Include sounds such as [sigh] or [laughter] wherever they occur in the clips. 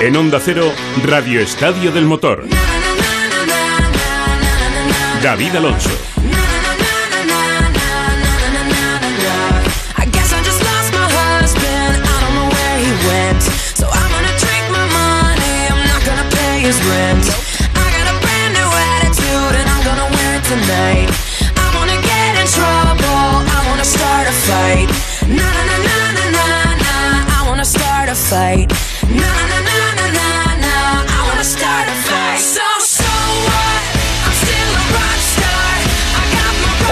En Onda Cero, Radio Estadio del Motor. David Alonso. I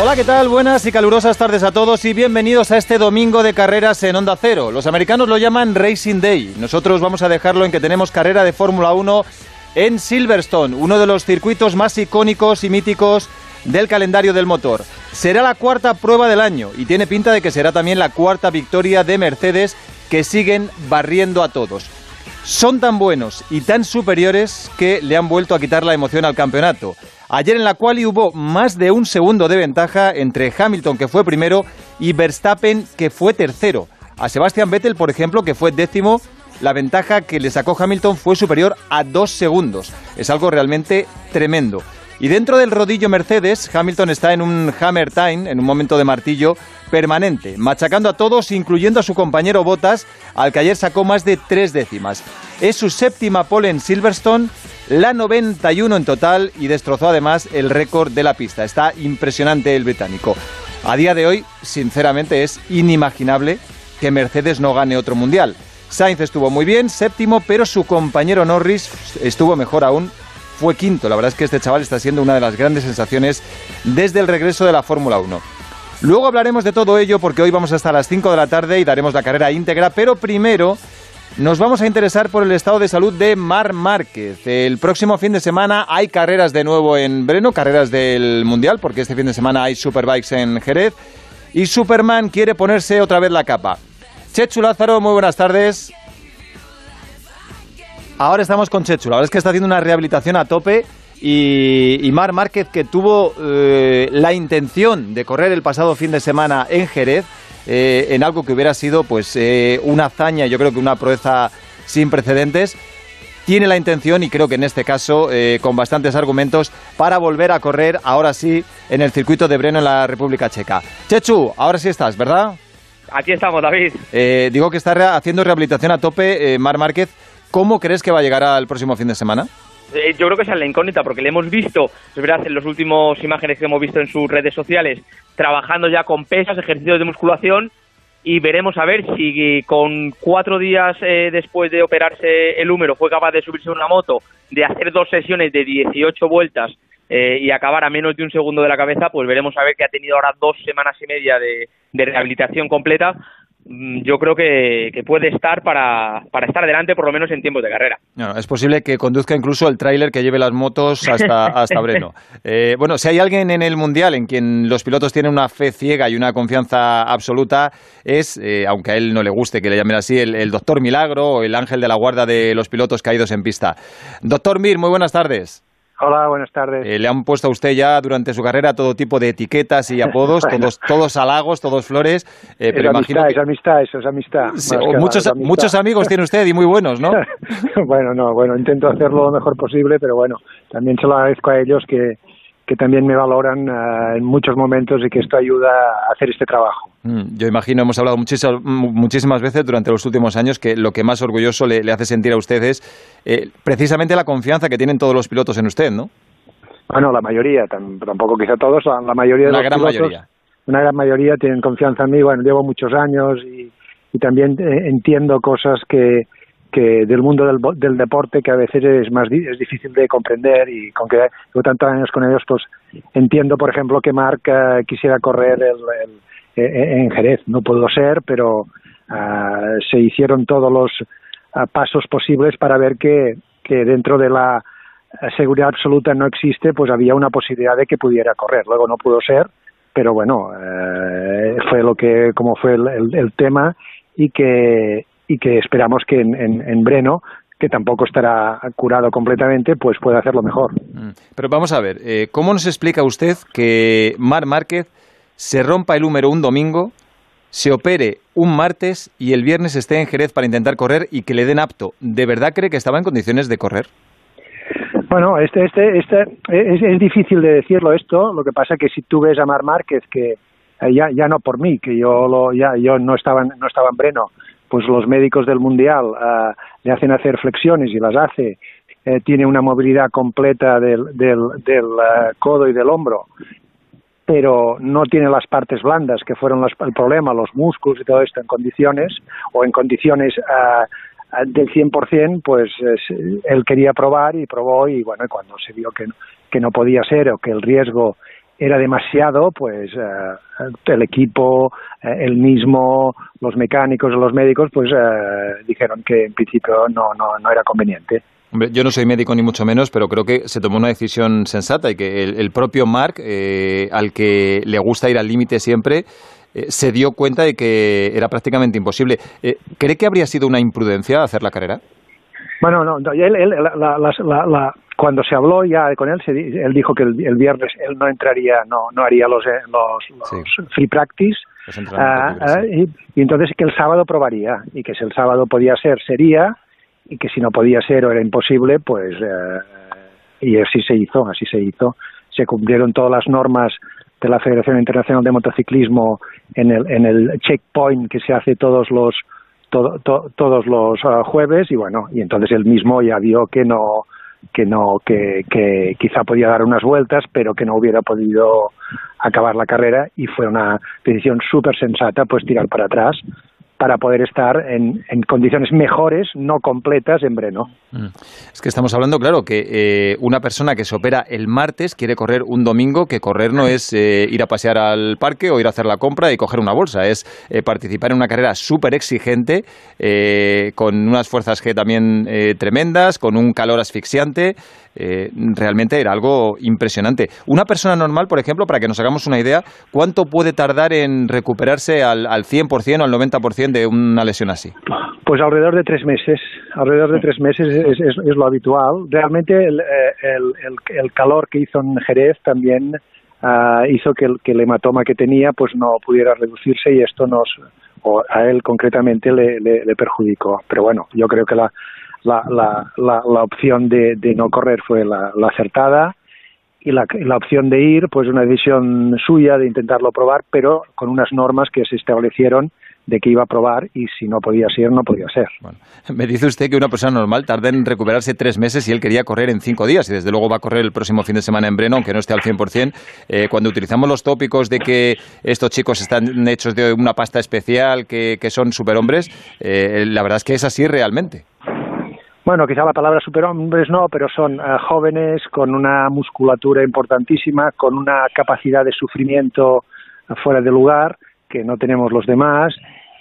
Hola, ¿qué tal? Buenas y calurosas tardes a todos y bienvenidos a este domingo de carreras en Onda Cero. Los americanos lo llaman Racing Day. Nosotros vamos a dejarlo en que tenemos carrera de Fórmula 1 en Silverstone, uno de los circuitos más icónicos y míticos del calendario del motor. Será la cuarta prueba del año y tiene pinta de que será también la cuarta victoria de Mercedes que siguen barriendo a todos. Son tan buenos y tan superiores que le han vuelto a quitar la emoción al campeonato. Ayer en la quali hubo más de un segundo de ventaja entre Hamilton, que fue primero, y Verstappen, que fue tercero. A Sebastian Vettel, por ejemplo, que fue décimo, la ventaja que le sacó Hamilton fue superior a dos segundos. Es algo realmente tremendo. Y dentro del rodillo Mercedes, Hamilton está en un hammer time, en un momento de martillo permanente, machacando a todos, incluyendo a su compañero Bottas, al que ayer sacó más de tres décimas. Es su séptima pole en Silverstone, la 91 en total y destrozó además el récord de la pista. Está impresionante el británico. A día de hoy, sinceramente, es inimaginable que Mercedes no gane otro mundial. Sainz estuvo muy bien, séptimo, pero su compañero Norris estuvo mejor aún, fue quinto. La verdad es que este chaval está siendo una de las grandes sensaciones desde el regreso de la Fórmula 1. Luego hablaremos de todo ello porque hoy vamos hasta las 5 de la tarde y daremos la carrera íntegra, pero primero nos vamos a interesar por el estado de salud de Mar Márquez. El próximo fin de semana hay carreras de nuevo en Breno, carreras del Mundial, porque este fin de semana hay Superbikes en Jerez. Y Superman quiere ponerse otra vez la capa. Chechu Lázaro, muy buenas tardes. Ahora estamos con Chechu. La verdad es que está haciendo una rehabilitación a tope. Y, y Mar Márquez, que tuvo eh, la intención de correr el pasado fin de semana en Jerez, eh, en algo que hubiera sido pues eh, una hazaña, yo creo que una proeza sin precedentes, tiene la intención, y creo que en este caso eh, con bastantes argumentos, para volver a correr ahora sí en el circuito de Breno en la República Checa. Chechu, ahora sí estás, ¿verdad? Aquí estamos, David. Eh, digo que está haciendo rehabilitación a tope, eh, Mar Márquez. ¿Cómo crees que va a llegar al próximo fin de semana? Eh, yo creo que esa es la incógnita, porque le hemos visto, es verdad, en las últimas imágenes que hemos visto en sus redes sociales, trabajando ya con pesas, ejercicios de musculación, y veremos a ver si con cuatro días eh, después de operarse el húmero fue capaz de subirse una moto, de hacer dos sesiones de 18 vueltas eh, y acabar a menos de un segundo de la cabeza, pues veremos a ver que ha tenido ahora dos semanas y media de, de rehabilitación completa. Mm, Yo creo que, que puede estar para, para estar adelante, por lo menos en tiempos de carrera. No, es posible que conduzca incluso el tráiler que lleve las motos hasta, [laughs] hasta Breno. Eh, bueno, si hay alguien en el Mundial en quien los pilotos tienen una fe ciega y una confianza absoluta, es, eh, aunque a él no le guste que le llamen así, el, el doctor Milagro o el ángel de la guarda de los pilotos caídos en pista. Doctor Mir, muy buenas tardes. Hola, buenas tardes. Eh, le han puesto a usted ya durante su carrera todo tipo de etiquetas y apodos, [laughs] Bueno. todos, todos halagos, todos flores, eh, es pero imagino amistad, que... es amistad, eso es amistad. Sí, muchos, es amistad. muchos amigos tiene usted y muy buenos, ¿no? [laughs] bueno, no, bueno, intento hacerlo lo mejor posible, pero bueno, también se lo agradezco a ellos que, que también me valoran eh, en muchos momentos y que esto ayuda a hacer este trabajo. Mm, Yo imagino, hemos hablado muchísimas, muchísimas veces durante los últimos años que lo que más orgulloso le, le hace sentir a usted es eh, precisamente la confianza que tienen todos los pilotos en usted, ¿no? Bueno, la mayoría, tam- tampoco quizá todos, la, la mayoría de La los gran pilotos, mayoría. una gran mayoría tienen confianza en mí. Bueno, llevo muchos años y, y también eh, entiendo cosas que, que del mundo del, del deporte que a veces es más es difícil de comprender y con que llevo tantos años con ellos, pues entiendo, por ejemplo, que Marc eh, quisiera correr el, el- eh, en Jerez. No pudo ser, pero ah, se hicieron todos los ah, pasos posibles para ver que, que dentro de la seguridad absoluta no existe, pues había una posibilidad de que pudiera correr. Luego no pudo ser, pero bueno, eh, fue lo que, como fue el, el- el tema y que, y que esperamos que en, en, en Breno, que tampoco estará curado completamente, pues pueda hacerlo mejor. Mm. Pero vamos a ver, eh, ¿cómo nos explica usted que Mar Márquez se rompa el húmero un domingo se opere un martes y el viernes esté en Jerez para intentar correr y que le den apto. ¿De verdad cree que estaba en condiciones de correr? Bueno, este, este, este es, es difícil de decirlo esto. Lo que pasa que si tú ves a Mar Márquez que eh, ya, ya no por mí, que yo lo, ya yo no estaba no estaba en Breno, pues los médicos del mundial uh, le hacen hacer flexiones y las hace. Eh, tiene una movilidad completa del, del, uh, codo y del hombro pero no tiene las partes blandas que fueron las, el problema, los músculos y todo esto en condiciones o en condiciones uh, del 100%, pues es, él quería probar y probó y bueno, cuando se vio que, que no podía ser o que el riesgo era demasiado, pues uh, el equipo, uh, el mismo, los mecánicos, los médicos, pues dijeron que en principio no, no, no era conveniente. Hombre, yo no soy médico ni mucho menos, pero creo que se tomó una decisión sensata y que el, el propio Mark, eh, al que le gusta ir al límite siempre, eh, se dio cuenta de que era prácticamente imposible. Eh, ¿Cree que habría sido una imprudencia hacer la carrera? Bueno, no, él, él, la, la, la, cuando se habló ya con él, se, él dijo que el, el, viernes él no entraría, no, no haría los, los, los sí. free practice. Uh, uh, y, y entonces que el sábado probaría y que si el sábado podía ser, sería y que si no podía ser o era imposible, pues eh, y así se hizo, así se hizo. Se cumplieron todas las normas de la Federación Internacional de Motociclismo en el, en el checkpoint que se hace todos los to, to, todos los uh, jueves y bueno, y entonces él mismo ya vio que no que no que, que quizá podía dar unas vueltas, pero que no hubiera podido acabar la carrera y fue una decisión súper sensata pues tirar para atrás para poder estar en, condiciones mejores, no completas, en Breno. Mm. Es que estamos hablando, claro, que eh, una persona que se opera el martes quiere correr un domingo, que correr no es eh, ir a pasear al parque o ir a hacer la compra y coger una bolsa, es eh, participar en una carrera súper exigente, con unas fuerzas G también tremendas, con un calor asfixiante. Eh, realmente era algo impresionante. Una persona normal, por ejemplo, para que nos hagamos una idea, ¿cuánto puede tardar en recuperarse al, al 100% o al 90% de una lesión así? Pues alrededor de tres meses. Alrededor de tres meses es, lo habitual. Realmente el, el, calor que hizo en Jerez también uh, hizo que el, hematoma que tenía pues no pudiera reducirse y esto nos o a él concretamente le perjudicó. Pero bueno, yo creo que la, la, la, la, la opción de, de, no correr fue la, acertada y la, la, opción de ir, pues una decisión suya de intentarlo probar, pero con unas normas que se establecieron de que iba a probar y si no podía ser, no podía ser. Bueno, [laughs] me dice usted que una persona normal tarda en recuperarse tres meses y él quería correr en cinco días y desde luego va a correr el próximo fin de semana en Breno, aunque no esté al 100%. Eh, cuando utilizamos los tópicos de que estos chicos están hechos de una pasta especial, que, que son superhombres, eh, la verdad es que es así realmente. Bueno, quizá la palabra superhombres no, pero son uh, jóvenes con una musculatura importantísima, con una capacidad de sufrimiento fuera de lugar que no tenemos los demás.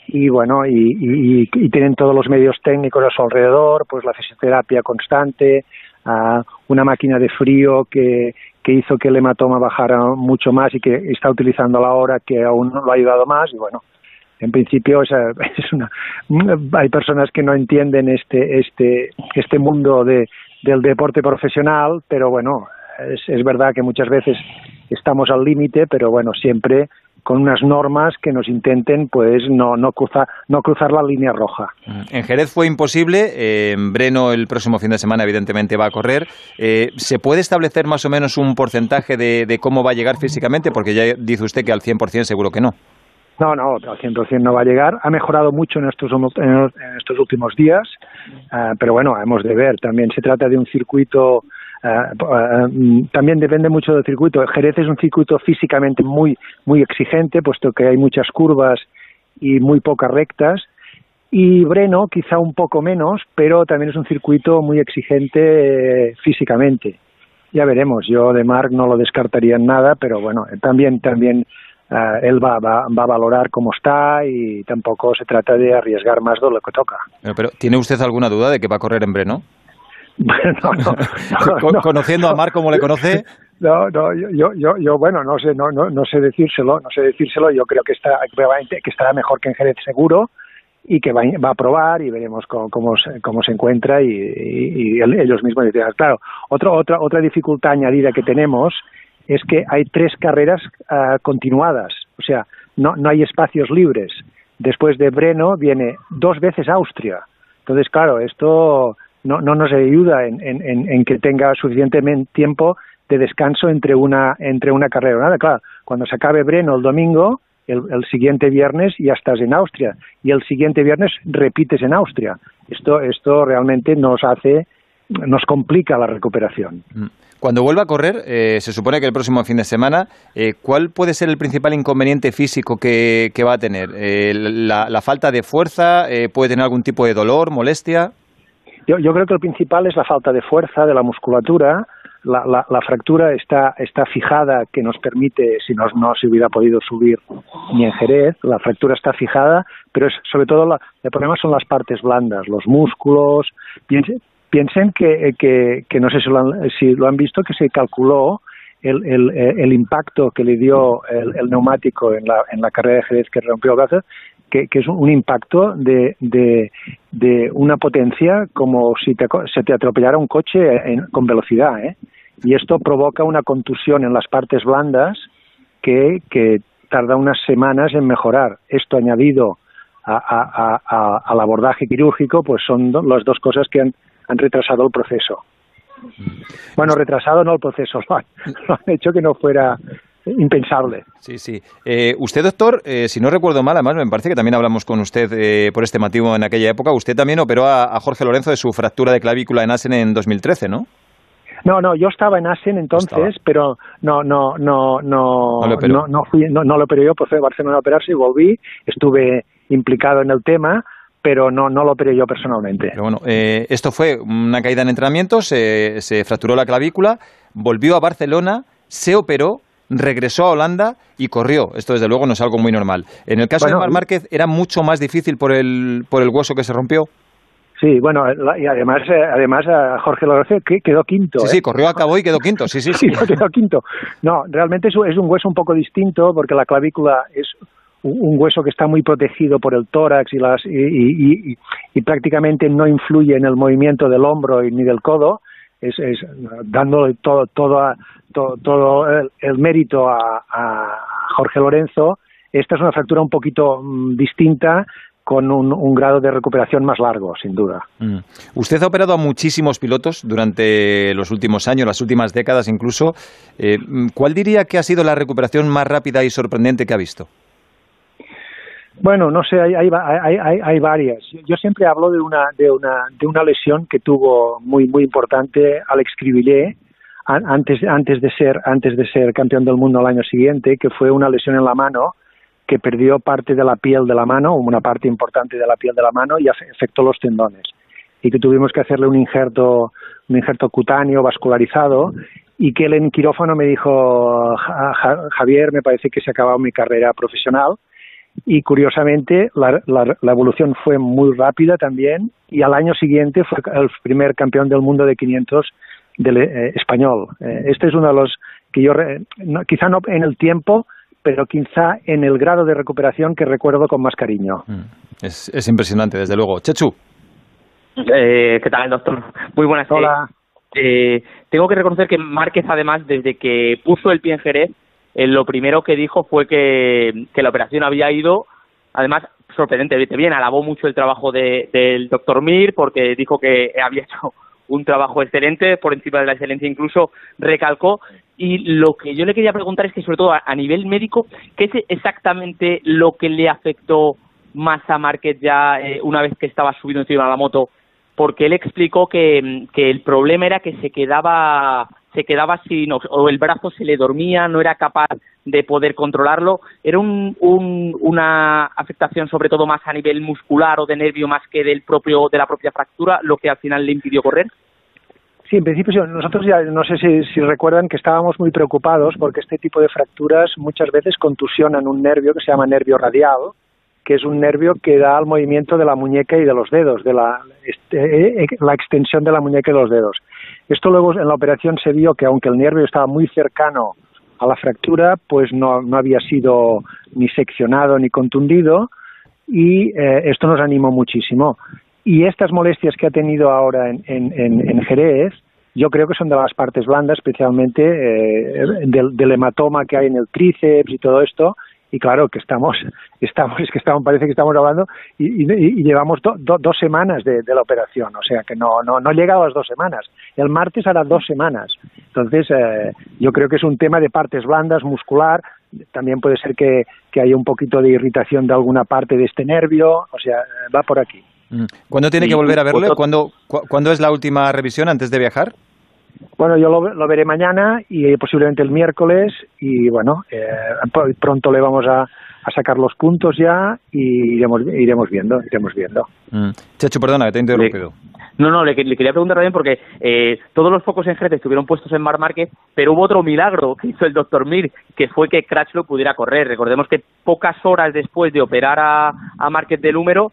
Y bueno y, y, tienen todos los medios técnicos a su alrededor pues la fisioterapia constante uh, una máquina de frío que, que hizo que el hematoma bajara mucho más y que está utilizando a la hora que aún no lo ha ayudado más y bueno en principio [laughs] es, una hay personas que no entienden este este este mundo de del deporte profesional pero bueno es, es verdad que muchas veces estamos al límite pero bueno siempre con unas normas que nos intenten pues no, no, cruzar, no cruzar la línea roja. En Jerez fue imposible, eh, en Breno el próximo fin de semana evidentemente va a correr. Eh, ¿Se puede establecer más o menos un porcentaje de, de, cómo va a llegar físicamente? Porque ya dice usted que al 100% seguro que no. No, no, al 100% no va a llegar. Ha mejorado mucho en estos, en estos últimos días, uh, pero bueno, hemos de ver. También se trata de un circuito Uh, uh, también depende mucho del circuito. Jerez es un circuito físicamente muy, muy exigente, puesto que hay muchas curvas y muy pocas rectas. Y Breno quizá un poco menos, pero también es un circuito muy exigente eh, físicamente. Ya veremos, yo de Marc no lo descartaría en nada, pero bueno, también, también uh, él va, va, va, a valorar cómo está y tampoco se trata de arriesgar más de lo que toca. Pero, pero ¿tiene usted alguna duda de que va a correr en Breno? [laughs] No, [laughs] no, Conociendo a Mar como le conoce. [laughs] No, no, yo, yo, yo, bueno, no sé, no, no, no sé decírselo, no sé decírselo. Yo creo que está, que estará mejor que en Jerez seguro y que va, va a probar y veremos cómo, cómo, se, cómo se encuentra y, y, y ellos mismos dicen, claro, otro, otra, otra dificultad añadida que tenemos es que hay tres carreras uh, continuadas, o sea, no, no hay espacios libres. Después de Breno viene dos veces Austria. Entonces, claro, esto no, no nos ayuda en, en, en que tenga suficientemente tiempo de descanso entre una, entre una carrera nada. Claro, cuando se acabe Breno el domingo, el, el, siguiente viernes ya estás en Austria y el siguiente viernes repites en Austria. Esto, esto realmente nos hace, nos complica la recuperación. Mm. Cuando vuelva a correr, eh, se supone que el próximo fin de semana, eh, ¿cuál puede ser el principal inconveniente físico que, va a tener? Eh, la, falta de fuerza? Eh, ¿Puede tener algún tipo de dolor, molestia? Yo, yo creo que el principal es la falta de fuerza de la musculatura, la, la, la, fractura está, está fijada que nos permite, si no, no se hubiera podido subir ni en Jerez, la fractura está fijada, pero es, sobre todo la, el problema son las partes blandas, los músculos. Piensen que, que, que, no sé si lo, han, si lo han visto, que se calculó el, el, el impacto que le dio el, el, neumático en la, en la carrera de Jerez que rompió el brazo, que, que, es un impacto de, de, de, una potencia como si te, se te atropellara un coche en, con velocidad. ¿eh? Y esto provoca una contusión en las partes blandas que, que tarda unas semanas en mejorar. Esto añadido a, a, al abordaje quirúrgico, pues son las dos cosas que han, han retrasado el proceso. Bueno, retrasado no el proceso, [laughs] lo han, lo han hecho que no fuera impensable. Sí, sí. Eh, usted, doctor, eh, si no recuerdo mal, además me parece que también hablamos con usted eh, por este motivo en aquella época, usted también operó a, a, Jorge Lorenzo de su fractura de clavícula en Asen en 2013, ¿no? No, no, yo estaba en Asen entonces, pero no, no, no, no, no, lo no, no, fui, no, no lo operé yo, pues fui a Barcelona a operarse y volví, estuve implicado en el tema, pero no, no lo operé yo personalmente. Pero bueno, eh, esto fue una caída en entrenamiento, se, se fracturó la clavícula, volvió a Barcelona, se operó, regresó a Holanda y corrió. Esto, desde luego, no es algo muy normal. En el caso bueno, de Mar Márquez, ¿era mucho más difícil por el, por el hueso que se rompió? Sí, bueno, y además, eh, además Jorge Lorenzo quedó quinto. Sí, ¿eh? sí, corrió, acabó y quedó quinto, sí, sí. [laughs] sí, sí quedó quinto. No, realmente es un hueso un poco distinto porque la clavícula es un hueso que está muy protegido por el tórax y, las, y, y, prácticamente no influye en el movimiento del hombro ni del codo, es, es dándole todo, todo, todo, el, mérito a, a, Jorge Lorenzo. Esta es una fractura un poquito um, distinta, con un, un, grado de recuperación más largo, sin duda. Mm. Usted ha operado a muchísimos pilotos durante los últimos años, las últimas décadas incluso. Eh, ¿Cuál diría que ha sido la recuperación más rápida y sorprendente que ha visto? Bueno, no sé, hay, hay, hay, hay, varias. Yo siempre hablo de una, de, una, de una lesión que tuvo muy, muy importante Alex Cribillet antes, antes, de ser, antes de ser campeón del mundo al año siguiente, que fue una lesión en la mano que perdió parte de la piel de la mano, una parte importante de la piel de la mano y afectó los tendones. Y que tuvimos que hacerle un injerto, un injerto cutáneo vascularizado y que él en quirófano me dijo, Javier, me parece que se ha acabado mi carrera profesional y curiosamente la, la, la, evolución fue muy rápida también y al año siguiente fue el primer campeón del mundo de 500 del eh, español. Eh, este es uno de los que yo, no, quizá no en el tiempo, pero quizá en el grado de recuperación que recuerdo con más cariño. Mm. Es, es impresionante, desde luego. Chechu. Eh, ¿Qué tal, doctor? Muy buenas. Hola. Eh, tengo que reconocer que Márquez, además, desde que puso el pie en Jerez, eh, lo primero que dijo fue que, la operación había ido, además, sorprendentemente bien. Alabó mucho el trabajo de, del doctor Mir porque dijo que había hecho un trabajo excelente, por encima de la excelencia incluso recalcó. Y lo que yo le quería preguntar es que, sobre todo a, nivel médico, ¿qué es exactamente lo que le afectó más a Márquez ya eh, una vez que estaba subido encima de la moto? Porque él explicó que el problema era que se quedaba se quedaba sin o el brazo se le dormía, no era capaz de poder controlarlo. Era un, un, una afectación sobre todo más a nivel muscular o de nervio más que del propio de la propia fractura, lo que al final le impidió correr. Sí, en principio nosotros ya no sé si, recuerdan que estábamos muy preocupados porque este tipo de fracturas muchas veces contusionan un nervio que se llama nervio radial, que es un nervio que da al movimiento de la muñeca y de los dedos, de la, este, la extensión de la muñeca y los dedos. Esto luego en la operación se vio que aunque el nervio estaba muy cercano a la fractura, pues no, no había sido ni seccionado ni contundido y eh, esto nos animó muchísimo. Y estas molestias que ha tenido ahora en, en, en, en Jerez, yo creo que son de las partes blandas, especialmente eh, del, del, hematoma que hay en el tríceps y todo esto, y claro que estamos, [laughs] estamos, es que estamos, parece que estamos hablando y, y, y llevamos do, do, dos semanas de, de, la operación, o sea que no, no, no llega a las dos semanas. El martes hará dos semanas. Entonces, eh, yo creo que es un tema de partes blandas, muscular, también puede ser que, que haya un poquito de irritación de alguna parte de este nervio, o sea, va por aquí. Mm. ¿Cuándo tiene que volver a verle? ¿Cuándo, ¿Cuándo es la última revisión antes de viajar? Bueno, yo lo, lo, veré mañana y posiblemente el miércoles y bueno, eh, pronto le vamos a, a, sacar los puntos ya y iremos, iremos viendo, iremos viendo. Mm. Checho, perdona, que te he interrumpido. No, no, le, le, quería preguntar también porque eh, todos los focos en Jerez estuvieron puestos en Mar Márquez, pero hubo otro milagro que hizo el doctor Mir, que fue que Crutchlow pudiera correr. Recordemos que pocas horas después de operar a, a Márquez del húmero,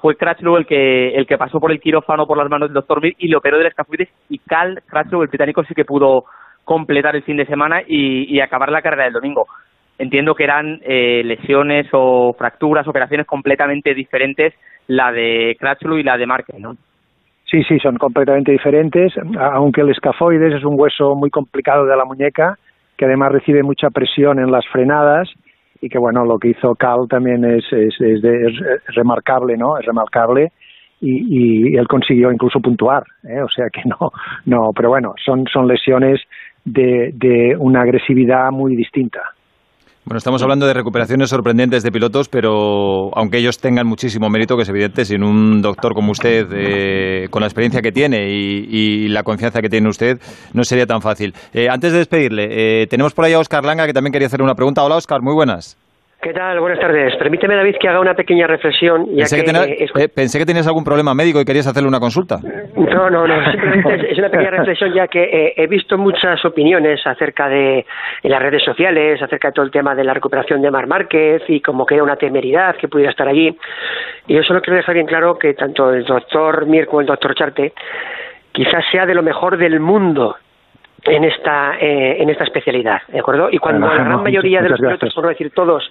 fue Crutchlow el que, el que pasó por el quirófano por las manos del doctor Mir y le operó del escafoides y Cal Crutchlow, el británico, sí que pudo completar el fin de semana y, y acabar la carrera del domingo. Entiendo que eran eh, lesiones o fracturas, operaciones completamente diferentes, la de Crutchlow y la de Márquez, ¿no? Sí, sí, son completamente diferentes, aunque el escafoides es un hueso muy complicado de la muñeca, que además recibe mucha presión en las frenadas y que bueno, lo que hizo Cal también es, es, es, de, es remarcable, ¿no? Es remarcable y, y, él consiguió incluso puntuar, ¿eh? o sea que no, no, pero bueno, son, son lesiones de, de una agresividad muy distinta. Bueno, estamos hablando de recuperaciones sorprendentes de pilotos, pero aunque ellos tengan muchísimo mérito, que es evidente, sin un doctor como usted, eh, con la experiencia que tiene y, la confianza que tiene usted, no sería tan fácil. Eh, antes de despedirle, eh, tenemos por ahí a Oscar Langa, que también quería hacer una pregunta. Hola, Oscar, muy buenas. ¿Qué tal? Buenas tardes. Permíteme, David, que haga una pequeña reflexión. Ya pensé, que, que tenés, es... eh, pensé, que tenías algún problema médico y querías hacerle una consulta. No, no, no. Simplemente es una pequeña reflexión, ya que eh, he visto muchas opiniones acerca de en las redes sociales, acerca de todo el tema de la recuperación de Mar Márquez y como que era una temeridad que pudiera estar allí. Y yo solo quiero dejar bien claro que tanto el doctor Mir como el doctor Charte quizás sea de lo mejor del mundo en esta eh, en esta especialidad, ¿de acuerdo? Y cuando la gran mayoría de los pilotos, por no decir todos,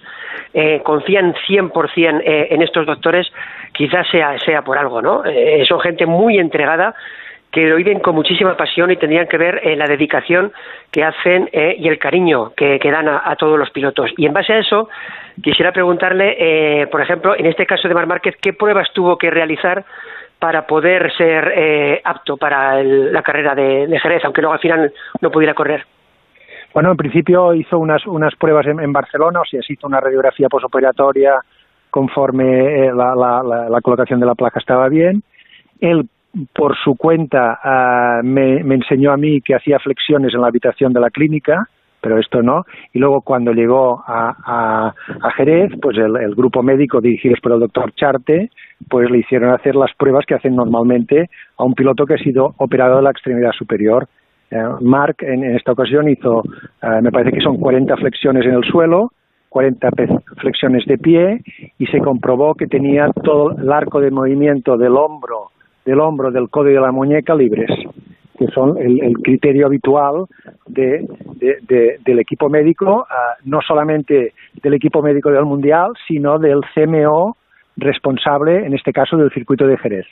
eh, confían 100% eh, en estos doctores, quizás sea sea por algo, ¿no? Eh, son gente muy entregada que lo viven con muchísima pasión y tendrían que ver eh, la dedicación que hacen eh, y el cariño que, que dan a, a, todos los pilotos. Y en base a eso, quisiera preguntarle, eh, por ejemplo, en este caso de Mar Márquez, ¿qué pruebas tuvo que realizar para poder ser eh, apto para el, la carrera de, Jerez, aunque luego al final no pudiera correr? Bueno, en principio hizo unas, unas pruebas en, Barcelona, o sea, se hizo una radiografía posoperatoria conforme eh, la, la, la, la, colocación de la placa estaba bien. Él, por su cuenta, uh, me, me enseñó a mí que hacía flexiones en la habitación de la clínica, pero esto no. Y luego cuando llegó a, a, a Jerez, pues el, el, grupo médico dirigidos por el doctor Charte, pues le hicieron hacer las pruebas que hacen normalmente a un piloto que ha sido operado de la extremidad superior. Eh, Mark en, esta ocasión hizo, eh, me parece que son 40 flexiones en el suelo, 40 flexiones de pie y se comprobó que tenía todo el arco de movimiento del hombro, del hombro, del codo y de la muñeca libres que son el, el criterio habitual de, de, de, del equipo médico, uh, no solamente del equipo médico del Mundial, sino del CMO responsable, en este caso, del circuito de Jerez.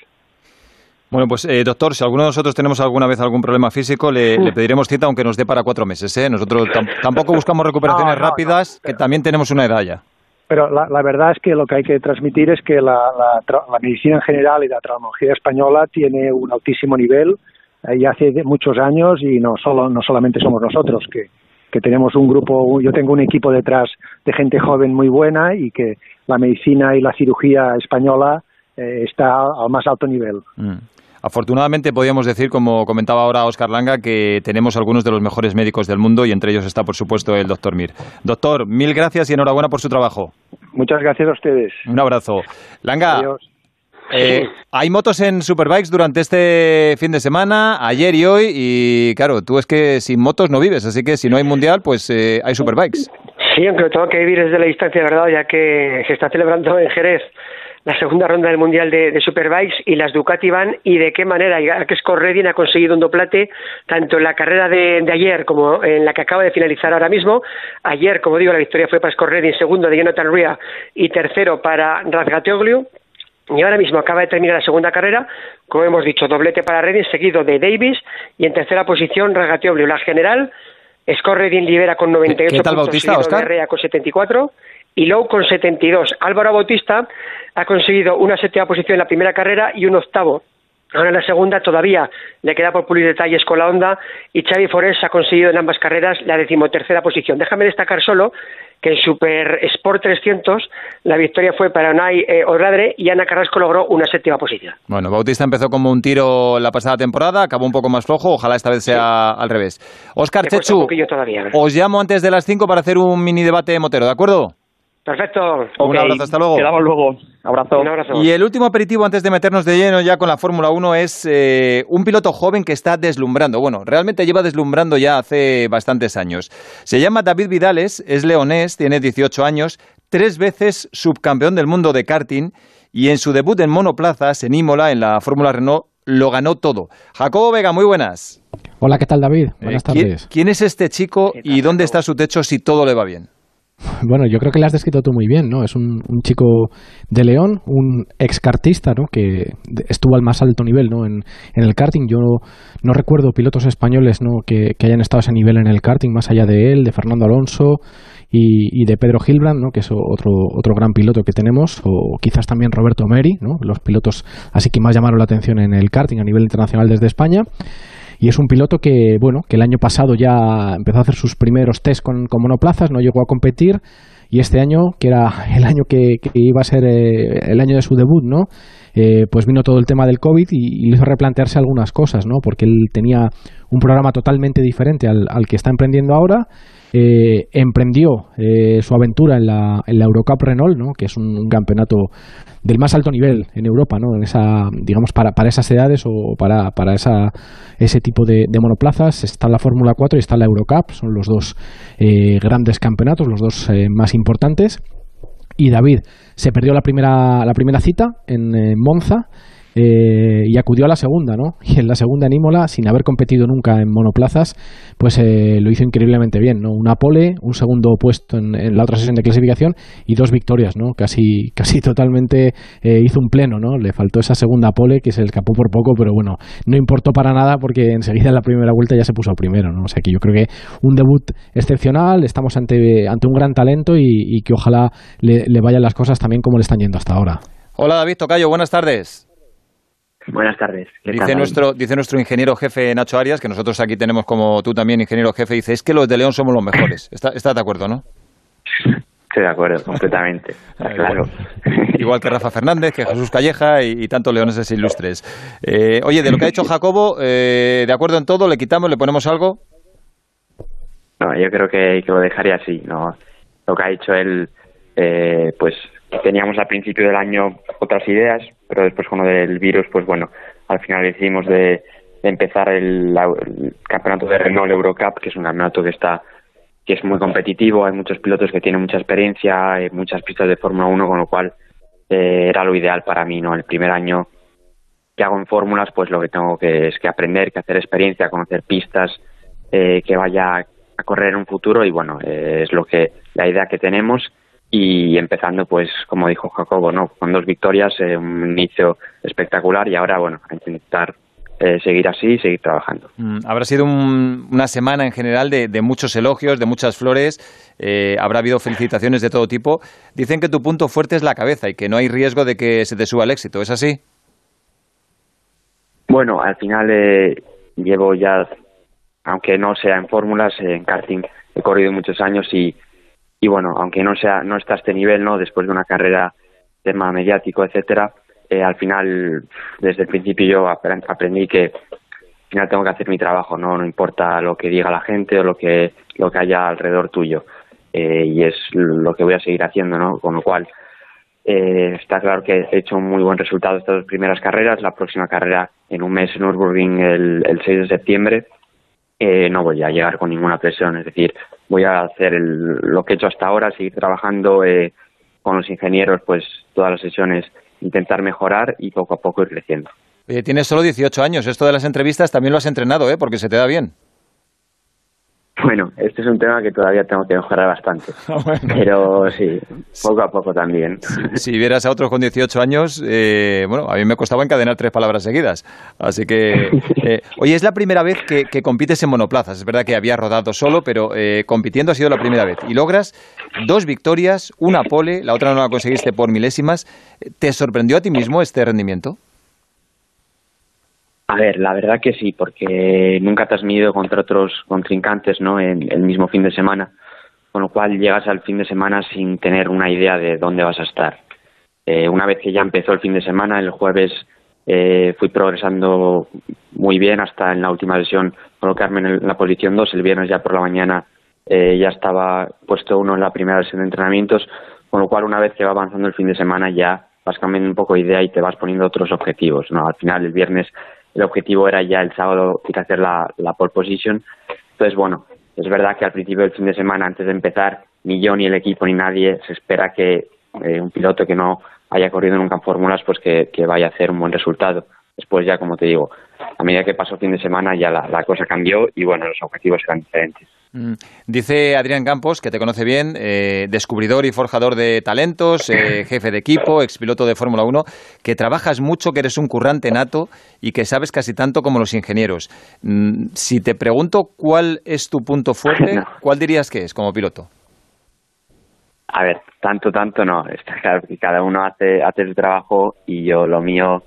Bueno, pues eh, doctor, si alguno de nosotros tenemos alguna vez algún problema físico, le, sí. le pediremos cita aunque nos dé para cuatro meses. ¿eh? Nosotros tam tampoco buscamos recuperaciones no, no, rápidas, no, que también tenemos una edad ya. Pero la, la, verdad es que lo que hay que transmitir es que la, la, la medicina en general y la traumatología española tiene un altísimo nivel ya hace muchos años y no solo no solamente somos nosotros que que tenemos un grupo, yo tengo un equipo detrás de gente joven muy buena y que la medicina y la cirugía española eh, está al más alto nivel. Mm. Afortunadamente podríamos decir, como comentaba ahora Oscar Langa, que tenemos algunos de los mejores médicos del mundo y entre ellos está, por supuesto, el doctor Mir. Doctor, mil gracias y enhorabuena por su trabajo. Muchas gracias a ustedes. Un abrazo. Langa. Adiós. Eh, hay motos en Superbikes durante este fin de semana, ayer y hoy, y claro, tú es que sin motos no vives, así que si no hay mundial, pues eh, hay Superbikes. Sí, aunque lo tengo que vivir desde la distancia, ¿verdad? Ya que se está celebrando en Jerez la segunda ronda del Mundial de, de, Superbikes y las Ducati van y de qué manera que Scorredin ha conseguido un doplate tanto en la carrera de, de, ayer como en la que acaba de finalizar ahora mismo. Ayer, como digo, la victoria fue para Scorredin, segundo de Jonathan Ria y tercero para Razgatoglu y ahora mismo acaba de terminar la segunda carrera, como hemos dicho, doblete para Redding, seguido de Davis, y en tercera posición Ragatiobli. La general Scorredin lidera con 98 ¿Qué tal puntos, Bautista, Rea con 74 y Lowe con 72. Álvaro Bautista ha conseguido una séptima posición en la primera carrera y un octavo. Ahora en la segunda todavía le queda por pulir detalles con la Honda y Xavi Forés ha conseguido en ambas carreras la decimotercera posición. Déjame destacar solo que en Super Sport 300 la victoria fue para Unai eh, y Ana Carrasco logró una séptima posición. Bueno, Bautista empezó como un tiro la pasada temporada, acabó un poco más flojo, ojalá esta vez sea al revés. Un Chechu, os llamo antes de las 5 para hacer un mini debate motero, ¿de acuerdo? Perfecto. Un abrazo, hasta luego. Quedamos luego. Abrazo. Un abrazo. Y el último aperitivo antes de meternos de lleno ya con la Fórmula 1 es eh, un piloto joven que está deslumbrando. Bueno, realmente lleva deslumbrando ya hace bastantes años. Se llama David Vidales, es leonés, tiene 18 años, tres veces subcampeón del mundo de karting y en su debut en monoplazas en Imola, en la Fórmula Renault, lo ganó todo. Jacobo Vega, muy buenas. Hola, ¿qué tal David? Buenas Eh, ¿quién, tardes. quién es este chico ¿Qué tal, y dónde está su techo si todo le va bien? Bueno, yo creo que le has descrito tú muy bien, ¿no? Es un, un chico de León, un excartista, ¿no? Que estuvo al más alto nivel, ¿no? En, en el karting. Yo no recuerdo pilotos españoles, ¿no? Que, que hayan estado a ese nivel en el karting, más allá de él, de Fernando Alonso y, y de Pedro Gilbrand, ¿no? Que es otro, otro gran piloto que tenemos, o quizás también Roberto Meri, ¿no? Los pilotos así que más llamaron la atención en el karting a nivel internacional desde España. Y es un piloto que, bueno, que el año pasado ya empezó a hacer sus primeros test con, con monoplazas, no llegó a competir. Y este año, que era el año que, que iba a ser eh, el año de su debut, ¿no? Eh, pues vino todo el tema del COVID y, le hizo replantearse algunas cosas, ¿no? Porque él tenía un programa totalmente diferente al, al que está emprendiendo ahora. Eh, emprendió eh, su aventura en la, en la Eurocup Renault, ¿no? que es un, campeonato del más alto nivel en Europa, ¿no? En esa, digamos, para, para esas edades o para, para esa, ese tipo de, monoplazas. Está la Fórmula 4 y está la Eurocup, son los dos grandes campeonatos, los dos más importantes. Y David. Se perdió la primera, la primera cita en Monza eh, y acudió a la segunda, ¿no? [laughs] Y en la segunda en Imola, sin haber competido nunca en monoplazas, pues eh, lo hizo increíblemente bien, ¿no? Una pole, un segundo puesto en, la otra sesión de clasificación y dos victorias, ¿no? Casi, [laughs] casi totalmente eh, hizo un pleno, ¿no? Le faltó esa segunda pole que se le escapó por poco, pero bueno, no importó para nada porque enseguida en la primera vuelta ya se puso primero, ¿no? O sea que yo creo que un debut excepcional, estamos ante, ante un gran talento y, que ojalá le vayan las cosas también como le están yendo hasta ahora. Hola David Tocayo, buenas tardes. Buenas tardes. ¿Qué tal, Dice nuestro, dice nuestro ingeniero jefe Nacho Arias, que nosotros aquí tenemos como tú también ingeniero jefe, dice, es que los de León somos los mejores. [laughs] ¿Está- ¿Estás de acuerdo, no? Estoy de acuerdo, completamente. [laughs] Está claro. Igual que Rafa Fernández, que Jesús Calleja y, y tantos leoneses ilustres. Eh, oye, de lo que ha dicho Jacobo, eh, ¿de acuerdo en todo? ¿Le quitamos, le ponemos algo? No, yo creo que, que lo dejaría así. No, lo que ha dicho él, eh, pues teníamos al principio del año otras ideas, pero después con lo del virus, pues bueno, al final decidimos de, empezar el campeonato de Renault Eurocup, que es un campeonato que está que es muy competitivo, hay muchos pilotos que tienen mucha experiencia, hay muchas pistas de Fórmula 1, con lo cual eh, era lo ideal para mí, ¿no? El primer año que hago en fórmulas, pues lo que tengo que es que aprender, que hacer experiencia, conocer pistas, eh, que vaya a correr en un futuro y bueno, eh, es lo que la idea que tenemos y empezando pues como dijo Jacobo, no, con dos victorias, eh, un inicio espectacular y ahora bueno, a intentar eh, seguir así y seguir trabajando. Mm, Habrá sido un- una semana en general de, de muchos elogios, de muchas flores. eh, habrá habido felicitaciones de todo tipo. Dicen que tu punto fuerte es la cabeza y que no hay riesgo de que se te suba el éxito. ¿Es así? Bueno, al final eh, llevo ya, aunque no sea en fórmulas, en karting he corrido muchos años y, y bueno, aunque no sea no está a este nivel, no, después de una carrera tema mediático, etcétera, eh, al final desde el principio yo apre- aprendí que al final tengo que hacer mi trabajo, no no importa lo que diga la gente o lo que lo que haya alrededor tuyo Eh, y es lo que voy a seguir haciendo, no, con lo cual eh, está claro que he hecho un muy buen resultado estas dos primeras carreras. La próxima carrera en un mes en Nürburgring el, el 6 de septiembre. Eh, no voy a llegar con ninguna presión, es decir, voy a hacer el- lo que he hecho hasta ahora, seguir trabajando eh, con los ingenieros, pues todas las sesiones, intentar mejorar y poco a poco ir creciendo. Oye, tienes solo 18 años. Esto de las entrevistas también lo has entrenado, ¿eh? Porque se te da bien. Bueno, este es un tema que todavía tengo que mejorar bastante. [laughs] Pero sí, poco a poco también. Si, vieras a otros con 18 años, eh, bueno, a mí me costaba encadenar tres palabras seguidas. Así que, [laughs] eh, oye, es la primera vez que, que, compites en monoplazas. Es verdad que había rodado solo, pero eh, compitiendo ha sido la primera vez. Y logras dos victorias, una pole, la otra no la conseguiste por milésimas. ¿Te sorprendió a ti mismo este rendimiento? A ver, la verdad que sí, porque nunca te has medido contra otros contrincantes, ¿no? En el mismo fin de semana, con lo cual llegas al fin de semana sin tener una idea de dónde vas a estar. Eh, una vez que ya empezó el fin de semana, el jueves eh, fui progresando muy bien hasta en la última sesión colocarme en, la posición 2. El viernes ya por la mañana eh, ya estaba puesto uno en la primera sesión de entrenamientos, con lo cual una vez que va avanzando el fin de semana ya vas cambiando un poco de idea y te vas poniendo otros objetivos. ¿no? Al final el viernes el objetivo era ya el sábado ir a hacer la, pole position. Entonces, bueno, es verdad que al principio del fin de semana, antes de empezar, ni yo, ni el equipo, ni nadie se espera que eh, un piloto que no haya corrido nunca en fórmulas, pues que, que, vaya a hacer un buen resultado. Después ya, como te digo, a medida que pasó el fin de semana ya la, la cosa cambió y bueno, los objetivos eran diferentes. Mm. Dice Adrián Campos, que te conoce bien, eh, descubridor y forjador de talentos, eh, [coughs] jefe de equipo, expiloto de Fórmula 1, que trabajas mucho, que eres un currante nato y que sabes casi tanto como los ingenieros. Mm, si te pregunto cuál es tu punto fuerte, [laughs] no. ¿cuál dirías que es como piloto? A ver, tanto, tanto no. [laughs] Está claro que cada uno hace, hace su trabajo y yo lo mío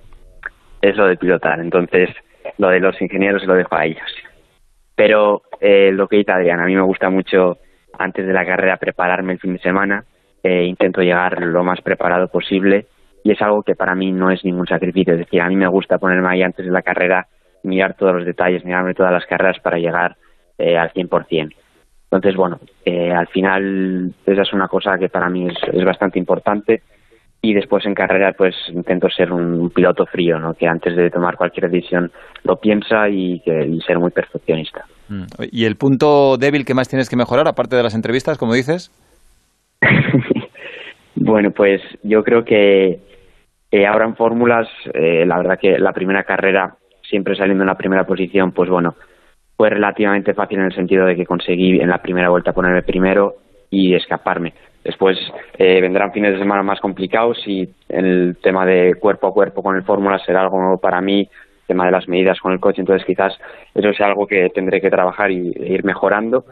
es lo de pilotar. Entonces, lo de los ingenieros lo dejo a ellos. Pero eh, lo que dice Adrián, a mí me gusta mucho antes de la carrera prepararme el fin de semana, eh, intento llegar lo más preparado posible y es algo que para mí no es ningún sacrificio, es decir, a mí me gusta ponerme ahí antes de la carrera, mirar todos los detalles, mirarme todas las carreras para llegar eh, al 100%. Entonces, bueno, eh, al final esa es una cosa que para mí es, es bastante importante y después en carrera pues intento ser un piloto frío, ¿no? que antes de tomar cualquier decisión lo piensa y, que, y ser muy perfeccionista. Mm. ¿Y el punto débil que más tienes que mejorar, aparte de las entrevistas, como dices? [laughs] bueno, pues yo creo que eh, ahora en fórmulas, eh, la verdad que la primera carrera, siempre saliendo en la primera posición, pues bueno, fue relativamente fácil en el sentido de que conseguí en la primera vuelta ponerme primero y escaparme. Después eh, vendrán fines de semana más complicados y el tema de cuerpo a cuerpo con el Fórmula será algo nuevo para mí, el tema de las medidas con el coche, entonces quizás eso sea algo que tendré que trabajar y e ir mejorando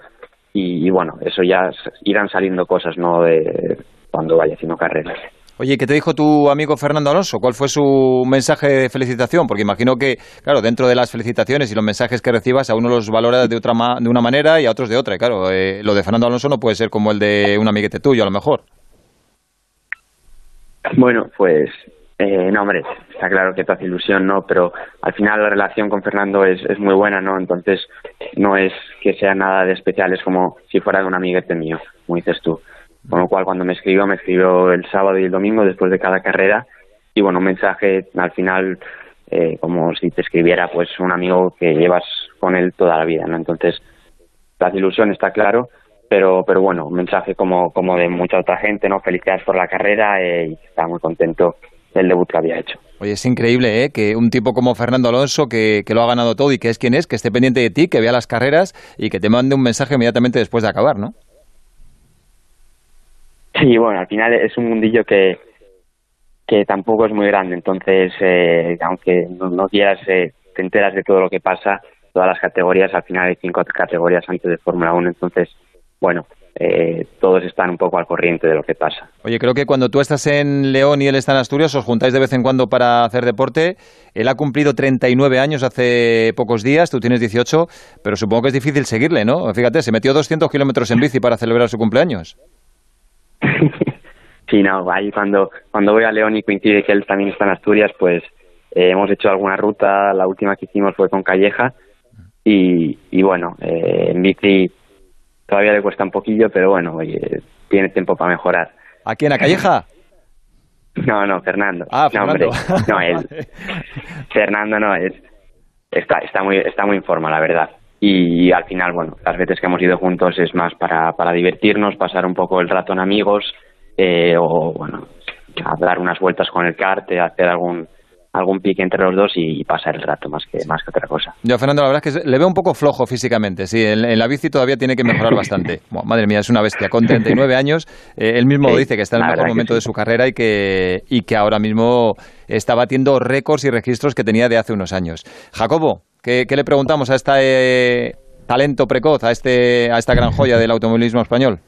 y, bueno, eso ya irán saliendo cosas, ¿no? De cuando vaya haciendo carreras. Oye, ¿qué te dijo tu amigo Fernando Alonso? ¿Cuál fue su mensaje de felicitación? Porque imagino que, claro, dentro de las felicitaciones y los mensajes que recibas, a uno los valora de otra de una manera y a otros de otra. Y claro, eh, lo de Fernando Alonso no puede ser como el de un amiguete tuyo, a lo mejor. Bueno, pues, eh, no, hombre, está claro que te hace ilusión, ¿no? Pero al final la relación con Fernando es, es muy buena, ¿no? Entonces, no es que sea nada de especial, es como si fuera de un amiguete mío, como dices tú. Con lo cual, cuando me escribió, me escribió el sábado y el domingo después de cada carrera. Y bueno, un mensaje al final, eh, como si te escribiera pues un amigo que llevas con él toda la vida, ¿no? Entonces, la ilusión está claro, pero, pero bueno, un mensaje como, como de mucha otra gente, ¿no? Felicidades por la carrera eh, y está muy contento del debut que había hecho. Oye, es increíble, ¿eh? Que un tipo como Fernando Alonso, que, que lo ha ganado todo y que es quien es, que esté pendiente de ti, que vea las carreras y que te mande un mensaje inmediatamente después de acabar, ¿no? Sí, bueno, al final es un mundillo que, que tampoco es muy grande, entonces, eh, aunque no, no quieras, eh, te enteras de todo lo que pasa, todas las categorías, al final hay cinco categorías antes de Fórmula 1, entonces, bueno, eh, todos están un poco al corriente de lo que pasa. Oye, creo que cuando tú estás en León y él está en Asturias, os juntáis de vez en cuando para hacer deporte. Él ha cumplido 39 años hace pocos días, tú tienes 18, pero supongo que es difícil seguirle, ¿no? Fíjate, se metió 200 kilómetros en bici para celebrar su cumpleaños. [laughs] sí, no, ahí cuando, cuando voy a León y coincide que él también está en Asturias, pues eh, hemos hecho alguna ruta, la última que hicimos fue con Calleja y, y bueno, eh, en bici todavía le cuesta un poquillo, pero bueno, oye, tiene tiempo para mejorar. ¿A quién, a Calleja? [laughs] No, no, Fernando. Ah, no, Fernando. Hombre, no, él. [laughs] Fernando no, es, está, está, muy, está muy en forma, la verdad y al final, bueno, las veces que hemos ido juntos es más para, para divertirnos, pasar un poco el rato en amigos eh, o, bueno, a dar unas vueltas con el kart, hacer algún algún pique entre los dos y, pasar el rato más que más que otra cosa. Yo, Fernando, la verdad es que le veo un poco flojo físicamente. Sí, en, la bici todavía tiene que mejorar [laughs] bastante. madre mía, es una bestia. Con 39 años, eh, él mismo dice que está en el mejor momento de su carrera y que, y que ahora mismo está batiendo récords y registros que tenía de hace unos años. Jacobo, ¿qué, le preguntamos a este talento precoz, a, este, a esta gran joya del automovilismo español?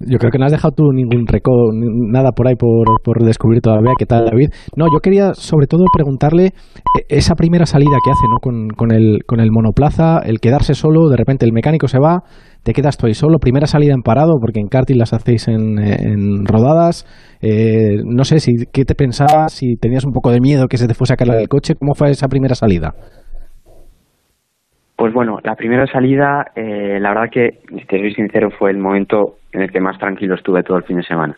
Yo creo que no has dejado tú ningún récord, nada por ahí por, por, descubrir todavía. ¿Qué tal, David? No, yo quería sobre todo preguntarle eh, esa primera salida que hace ¿no? con, con, el, con el monoplaza, el quedarse solo, de repente el mecánico se va, te quedas tú ahí solo. Primera salida en parado, porque en karting las hacéis en, en rodadas. Eh, no sé, si qué te pensabas, si tenías un poco de miedo que se te fuese a caer el coche. ¿Cómo fue esa primera salida? Pues bueno, la primera salida, eh, la verdad que, si te soy sincero, fue el momento en el que más tranquilo estuve todo el fin de semana.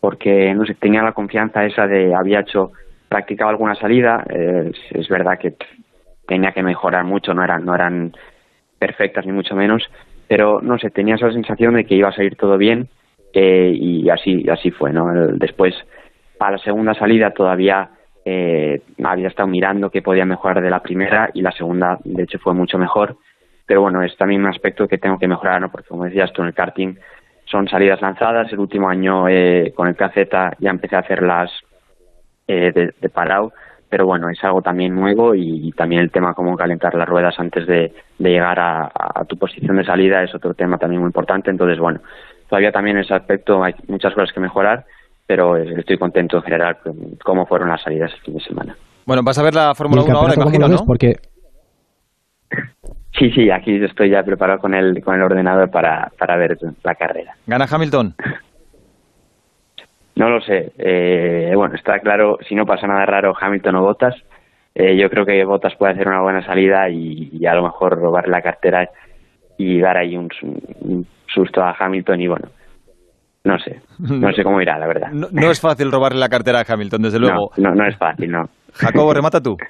Porque, no sé, tenía la confianza esa de, había hecho, practicado alguna salida, eh, es verdad que tenía que mejorar mucho, no eran, no eran perfectas ni mucho menos, pero no sé, tenía esa sensación de que iba a salir todo bien eh, y así, así fue, ¿no? Después, para la segunda salida todavía eh, había estado mirando que podía mejorar de la primera y la segunda, de hecho, fue mucho mejor. Pero bueno, es también un aspecto que tengo que mejorar, ¿no? Porque como decías tú en el karting, son salidas lanzadas. El último año eh, con el KZ ya empecé a hacerlas eh, de, de parado, pero bueno, es algo también nuevo y, también el tema cómo calentar las ruedas antes de, llegar a, tu posición de salida es otro tema también muy importante. Entonces, bueno, todavía también en ese aspecto hay muchas cosas que mejorar, pero estoy contento en general con cómo fueron las salidas el fin de semana. Bueno, vas a ver la Fórmula 1 ahora, imagino, ¿no? Porque Sí, sí, aquí estoy ya preparado con el, con el ordenador para, para ver la carrera. ¿Gana Hamilton? No lo sé. Eh, bueno, está claro, si no pasa nada raro, Hamilton o Bottas. Eh, yo creo que Bottas puede hacer una buena salida y, a lo mejor robar la cartera y dar ahí un, susto a Hamilton y bueno, no sé, no sé cómo irá, la verdad. No, es fácil robarle la cartera a Hamilton, desde luego. No, no, no es fácil, no. Jacobo, remata tú. [laughs]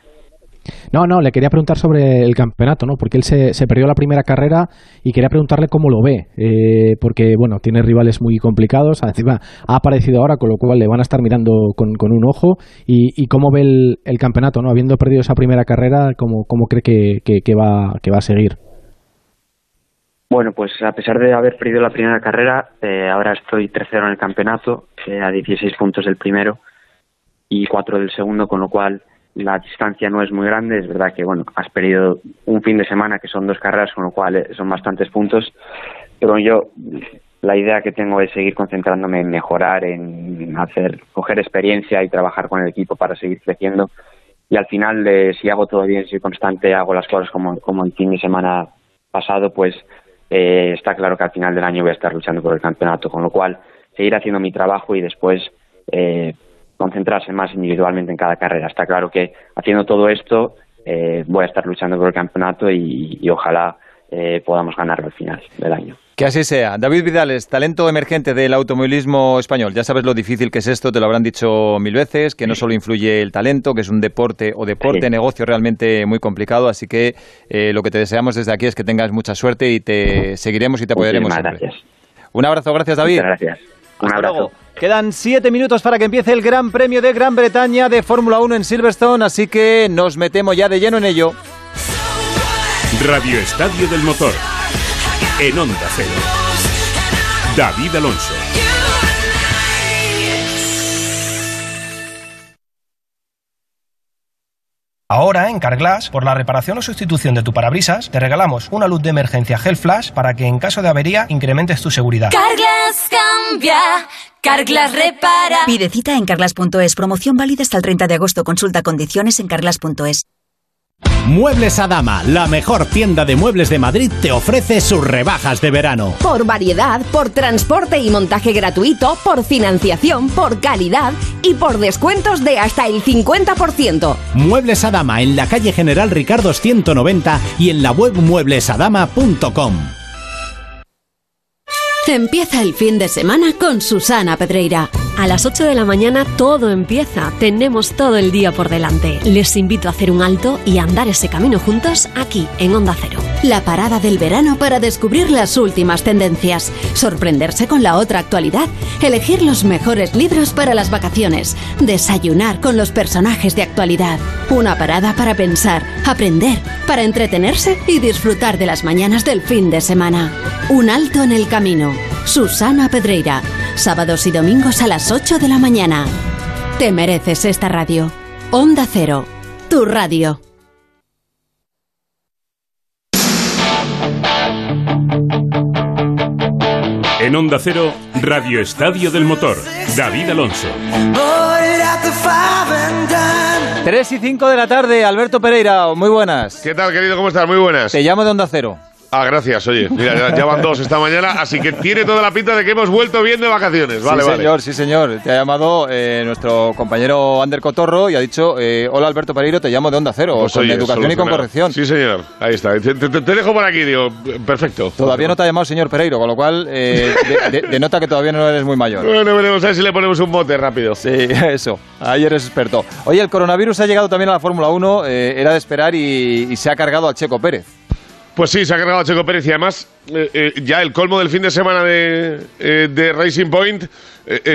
No, no, le quería preguntar sobre el campeonato, ¿no? Porque él se, se perdió la primera carrera y quería preguntarle cómo lo ve, eh, porque, bueno, tiene rivales muy complicados, encima ha aparecido ahora, con lo cual le van a estar mirando con, con un ojo, y, cómo ve el, campeonato, ¿no? Habiendo perdido esa primera carrera, ¿cómo, cómo cree que, que, va, que va a seguir? Bueno, pues a pesar de haber perdido la primera carrera, eh, ahora estoy tercero en el campeonato, eh, a 16 puntos del primero y 4 del segundo, con lo cual la distancia no es muy grande, es verdad que bueno, has perdido un fin de semana que son dos carreras, con lo cual eh, son bastantes puntos, pero yo la idea que tengo es seguir concentrándome en mejorar, en hacer, coger experiencia y trabajar con el equipo para seguir creciendo. Y al final, eh, si hago todo bien, si constante, hago las cosas como, como el fin de semana pasado, pues eh, está claro que al final del año voy a estar luchando por el campeonato, con lo cual seguir haciendo mi trabajo y después eh, concentrarse más individualmente en cada carrera. Está claro que haciendo todo esto eh, voy a estar luchando por el campeonato y, ojalá eh, podamos ganarlo al final del año. Que así sea. David Vidales, talento emergente del automovilismo español. Ya sabes lo difícil que es esto, te lo habrán dicho mil veces, que no solo influye el talento, que es un deporte o deporte, negocio realmente muy complicado. Así que eh, lo que te deseamos desde aquí es que tengas mucha suerte y te seguiremos y te apoyaremos. Gracias. Un abrazo, gracias David. Muchas gracias. Un abrazo. Quedan siete minutos para que empiece el Gran Premio de Gran Bretaña de Fórmula 1 en Silverstone, así que nos metemos ya de lleno en ello. Radio Estadio del Motor. En Onda Cero. David Alonso. Ahora, en Carglass, por la reparación o sustitución de tu parabrisas, te regalamos una luz de emergencia Gel Flash para que en caso de avería incrementes tu seguridad. Carglass cambia, Carglass repara. Pide cita en carglass.es. Promoción válida hasta el 30 de agosto. Consulta condiciones en carglass.es. Muebles Adama, la mejor tienda de muebles de Madrid, te ofrece sus rebajas de verano. Por variedad, por transporte y montaje gratuito, por financiación, por calidad y por descuentos de hasta el 50%. Muebles Adama en la calle General Ricardo 190 y en la web mueblesadama.com. Empieza el fin de semana con Susana Pedreira A las 8 de la mañana todo empieza. Tenemos todo el día por delante. Les invito a hacer un alto y andar ese camino juntos aquí en Onda Cero. La parada del verano para descubrir las últimas tendencias, sorprenderse con la otra actualidad, elegir los mejores libros para las vacaciones, desayunar con los personajes de actualidad. Una parada para pensar, aprender, para entretenerse y disfrutar de las mañanas del fin de semana. Un alto en el camino. Susana Pedreira. Sábados y domingos a las 8 de la mañana. Te mereces esta radio. Onda Cero. Tu radio. En Onda Cero, Radio Estadio del Motor. David Alonso. 3 y 5 de la tarde, Alberto Pereira, muy buenas. ¿Qué tal, querido? ¿Cómo estás? Muy buenas. Te llamo de Onda Cero. Ah, gracias, oye. Mira, ya, van dos esta mañana, así que tiene toda la pinta de que hemos vuelto bien de vacaciones. Vale, sí, vale. señor, sí, señor. Te ha llamado eh, nuestro compañero Ander Cotorro y ha dicho, eh, hola Alberto Pereiro, te llamo de Onda Cero, Pues, con oye, educación y con corrección. Sí, señor. Ahí está. Te, te- te dejo por aquí, digo. Perfecto. Todavía no te ha llamado señor Pereiro, con lo cual eh, de- de- denota que todavía no eres muy mayor. Bueno, veremos a ver si le ponemos un bote rápido. Sí, [laughs] eso. Ahí eres experto. Oye, el coronavirus ha llegado también a la Fórmula 1, eh, era de esperar y, y se ha cargado al Checo Pérez. Pues sí, se ha cargado a Checo Pérez y además eh, eh, ya el colmo del fin de semana de, eh, de Racing Point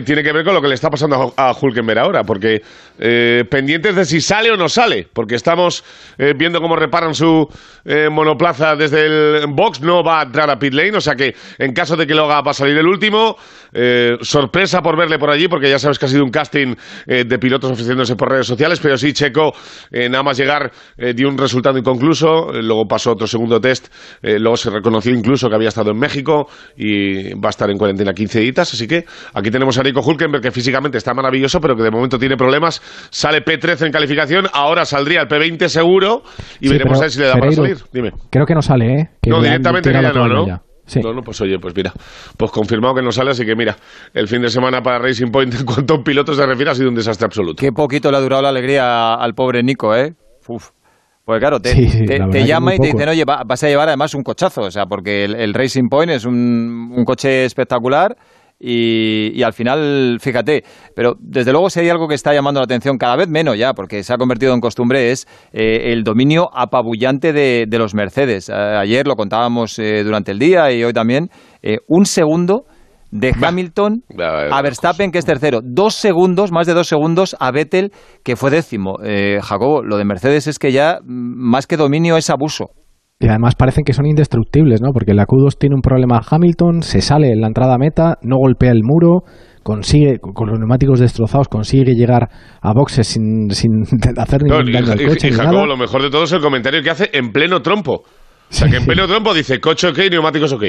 tiene que ver con lo que le está pasando a, a Hulkenberg ahora, porque eh, pendientes de si sale o no sale, porque estamos eh, viendo cómo reparan su eh, monoplaza desde el box, no va a entrar a pit lane, o sea que en caso de que lo haga va a salir el último. Eh, sorpresa por verle por allí, porque ya sabes que ha sido un casting de pilotos ofreciéndose por redes sociales, pero sí, Checo, nada más llegar, dio un resultado inconcluso, luego pasó otro segundo test, luego se reconoció incluso que había estado en México y va a estar en cuarentena 15 días, así que aquí tenemos a Nico Hulkenberg, que físicamente está maravilloso, pero que de momento tiene problemas, sale P13 en calificación, ahora saldría el P20 seguro, y Sí, veremos pero, a ver si le da Pereiro, para salir. Dime. Creo que no sale, ¿eh? Que No, directamente ya no, ¿no? ya. Sí. No, no, pues oye, pues mira, pues confirmado que no sale, así que mira, el fin de semana para Racing Point [laughs] en cuanto a pilotos se refiere ha sido un desastre absoluto. Qué poquito le ha durado la alegría al pobre Nico, ¿eh? Uf. Pues claro, te, Sí, te- te llama y te dicen, oye, va- vas a llevar además un cochazo, o sea, porque el, el Racing Point es un, un coche espectacular y, y al final, fíjate, pero desde luego si hay algo que está llamando la atención cada vez menos ya, porque se ha convertido en costumbre, es eh, el dominio apabullante de, de los Mercedes. Ayer lo contábamos eh, durante el día y hoy también, eh, un segundo de Hamilton a Verstappen, que es tercero. Dos segundos, más de dos segundos a Vettel, que fue décimo. Jacobo, lo de Mercedes es que ya mm, más que dominio es abuso. Y además parecen que son indestructibles, ¿no? Porque la Q2 tiene un problema Hamilton, se sale en la entrada a meta, no golpea el muro, consigue, con los neumáticos destrozados, consigue llegar a boxes sin, sin [laughs] hacer No, ningún y, daño al y- coche y ni Jacobo, lo mejor de todo es el comentario que hace en pleno trompo. O sea, que en pleno trompo dice coche ok, neumáticos ok.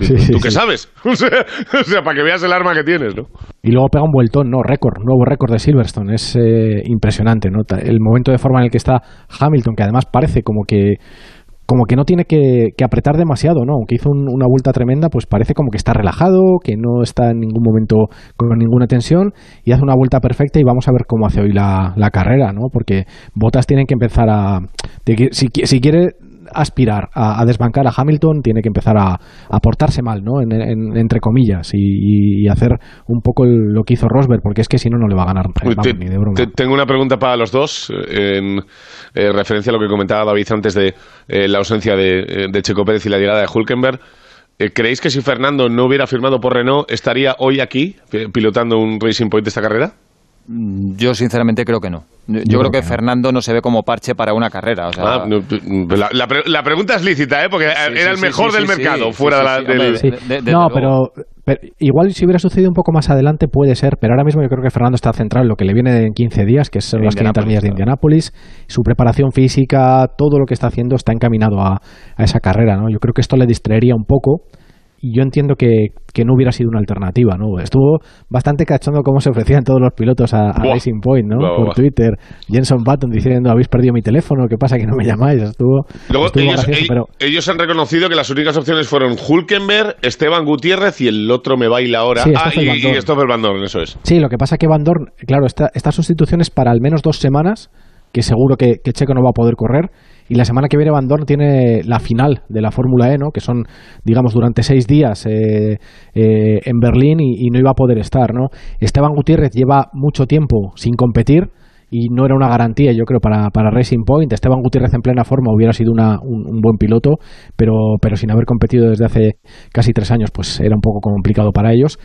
Sí, ¿Tú qué sabes? [laughs] O sea, para que veas el arma que tienes, ¿no? Y luego pega un vueltón, no, récord, nuevo récord de Silverstone. Es eh, impresionante, ¿no? El momento de forma en el que está Hamilton, que además parece como que como que no tiene que, apretar demasiado, ¿no? Aunque hizo un- una vuelta tremenda, pues parece como que está relajado, que no está en ningún momento con ninguna tensión y hace una vuelta perfecta y vamos a ver cómo hace hoy la, carrera, ¿no? Porque Botas tienen que empezar a... si, si quiere aspirar a, a desbancar a Hamilton, tiene que empezar a, a portarse mal, ¿no? En- en- entre comillas, y, y hacer un poco el- lo que hizo Rosberg, porque es que si no, no le va a ganar Uy, vamos, te- ni de broma. te- tengo una pregunta para los dos, eh, en eh, referencia a lo que comentaba David antes de eh, la ausencia de, eh, de Checo Pérez y la llegada de Hulkenberg. Eh, ¿Creéis que si Fernando no hubiera firmado por Renault, estaría hoy aquí eh, pilotando un Racing Point de esta carrera? Mm, Yo sinceramente creo que no. Yo, creo que, Fernando no se ve como parche para una carrera. O sea, Ah, no, la, la pre- la pregunta es lícita, ¿eh? porque era sí, el mejor sí, del sí, mercado, sí, fuera sí, de del... de- no, pero, pero igual si hubiera sucedido un poco más adelante puede ser, pero ahora mismo yo creo que Fernando está centrado en lo que le viene en 15 días, que son las 500 millas de Indianápolis, Indianápolis, su preparación física, todo lo que está haciendo está encaminado a, a esa carrera, ¿no? Yo creo que esto le distraería un poco y yo entiendo que, que no hubiera sido una alternativa, ¿no? Estuvo bastante cachondo cómo se ofrecían todos los pilotos a. Racing Point, ¿no? Buah, Por buah. Twitter, Jenson Button diciendo, habéis perdido mi teléfono, ¿qué pasa que no me llamáis? Estuvo, Luego, estuvo ellos, gracioso, ell- pero... ellos han reconocido que las únicas opciones fueron Hulkenberg, Esteban Gutiérrez y el otro me baila ahora. Sí, ah, y, y Stoffel Van Dorn, eso es. Sí, lo que pasa que Van Dorn, claro, esta, esta sustitución es para al menos dos semanas, que seguro que, que Checo no va a poder correr, y la semana que viene Van Dorn tiene la final de la Fórmula E, ¿no? que son, digamos, durante seis días eh, eh, en Berlín y, no iba a poder estar. ¿no? Esteban Gutiérrez lleva mucho tiempo sin competir y no era una garantía, yo creo, para, para Racing Point. Esteban Gutiérrez en plena forma hubiera sido una, un, un buen piloto, pero, pero sin haber competido desde hace casi tres años, pues era un poco complicado para ellos.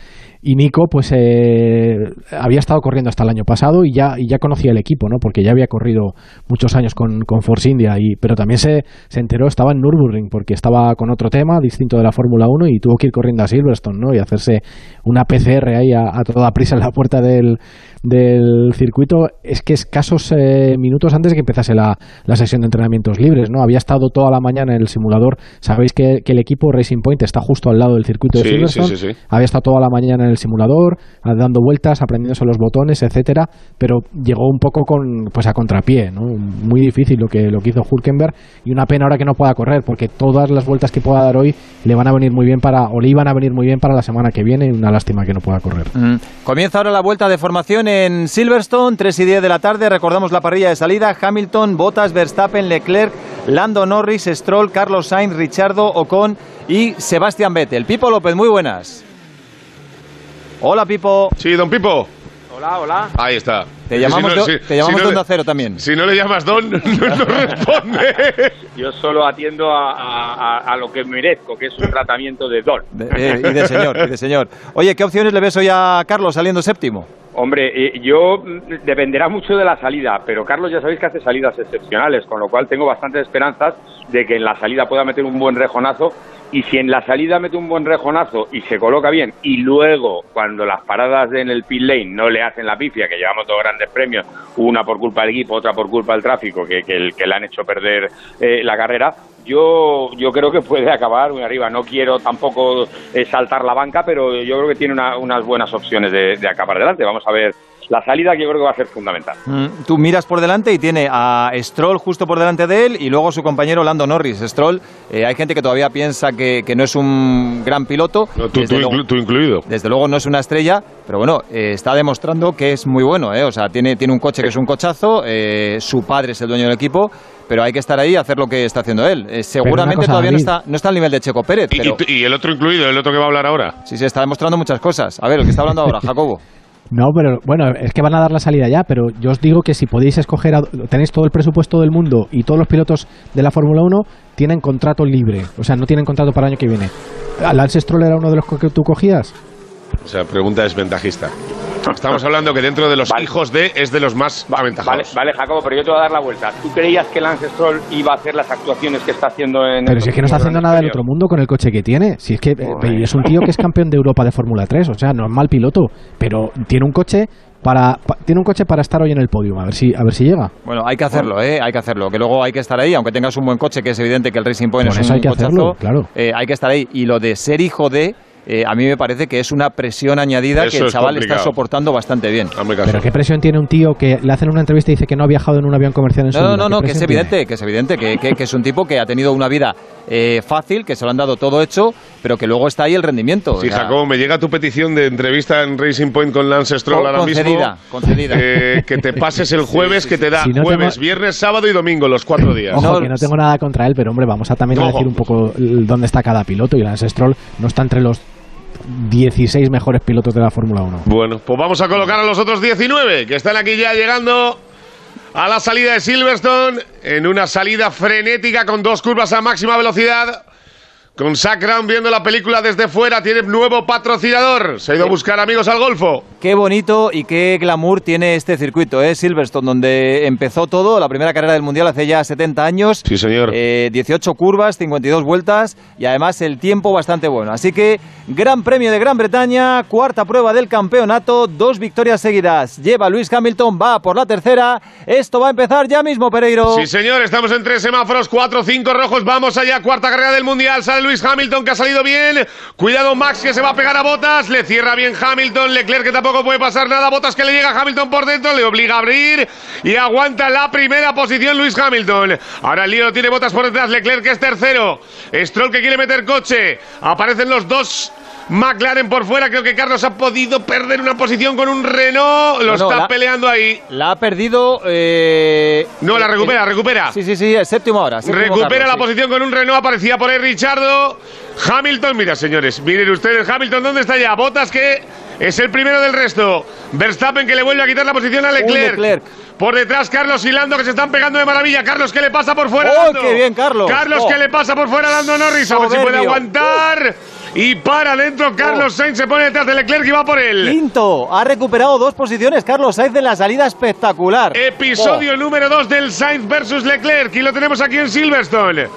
Y Nico, pues eh, había estado corriendo hasta el año pasado y ya, y ya conocía el equipo, ¿no? Porque ya había corrido muchos años con, con Force India, y, pero también se, se enteró, estaba en Nürburgring, porque estaba con otro tema distinto de la Fórmula 1 y tuvo que ir corriendo a Silverstone, ¿no? Y hacerse una PCR ahí a, a toda prisa en la puerta del, del circuito. Es que escasos eh, minutos antes de que empezase la, la sesión de entrenamientos libres, ¿no? Había estado toda la mañana en el simulador. Sabéis que, que el equipo Racing Point está justo al lado del circuito de Sí, Silverstone. sí, sí, sí. Había estado toda la mañana en el simulador, a- dando vueltas, aprendiéndose los botones, etcétera, pero llegó un poco con pues a contrapié, ¿no? Muy difícil lo que lo que hizo Hulkenberg y una pena ahora que no pueda correr porque todas las vueltas que pueda dar hoy le van a venir muy bien para o le iban a venir muy bien para la semana que viene una lástima que no pueda correr. Mm. Comienza ahora la vuelta de formación en Silverstone, 3 y 10 de la tarde. Recordamos la parrilla de salida: Hamilton, Bottas, Verstappen, Leclerc, Lando Norris, Stroll, Carlos Sainz, Richardo, Ocon y Sebastián Vettel. Pipo López, muy buenas. Hola, Pipo. Sí, don Pipo. Hola, hola. Ahí está. Te llamamos, Si no- de, si- te llamamos si no de le- Onda Cero también. Si no le llamas Don, [laughs] no, no [laughs] responde. Yo solo atiendo a, a- lo que merezco, que es un tratamiento de don. Eh, y de señor, y de señor. Oye, ¿qué opciones le ves hoy a Carlos saliendo séptimo? Hombre, eh, yo mm, dependerá mucho de la salida, pero Carlos ya sabéis que hace salidas excepcionales, con lo cual tengo bastantes esperanzas de que en la salida pueda meter un buen rejonazo. Y si en la salida mete un buen rejonazo y se coloca bien, y luego cuando las paradas en el pit lane no le hacen la pifia, que llevamos dos grandes premios, una por culpa del equipo, otra por culpa del tráfico, que, que, que le han hecho perder eh, la carrera, yo, yo creo que puede acabar muy arriba. No quiero tampoco eh, saltar la banca, pero yo creo que tiene una- unas buenas opciones de, de acabar delante. Vamos a ver la salida, que yo creo que va a ser fundamental. Mm, Tú miras por delante y tiene a Stroll justo por delante de él y luego su compañero Lando Norris. Stroll, eh, hay gente que todavía piensa que, que no es un gran piloto. No, tú, Desde tú luego- inclu- tú incluido. Desde luego no es una estrella, pero bueno, eh, está demostrando que es muy bueno. ¿eh? O sea, tiene, tiene un coche que es un cochazo, eh, su padre es el dueño del equipo, pero hay que estar ahí y hacer lo que está haciendo él. Eh, seguramente cosa, todavía no está, no está al nivel de Checo Pérez, Y, pero y- y el otro incluido, el otro que va a hablar ahora. sí, sí, está demostrando muchas cosas. A ver, el que está hablando ahora, [laughs] Jacobo. No, pero bueno, es que van a dar la salida ya, pero yo os digo que si podéis escoger, a- tenéis todo el presupuesto del mundo y todos los pilotos de la Fórmula 1 tienen contrato libre, o sea, no tienen contrato para el año que viene. ¿Lance Stroll era uno de los que tú cogías? O sea, pregunta desventajista. Estamos hablando que dentro de los hijos de es de los más aventajados. vale, Jacobo, pero yo te voy a dar la vuelta. ¿Tú creías que Lance Stroll iba a hacer las actuaciones que está haciendo en Pero el si es que no está haciendo nada del otro mundo con el coche que tiene. Si es que eh, es un tío que es campeón de Europa de Fórmula 3, o sea, no es mal piloto, pero tiene un coche para pa- tiene un coche para estar hoy en el podio, a ver si a ver si llega. Bueno, hay que hacerlo, ¿eh? Hay que hacerlo. Que luego hay que estar ahí, aunque tengas un buen coche, que es evidente que el Racing Point Por es eso un hay que cochazo, hacerlo, claro. eh, hay que estar ahí. Y lo de ser hijo de, eh, a mí me parece que es una presión añadida Eso que el es chaval está soportando bastante bien. Pero qué presión tiene un tío que le hacen una entrevista y dice que no ha viajado en un avión comercial en su No, vida? no, ¿Qué no, que es tiene? evidente, que es evidente, que, que- que es un tipo que ha tenido una vida eh, fácil, que se lo han dado todo hecho, pero que luego está ahí el rendimiento. Sí, O sea, Jacobo, me llega tu petición de entrevista en Racing Point con Lance Stroll Con- ahora concedida, mismo. concedida. Eh, que te [laughs] pases el jueves, que te da Si no jueves, tengo- viernes, sábado y domingo, los cuatro [laughs] días. Ojo, que no tengo nada contra él, pero hombre, vamos a también a decir un poco dónde está cada piloto y Lance Stroll no está entre los 16 mejores pilotos de la Fórmula 1. Bueno, pues vamos a colocar a los otros 19 que están aquí ya llegando a la salida de Silverstone en una salida frenética con dos curvas a máxima velocidad. Con Zach Brown viendo la película desde fuera, tiene nuevo patrocinador. Se ha ido a buscar amigos al Golfo. Qué bonito y qué glamour tiene este circuito, ¿eh? Silverstone, donde empezó todo, la primera carrera del Mundial hace ya 70 años. Sí, señor. Eh, 18 curvas, 52 vueltas y además el tiempo bastante bueno. Así que Gran Premio de Gran Bretaña, cuarta prueba del campeonato, dos victorias seguidas. Lleva Luis Hamilton, va por la tercera. Esto va a empezar ya mismo, Pereiro. Sí, señor, estamos en tres semáforos, cuatro, cinco rojos. Vamos allá, cuarta carrera del Mundial. Sale Luis Hamilton, que ha salido bien. Cuidado, Max, que se va a pegar a Botas. Le cierra bien Hamilton. Leclerc, que tampoco puede pasar nada. Botas, que le llega a Hamilton por dentro. Le obliga a abrir. Y aguanta la primera posición Luis Hamilton. Ahora el lío tiene Botas por detrás. Leclerc, que es tercero. Stroll, que quiere meter coche. Aparecen los dos McLaren por fuera. Creo que Carlos ha podido perder una posición con un Renault. Lo No, está la- peleando ahí. La ha perdido. eh, No, la eh, recupera, eh, recupera. Sí, sí, sí, séptimo ahora. séptimo Recupera Carlos, la sí. posición con un Renault, aparecía por ahí Richardo. Hamilton, mira señores, miren ustedes, Hamilton, ¿dónde está ya? Botas que es el primero del resto. Verstappen que le vuelve a quitar la posición a Leclerc. Leclerc. Por detrás Carlos y Lando que se están pegando de maravilla. Carlos que le pasa por fuera. ¡Oh, Lando. qué bien, Carlos! Carlos Oh. que le pasa por fuera a Lando Norris. A ver si puede aguantar. Y para adentro Carlos Sainz se pone detrás de Leclerc y va por él. Quinto, ha recuperado dos posiciones Carlos Sainz de la salida espectacular. Episodio número 2 del Sainz versus Leclerc y lo tenemos aquí en Silverstone.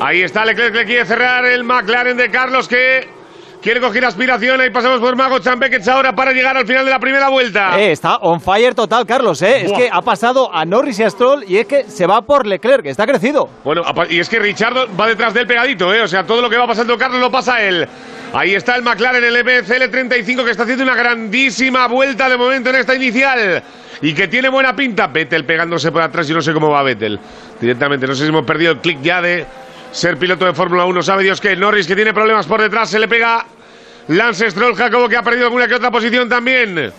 Ahí está Leclerc que quiere cerrar el McLaren de Carlos que quiere coger aspiración. Ahí pasamos por Mago Chambeckets ahora para llegar al final de la primera vuelta. Eh, está on fire total, Carlos, ¿eh? Es que ha pasado a Norris y a Stroll y es que se va por Leclerc, que está crecido. Bueno, y es que Richardo va detrás del pegadito, ¿eh? O sea, todo lo que va pasando Carlos lo pasa él. Ahí está el McLaren, el MCL35, que está haciendo una grandísima vuelta de momento en esta inicial. Y que tiene buena pinta. Vettel pegándose por atrás y no sé cómo va Vettel. Directamente, no sé si hemos perdido el clic ya de ser piloto de Fórmula 1. Sabe Dios que Norris, que tiene problemas por detrás, se le pega Lance Stroll, Jacobo, que ha perdido alguna que otra posición también.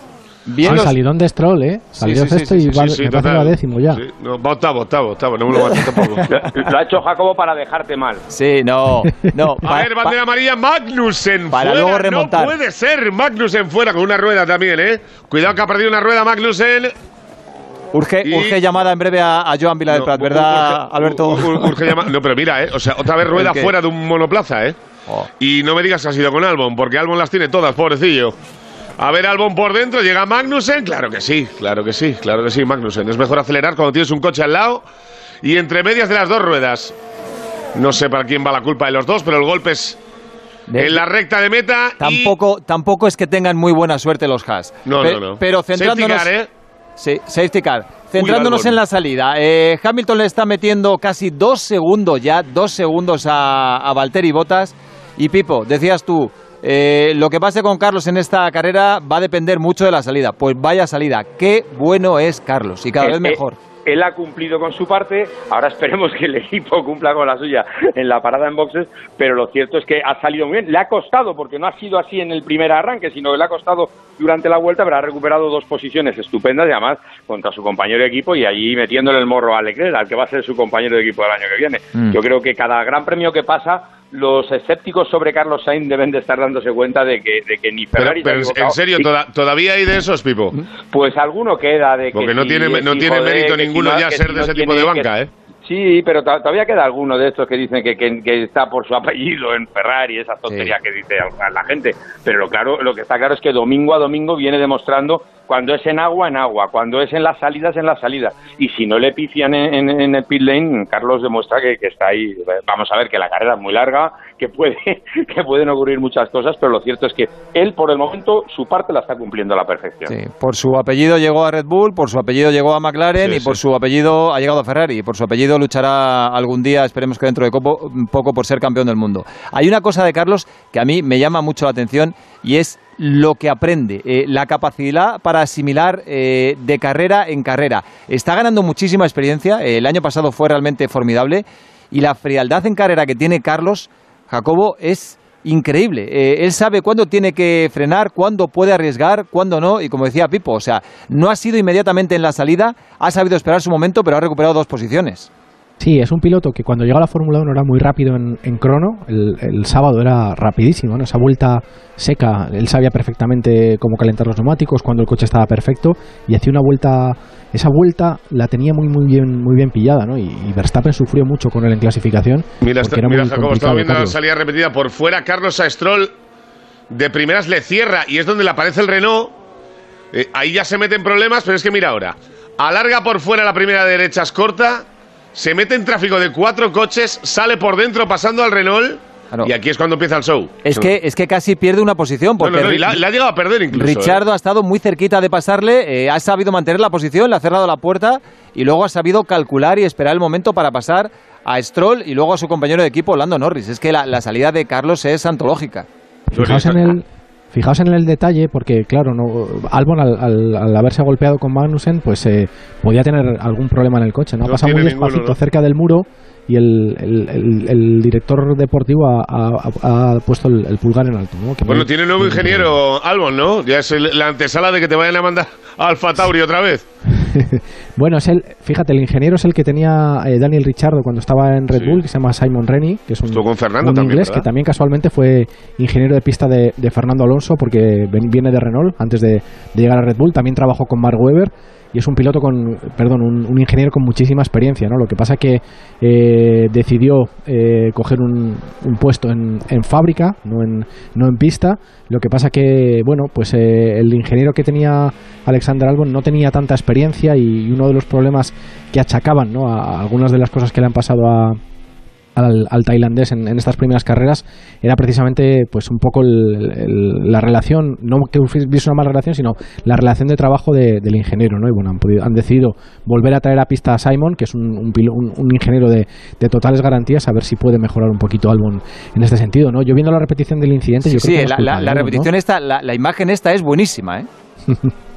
Sí, salidón de Stroll, ¿eh? Salió sí, sí, sexto sí, y sí, va, sí, me va décimo ya. Sí, no, va octavo, octavo, octavo. No me lo tampoco. [laughs] Lo ha hecho Jacobo para dejarte mal. Sí, no, no. [laughs] A ver, bandera amarilla, Magnussen Para fuera. luego remontar. No puede ser Magnussen fuera con una rueda también, ¿eh? Cuidado que ha perdido una rueda Magnussen. Urge, Y- urge llamada en breve a, a Joan Vila del No, Prat, ¿verdad, urge- Alberto? ur- ur- urge llama- no, pero mira, ¿eh? O sea, otra vez [laughs] rueda fuera de un monoplaza, ¿eh? Oh. Y no me digas que ha sido con Albon, porque Albon las tiene todas, pobrecillo. A ver, Albon por dentro, llega Magnussen. Claro que sí, claro que sí, claro que sí, Magnussen. Es mejor acelerar cuando tienes un coche al lado y entre medias de las dos ruedas. No sé para quién va la culpa de los dos, pero el golpe es De- en la recta de meta. y- Tampoco, tampoco es que tengan muy buena suerte los Haas. No, Pe- no, no. Pero centrándonos. ¿eh? Sí, safety car. Centrándonos en la salida, eh, Hamilton le está metiendo casi dos segundos ya, dos segundos a, a Valtteri Bottas. Y Pipo, decías tú, eh, lo que pase con Carlos en esta carrera va a depender mucho de la salida. Pues vaya salida, qué bueno es Carlos y cada Eh, vez mejor. Él ha cumplido con su parte, ahora esperemos que el equipo cumpla con la suya en la parada en boxes, pero lo cierto es que ha salido muy bien. Le ha costado, porque no ha sido así en el primer arranque, sino que le ha costado durante la vuelta, pero ha recuperado dos posiciones estupendas y además contra su compañero de equipo y allí metiéndole el morro a Leclerc, al que va a ser su compañero de equipo del año que viene. Mm. Yo creo que cada gran premio que pasa, los escépticos sobre Carlos Sainz deben de estar dándose cuenta de que, de que ni Ferrari pero en- serio, toda- todavía hay de esos, Pipo. pues alguno queda de que Porque no si tiene, no tiene de, mérito si ninguno no- ya ser si de ese tipo de que- banca, ¿eh? Sí, pero to- todavía queda alguno de estos que dicen que, que- que está por su [laughs] apellido en Ferrari, esa tontería que dice a- la gente. Pero lo claro, lo que está claro es que domingo a domingo viene demostrando cuando es en agua, en agua, cuando es en las salidas, en las salidas. Y si no le pician en, en- en el pit lane, Carlos demuestra que, que está ahí. Vamos a ver que la carrera es muy larga, que puede [laughs] que pueden ocurrir muchas cosas, pero lo cierto es que él, por el momento, su parte la está cumpliendo a la perfección. Sí, por su apellido llegó a Red Bull, por su apellido llegó a McLaren Sí, y por sí. su apellido ha llegado a Ferrari. Y por su apellido luchará algún día, esperemos que dentro de copo- poco, por ser campeón del mundo. Hay una cosa de Carlos que a mí me llama mucho la atención y es lo que aprende, eh, la capacidad para asimilar eh, de carrera en carrera. Está ganando muchísima experiencia, eh, el año pasado fue realmente formidable y la frialdad en carrera que tiene Carlos Jacobo es increíble. Eh, él sabe cuándo tiene que frenar, cuándo puede arriesgar, cuándo no. Y como decía Pipo, o sea, no ha sido inmediatamente en la salida, ha sabido esperar su momento, pero ha recuperado dos posiciones. Sí, es un piloto que cuando llegó a la Fórmula 1 era muy rápido en, en crono. El, el sábado era rapidísimo, ¿no? Esa vuelta seca, él sabía perfectamente cómo calentar los neumáticos, cuando el coche estaba perfecto y hacía una vuelta. Esa vuelta la tenía muy muy bien muy bien pillada, ¿no? Y, y Verstappen sufrió mucho con él en clasificación. Mira, está- mira Jacobo, estaba viendo la salida repetida por fuera. Carlos Saestrol de primeras le cierra y es donde le aparece el Renault. Eh, ahí ya se mete en problemas, pero es que mira ahora. Alarga por fuera la primera derecha, es corta. Se mete en tráfico de cuatro coches, sale por dentro pasando al Renault. Claro. Y aquí es cuando empieza el show. Es que, es que casi pierde una posición porque no, no, la, la ha llegado a perder incluso. ¿eh? Richardo ha estado muy cerquita de pasarle, eh, ha sabido mantener la posición, le ha cerrado la puerta y luego ha sabido calcular y esperar el momento para pasar a Stroll y luego a su compañero de equipo, Lando Norris. Es que la, la salida de Carlos es antológica. Fijaos en el, fijaos en el detalle, porque claro, no, Albon al, al- al haberse golpeado con Magnussen, pues eh, podía tener algún problema en el coche, ¿no? Ha No pasado muy ninguno, despacito ¿no? cerca del muro y el, el- el- el director deportivo ha, ha- ha puesto el, pulgar en alto, ¿no? Que Bueno, no- tiene nuevo ingeniero Albon, ¿no? Ya es la antesala de que te vayan a mandar a Alfa Tauri otra vez. [laughs] Bueno, es el, fíjate, el ingeniero es el que tenía eh, Daniel Richardo cuando estaba en Red Sí. Bull, que se llama Simon Rennie, que es un, con Fernando un también, inglés ¿verdad? que también casualmente fue ingeniero de pista de, de Fernando Alonso porque ven- viene de Renault antes de, de llegar a Red Bull. También trabajó con Mark Webber y es un piloto con, perdón, un, un ingeniero con muchísima experiencia, ¿no? Lo que pasa que eh, decidió eh, coger un, un puesto en, en fábrica, no en, no en pista. Lo que pasa que, bueno, pues eh, el ingeniero que tenía Alexander Albon no tenía tanta experiencia y uno de los problemas que achacaban, ¿no? A, a algunas de las cosas que le han pasado a, al, al tailandés en, en estas primeras carreras era precisamente pues un poco el- el- la relación no que hubiese una mala relación sino la relación de trabajo de- del ingeniero ¿no? y bueno han, podido- han decidido volver a traer a pista a Simon que es un, un un- un ingeniero de, de totales garantías a ver si puede mejorar un poquito Albon en este sentido ¿no? yo viendo la repetición del incidente yo Sí, creo que no es la, la- la Albon, ¿no? repetición esta, la, la imagen esta es buenísima, ¿eh? [laughs]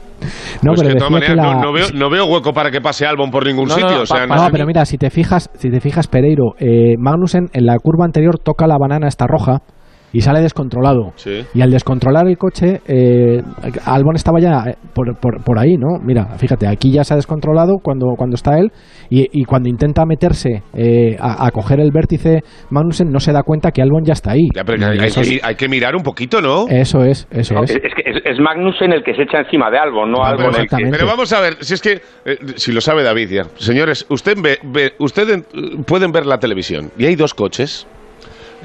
No, Pues pero que de todas maneras no, la- no veo, no veo hueco para que pase Albon por ningún No, no, sitio. no, o sea, pa- no No, sé- pero mira, si te fijas, si te fijas, Pereiro, eh, Magnussen en la curva anterior toca la banana esta roja y sale descontrolado. Sí. Y al descontrolar el coche, eh, Albon estaba ya eh, por, por, por ahí, ¿no? Mira, fíjate, aquí ya se ha descontrolado cuando, cuando está él y, y cuando intenta meterse eh, a, a coger el vértice Magnussen no se da cuenta que Albon ya está ahí. Ya, pero que hay, que, es- hay que mirar un poquito, ¿no? Eso es, eso es. Es, es que es, es Magnussen el que se echa encima de Albon, no Albon pero, el que... pero vamos a ver, si es que, eh, si lo sabe David ya. Señores, usted ve, ve- usted en- pueden ver la televisión y hay dos coches,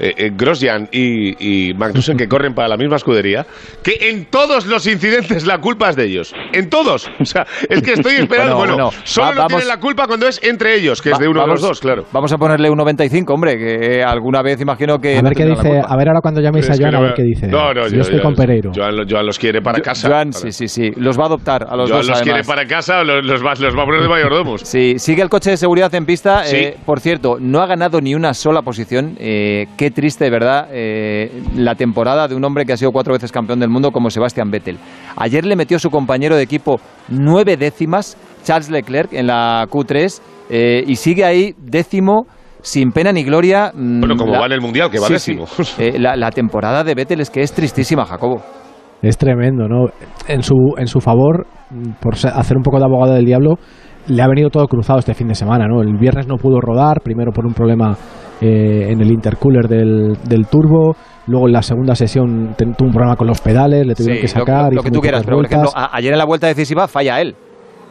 eh, eh, Grosjean y, y Magnussen, que corren para la misma escudería, que en todos los incidentes la culpa es de ellos. En todos. O sea, es que estoy esperando. Bueno, Bueno, bueno, solo va- no vamos- tienen la culpa cuando es entre ellos, que es de uno vamos- de los dos, claro. Vamos a ponerle un 95, hombre, que eh, alguna vez imagino que... A no ver qué tendrá la dice, a ver ahora cuando llaméis a Joan, no a ver qué dice. No, no, yo, estoy con Pereiro. Joan, lo- Joan los quiere para casa. Joan, Para- sí, sí, sí. Los va a adoptar a los Joan dos, los quiere para casa o los, los va, los va a poner de mayordomos. Sí, sigue el coche de seguridad en pista. Sí. Eh, por cierto, no ha ganado ni una sola posición. Eh, qué triste, verdad, eh, la temporada de un hombre que ha sido cuatro veces campeón del mundo como Sebastián Vettel. Ayer le metió su compañero de equipo nueve décimas, Charles Leclerc, en la Q3 eh, y sigue ahí décimo. Sin pena ni gloria. mm, Bueno, como la- va en el Mundial, que va Sí, décimo. sí. Eh, la, la temporada de Vettel es que es tristísima, Jacobo. Es tremendo, ¿no? En su, en su favor, por hacer un poco de abogado del diablo, le ha venido todo cruzado este fin de semana, ¿no? El viernes no pudo rodar, primero por un problema eh, en el intercooler del, del turbo, luego en la segunda sesión tuvo un problema con los pedales, le tuvieron Sí, que lo- sacar. lo, hizo que tú quieras, pero por ejemplo, vueltas. a- ayer en la vuelta decisiva falla él.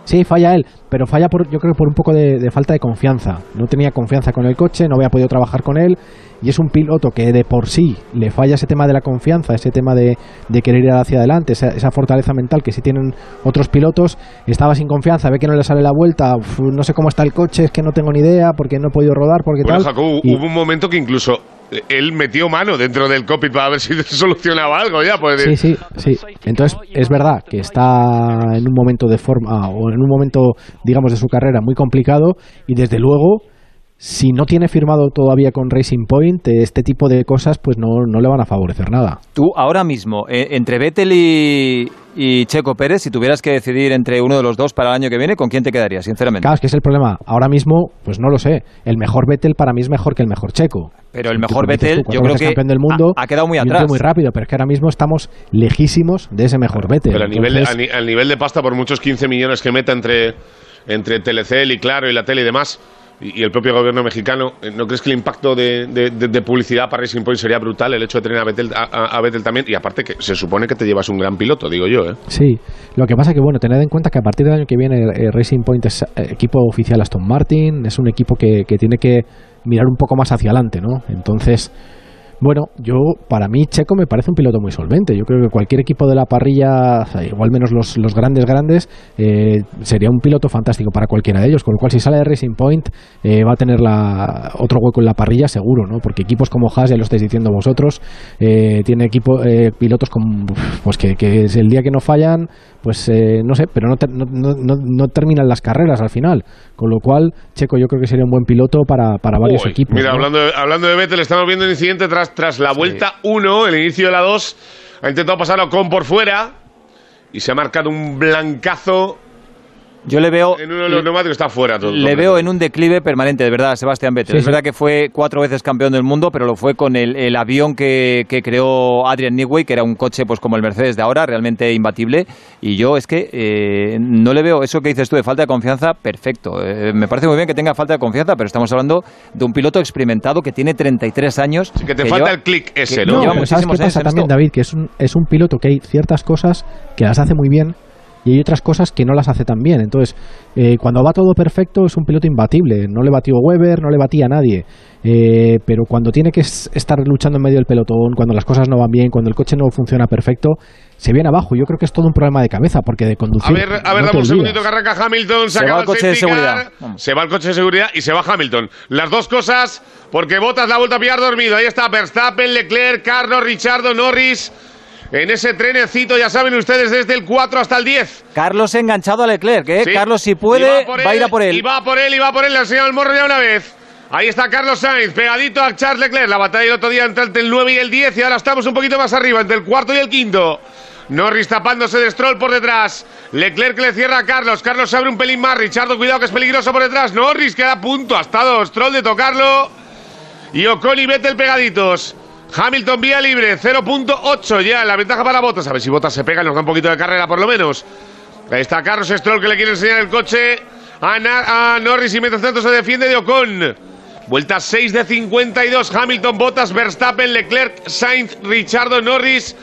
Sí, falla él, pero falla por, yo creo por un poco de, de falta de confianza. No tenía confianza con el coche, no había podido trabajar con él y es un piloto que de por sí le falla ese tema de la confianza, ese tema de, de querer ir hacia adelante, esa, esa fortaleza mental que si tienen otros pilotos. Estaba sin confianza, ve que no le sale la vuelta, uf, no sé cómo está el coche, es que no tengo ni idea porque no he podido rodar, porque Bueno, tal. Y- hubo un momento que incluso él metió mano dentro del cockpit para ver si [laughs] se solucionaba algo ya. Pues, Sí, sí, sí. Entonces, es verdad que está en un momento de forma, o en un momento, digamos, de su carrera muy complicado, y desde luego, si no tiene firmado todavía con Racing Point, este tipo de cosas, pues no, no le van a favorecer nada. Tú, ahora mismo, eh, entre Vettel y, y Checo Pérez, si tuvieras que decidir entre uno de los dos para el año que viene, ¿con quién te quedarías, sinceramente? Claro, es que es el problema. Ahora mismo, pues no lo sé. El mejor Vettel para mí es mejor que el mejor Checo. Pero el mejor Vettel, yo creo que campeón del mundo ha, ha quedado muy atrás. muy rápido, pero es que ahora mismo estamos lejísimos de ese mejor Vettel. Pero a nivel, de, Entonces- a, ni- al nivel de pasta, por muchos 15 millones que meta entre, entre Telecel y Claro y la tele y demás, y, el propio gobierno mexicano, eh, ¿no crees que el impacto de, de- de- de publicidad para Racing Point sería brutal? El hecho de tener a Vettel, a, a- Vettel también, y aparte que se supone que te llevas un gran piloto, digo yo, ¿eh? Sí, lo que pasa que, bueno, tened en cuenta que a partir del año que viene eh, Racing Point es eh, equipo oficial Aston Martin, es un equipo que, que tiene que mirar un poco más hacia adelante, ¿no? Entonces, bueno, yo, para mí, Checo me parece un piloto muy solvente. Yo creo que cualquier equipo de la parrilla, igual menos los, los grandes, grandes, eh, sería un piloto fantástico para cualquiera de ellos. Con lo cual, si sale de Racing Point, eh, va a tener la, otro hueco en la parrilla seguro, ¿no? Porque equipos como Haas, ya lo estáis diciendo vosotros, eh, tiene equipo, eh, pilotos con, pues que, que es el día que no fallan, pues eh, no sé, pero no, ter- no, no, terminan las carreras al final. Con lo cual, Checo yo creo que sería un buen piloto para, para varios equipos. Mira, hablando de, hablando de Vettel, estamos viendo el incidente tras, tras la vuelta 1, el inicio de la 2. ha intentado pasar a Ocon por fuera y se ha marcado un blancazo Yo le veo. en uno de los neumáticos, está fuera todo. Le veo en un declive permanente, de verdad, Sebastián Vettel. Sí, es sí. verdad que fue cuatro veces campeón del mundo, pero lo fue con el, el avión que, que creó Adrian Newey, que era un coche pues como el Mercedes de ahora, realmente imbatible. Y yo es que eh, no le veo eso que dices tú de falta de confianza, perfecto. Eh, me parece muy bien que tenga falta de confianza, pero estamos hablando de un piloto experimentado que tiene 33 años. que te falta el clic ese, ¿no? ¿sabes qué muchísimos años pasa también, esto. David? Que es un, es un piloto que hay ciertas cosas que las hace muy bien y hay otras cosas que no las hace tan bien. Entonces, eh, cuando va todo perfecto es un piloto imbatible. No le batió Weber, no le batía a nadie. Eh, pero cuando tiene que es- estar luchando en medio del pelotón, cuando las cosas no van bien, cuando el coche no funciona perfecto, se viene abajo. Yo creo que es todo un problema de cabeza, porque de A conducir... ver, a ver, no te dame un segundito que arranca Hamilton, se, Se acaba va el coche de seguridad. Vamos. Se va el coche de seguridad y se va Hamilton. Las dos cosas, porque Botas la ha vuelto a pillar dormido. Ahí está Verstappen, Leclerc, Carlos, Richardo, Norris. En ese trenecito, ya saben ustedes, desde el 4 hasta el 10. Carlos enganchado a Leclerc, ¿eh? Sí. Carlos, si puede, va, a ir a por él. Y va por él, y va por él, le ha enseñado el morro ya una vez. Ahí está Carlos Sainz, pegadito a Charles Leclerc. La batalla del otro día entre el 9 y el 10, y ahora estamos un poquito más arriba, entre el cuarto y el quinto. Norris tapándose de Stroll por detrás. Leclerc que le cierra a Carlos. Carlos se abre un pelín más. Richardo, cuidado que es peligroso por detrás. Norris queda a punto. Ha estado Stroll de tocarlo. Y Ocon y Vettel pegaditos. Hamilton vía libre, 0.8 ya, la ventaja para Bottas. A ver si Bottas se pega y nos da un poquito de carrera por lo menos. Ahí está Carlos Stroll que le quiere enseñar el coche a, Na- a Norris y mientras tanto se defiende de Ocon. Vuelta 6 de 52, Hamilton, Bottas, Verstappen, Leclerc, Sainz, Richardo, Norris,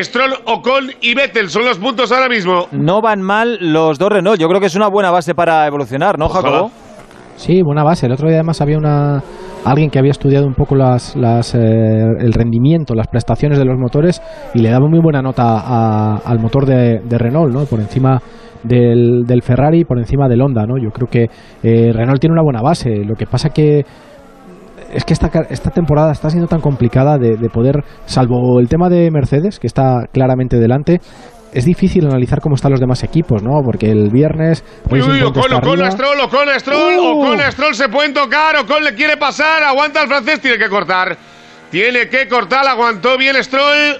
Stroll, Ocon y Vettel. Son los puntos ahora mismo. No van mal los dos Renault. Yo creo que es una buena base para evolucionar, ¿no, Jacobo? Sí, buena base. El otro día además había una alguien que había estudiado un poco las, las, eh, el rendimiento, las prestaciones de los motores y le daba muy buena nota a- al motor de, Renault, ¿no? Por encima del, del Ferrari, por encima del Honda, ¿no? Yo creo que eh, Renault tiene una buena base. Lo que pasa que es que esta, esta temporada está siendo tan complicada de, de poder, salvo el tema de Mercedes, que está claramente delante, es difícil analizar cómo están los demás equipos, ¿no? Porque el viernes... Uy, uy, Ocon, Ocon, arriba. Stroll, Ocon, Stroll, Uh. Ocon, Stroll se pueden tocar, Ocon le quiere pasar, aguanta el francés, tiene que cortar. Tiene que cortar, aguantó bien Stroll.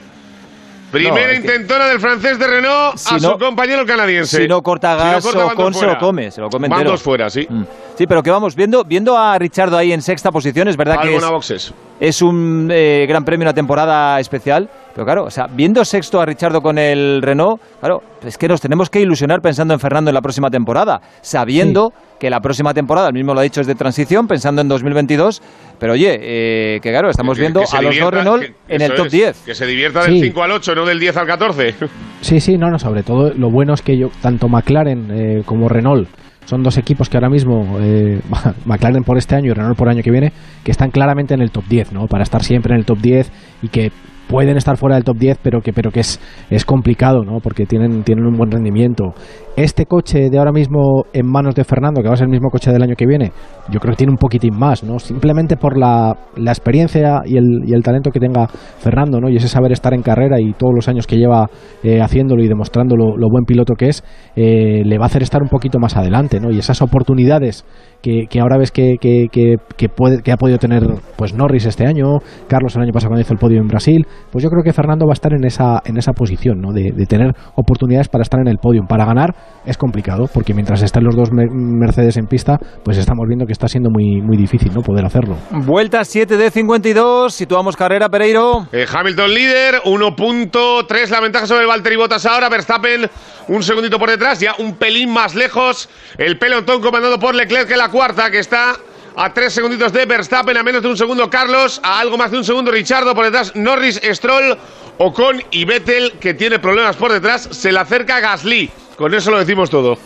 Primera No, es que- intentona del francés de Renault Si a no- su compañero el canadiense. Si no corta Si no gas, corta, van Ocon se lo come, se lo come Van entero. dos fuera, sí. Mm. Sí, pero que vamos, viendo, viendo a Richardo ahí en sexta posición, es verdad que es, boxes. es un eh, gran premio, una temporada especial. Pero claro, o sea, viendo sexto a Richardo con el Renault, claro, es que nos tenemos que ilusionar pensando en Fernando en la próxima temporada, sabiendo que la próxima temporada, el mismo lo ha dicho, es de transición, pensando en 2022. Pero oye, eh, que claro, estamos Que- viendo que a los dos divierta, Renault que- en el top es, 10. Que se divierta del Sí. 5 al 8, no del 10 al 14. Sí, sí, no, no, sobre todo lo bueno es que yo, tanto McLaren eh, como Renault son dos equipos que ahora mismo, eh, [laughs] McLaren por este año y Renault por año que viene, que están claramente en el top 10, ¿no? Para estar siempre en el top 10 y que pueden estar fuera del top 10, pero que, pero que es, es complicado, ¿no? Porque tienen, tienen un buen rendimiento. Este coche de ahora mismo en manos de Fernando, que va a ser el mismo coche del año que viene, yo creo que tiene un poquitín más, ¿no? Simplemente por la, la experiencia y el, y el talento que tenga Fernando, ¿no? Y ese saber estar en carrera y todos los años que lleva eh, haciéndolo y demostrando lo, buen piloto que es, eh, le va a hacer estar un poquito más adelante, ¿no? Y esas oportunidades que, que ahora ves que, que, que, que puede, que ha podido tener pues Norris este año, Carlos el año pasado cuando hizo el podio en Brasil, pues yo creo que Fernando va a estar en esa, en esa posición, ¿no? De, de tener oportunidades para estar en el podio. Para ganar es complicado, porque mientras están los dos me- Mercedes en pista, pues estamos viendo que está siendo muy, muy difícil, ¿no? Poder hacerlo. Vuelta 7 de 52, situamos carrera, Pereiro. Eh, Hamilton líder, 1.3 la ventaja sobre Valtteri Bottas ahora, Verstappen un segundito por detrás, ya un pelín más lejos, el pelotón comandado por Leclerc en la cuarta, que está a tres segunditos de Verstappen, a menos de un segundo Carlos, a algo más de un segundo Richardo por detrás, Norris, Stroll, Ocon y Vettel, que tiene problemas por detrás, se le acerca Gasly, con eso lo decimos todo.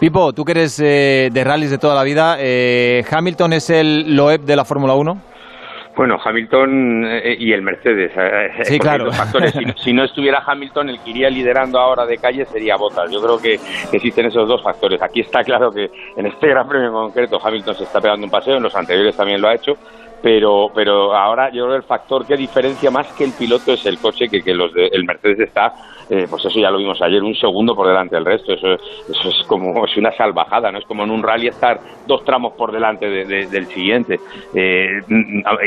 Pipo, tú que eres eh, de rallies de toda la vida, eh, ¿Hamilton es el Loeb de la Fórmula 1? Bueno, Hamilton eh, y el Mercedes. eh, Sí, claro. factores. Si, no- si no estuviera Hamilton, el que iría liderando ahora de calle sería Bottas. Yo creo que, que existen esos dos factores. Aquí está claro que en este Gran Premio en concreto Hamilton se está pegando un paseo, en los anteriores también lo ha hecho, pero pero ahora yo creo que el factor que diferencia más que el piloto es el coche que, que los de, el Mercedes está eh, pues eso ya lo vimos ayer un segundo por delante del resto. Eso, eso es como es una salvajada no es como en un rally estar dos tramos por delante de- de- del siguiente. Eh,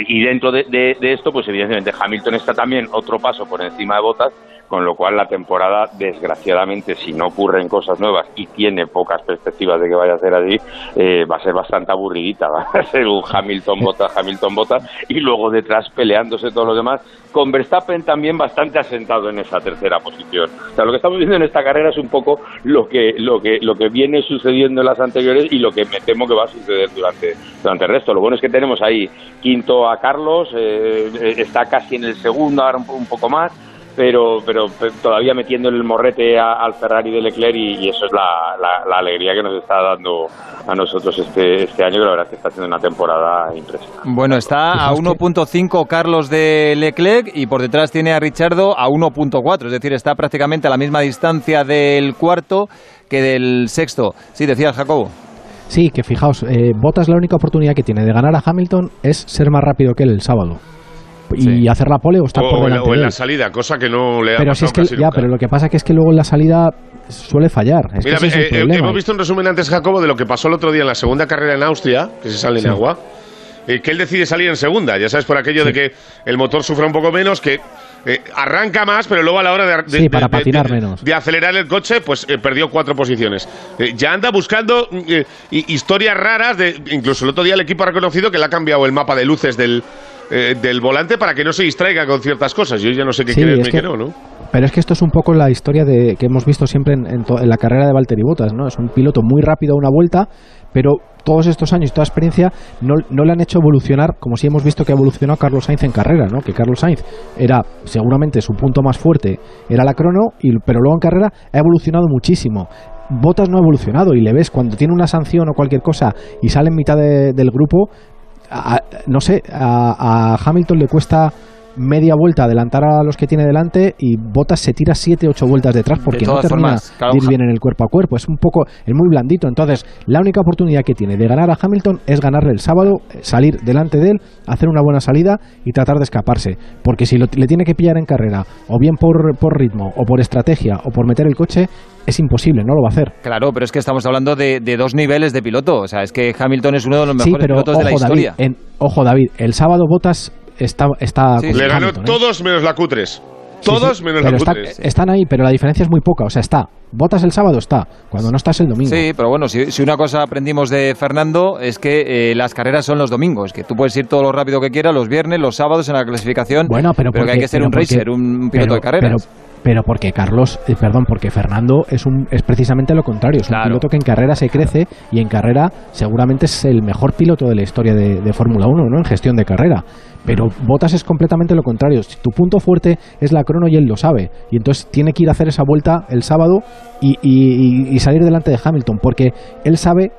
y dentro de, esto pues evidentemente Hamilton está también otro paso por encima de Bottas con lo cual la temporada, desgraciadamente, si no ocurren cosas nuevas y tiene pocas perspectivas de que vaya a ser así, eh, va a ser bastante aburridita, [laughs] va a ser un Hamilton bota, Hamilton bota y luego detrás peleándose todos los demás, con Verstappen también bastante asentado en esa tercera posición. O sea, lo que estamos viendo en esta carrera es un poco lo que lo que lo que viene sucediendo en las anteriores y lo que me temo que va a suceder durante durante el resto. Lo bueno es que tenemos ahí quinto a Carlos, eh, eh, está casi en el segundo, ahora un, un poco más pero, pero pe- todavía metiendo el morrete a- al Ferrari de Leclerc y, y eso es la, la- la alegría que nos está dando a nosotros este, este año, que la verdad es que está haciendo una temporada impresionante. Bueno, está a 1.5 Carlos de Leclerc y por detrás tiene a Richardo a 1.4, es decir, está prácticamente a la misma distancia del cuarto que del sexto. Sí, decía Jacobo. Sí, que fijaos, eh, Bottas la única oportunidad que tiene de ganar a Hamilton es ser más rápido que él el sábado. Y hacer la pole o estar O, por o en la- delante o en la salida, cosa que no le ha Pero si pasado es que casi ya, nunca. pero lo que pasa que es que luego en la salida suele fallar. Es Mira, que ese es el eh, eh, hemos visto un resumen antes, Jacobo, de lo que pasó el otro día en la segunda carrera en Austria, que se sale Sí. en agua, eh, que él decide salir en segunda, ya sabes, por aquello de que el motor sufra un poco menos, que eh, arranca más, pero luego a la hora de, de- Sí, para patinar de- menos. de acelerar el coche, pues eh, perdió cuatro posiciones. Eh, ya anda buscando hi- historias raras, de, incluso el otro día el equipo ha reconocido que le ha cambiado el mapa de luces del, eh, del volante para que no se distraiga con ciertas cosas. Yo ya no sé qué Sí, creerme que- no, ¿no? Pero es que esto es un poco la historia de que hemos visto siempre en, en la carrera de Valtteri Bottas, ¿no? Es un piloto muy rápido a una vuelta, pero todos estos años y toda experiencia no, no le han hecho evolucionar como si hemos visto que ha evolucionado Carlos Sainz en carrera, ¿no? Que Carlos Sainz era seguramente su punto más fuerte, era la crono, y, pero luego en carrera ha evolucionado muchísimo. Bottas no ha evolucionado y le ves cuando tiene una sanción o cualquier cosa y sale en mitad de- del grupo, a- no sé, a, a Hamilton le cuesta media vuelta adelantar a los que tiene delante y Bottas se tira 7 8 vueltas detrás porque no termina formas, claro, de ir bien en el cuerpo a cuerpo, es un poco es muy blandito, entonces la única oportunidad que tiene de ganar a Hamilton es ganarle el sábado, eh, salir delante de él, hacer una buena salida y tratar de escaparse, porque si lo- le tiene que pillar en carrera, o bien por, por ritmo, o por estrategia, o por meter el coche, es imposible, no lo va a hacer. Claro, pero es que estamos hablando de, de dos niveles de piloto. O sea, es que Hamilton es uno de los Sí, mejores pero pilotos ojo de la David, historia. en- ojo David, el sábado Bottas está, está Le ganó Hamilton, ¿eh? todos menos la Q3. Sí, Todos sí, menos pero la está- Q3. están ahí, pero la diferencia es muy poca. O sea, está. Votas el sábado, está. Cuando no estás el domingo. Sí, pero bueno, si, si una cosa aprendimos de Fernando es que eh, las carreras son los domingos, que tú puedes ir todo lo rápido que quieras, los viernes, los sábados en la clasificación, Bueno, pero, que hay porque- que ser un porque- racer, un piloto pero- de carreras. Pero, pero porque Carlos, eh, perdón, porque Fernando es un es precisamente lo contrario. Es un piloto que en carrera se crece y en carrera seguramente es el mejor piloto de la historia de, de Fórmula 1, ¿no? En gestión de carrera. Pero Botas es completamente lo contrario. Si tu punto fuerte es la crono y él lo sabe. Y entonces tiene que ir a hacer esa vuelta el sábado y, y- y salir delante de Hamilton. Porque él sabe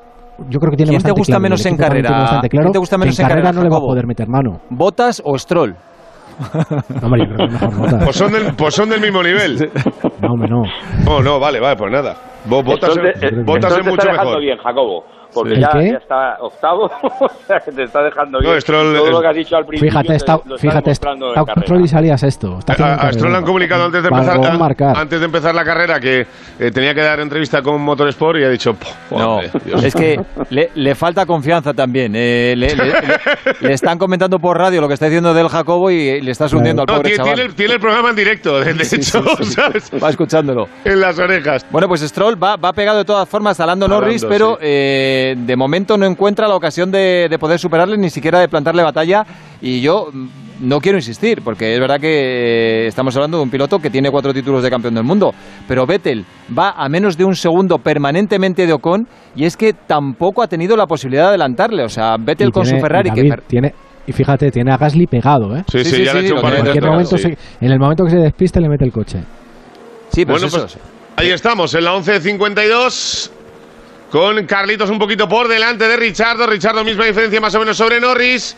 yo creo que tiene ¿Quién te bastante gusta claro, menos en carrera? bastante claro ¿Quién te gusta que menos en en carrera carrera, no le va a Jacobo? poder meter mano. ¿Botas o Stroll? Hombre, yo creo que mejor Bottas. Pues son, del, pues son del mismo nivel. No, hombre, no. No, no, vale, vale, pues nada. Votas, Entonces, eh, en te mucho mejor. bien, Jacobo. Porque ¿El ya, qué? ya está octavo, o sea que te está dejando bien. No, Stroll Todo lo que has dicho al principio Fíjate, te- está, lo fíjate, está control y salías esto. Está haciendo A, a Stroll le han comunicado antes de empezar, a- marcar. antes de empezar la carrera que eh, tenía que dar entrevista con Motorsport y ha dicho, "Poh, No, Dios". es que le, le falta confianza también. eh, le, le- le- [laughs] le están comentando por radio lo que está diciendo del Jacobo y le estás hundiendo al No, pobre tiene, chaval. tiene el, tiene el programa en directo, de Sí, hecho, sí, sí. ¿sabes? Va escuchándolo. En las orejas. Bueno, pues Stroll va, va pegado de todas formas a Lando Norris, pero sí. De momento no encuentra la ocasión de, de poder superarle, ni siquiera de plantarle batalla. Y yo mm, no quiero insistir, porque es verdad que eh, estamos hablando de un piloto que tiene cuatro títulos de campeón del mundo. Pero Vettel va a menos de un segundo permanentemente de Ocon, y es que tampoco ha tenido la posibilidad de adelantarle. O sea, Vettel Y con tiene- su Ferrari, que David, Fer- tiene, y fíjate, tiene a Gasly pegado, ¿eh? Sí, sí, sí, ya le sí, par de tiene En, cualquier momento sí. se- en el momento que se despiste le mete el coche. Sí, pero Bueno, es eso, pues sí. ahí estamos, en la 11.52, con Carlitos un poquito por delante de Richardo. Richardo, misma diferencia más o menos sobre Norris.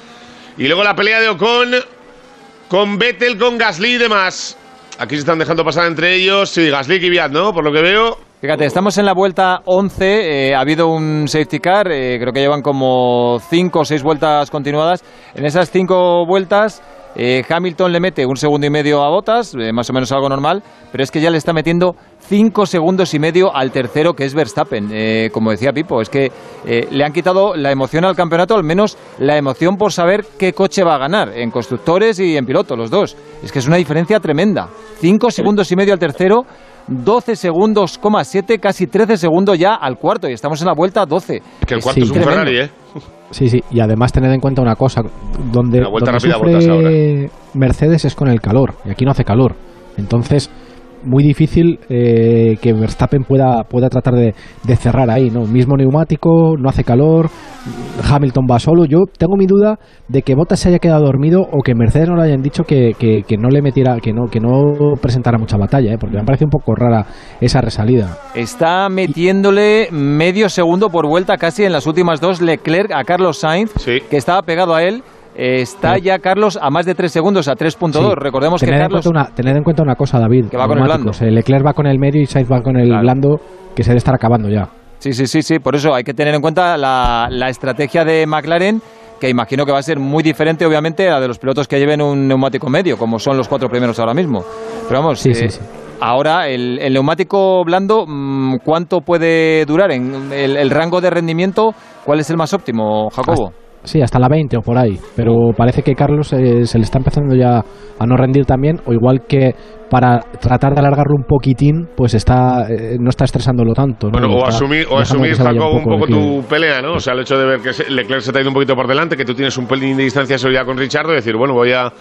Y luego la pelea de Ocon con Vettel, con Gasly y demás. Aquí se están dejando pasar entre ellos. Sí, Gasly y Kvyat, ¿no? Por lo que veo. Fíjate, estamos en la vuelta 11, eh, ha habido un safety car, eh, creo que llevan como 5 o 6 vueltas continuadas. En esas 5 vueltas, eh, Hamilton le mete un segundo y medio a Bottas, eh, más o menos algo normal, pero es que ya le está metiendo 5 segundos y medio al tercero, que es Verstappen. Eh, como decía Pipo, es que le han quitado la emoción al campeonato, al menos la emoción por saber qué coche va a ganar, en constructores y en piloto, los dos. Es que es una diferencia tremenda. 5 segundos y medio al tercero, 12 segundos, coma 7, casi 13 segundos ya al cuarto, y estamos en la vuelta 12. Que el cuarto Sí, es un tremendo. Ferrari, ¿eh? Sí, sí, y además tened en cuenta una cosa, donde, La vuelta donde rápida, sufre Mercedes es con el calor, y aquí no hace calor. Entonces, muy difícil eh, que Verstappen pueda, pueda tratar de, de cerrar ahí, ¿no? Mismo neumático, no hace calor, Hamilton va solo. Yo tengo mi duda de que Bottas se haya quedado dormido o que Mercedes no le hayan dicho que, que- que no le metiera, que no, que no presentara mucha batalla, ¿eh? porque me parece un poco rara esa resalida. Está metiéndole medio segundo por vuelta casi en las últimas dos Leclerc a Carlos Sainz, que estaba pegado a él. Está ya Carlos a más de 3 segundos, a 3.2. Sí. Recordemos que Carlos... En cuenta una, tened en cuenta una cosa, David. Que va con el. Eh, Leclerc va con el medio y Sainz va con el blando, que se debe estar acabando ya. Sí, sí, sí, sí. Por eso hay que tener en cuenta la, la estrategia de McLaren, que imagino que va a ser muy diferente, obviamente, a la de los pilotos que lleven un neumático medio, como son los cuatro primeros ahora mismo. Pero vamos, Sí, sí, eh, sí. ahora el, el neumático blando, mm, ¿cuánto puede durar? En el, el rango de rendimiento, ¿cuál es el más óptimo, Jacobo? Sí, hasta la 20 o por ahí. Pero parece que Carlos eh, se le está empezando ya a no rendir también, o igual que para tratar de alargarlo un poquitín, pues está eh, no está estresándolo tanto. ¿no? Bueno, o asumir, o asumir Jacob, un poco el equilibrio. tu pelea, ¿no? O sea, el hecho de ver que Leclerc se te ha ido un poquito por delante, que tú tienes un pelín de distancia de seguridad con Richardo, y decir, bueno, voy a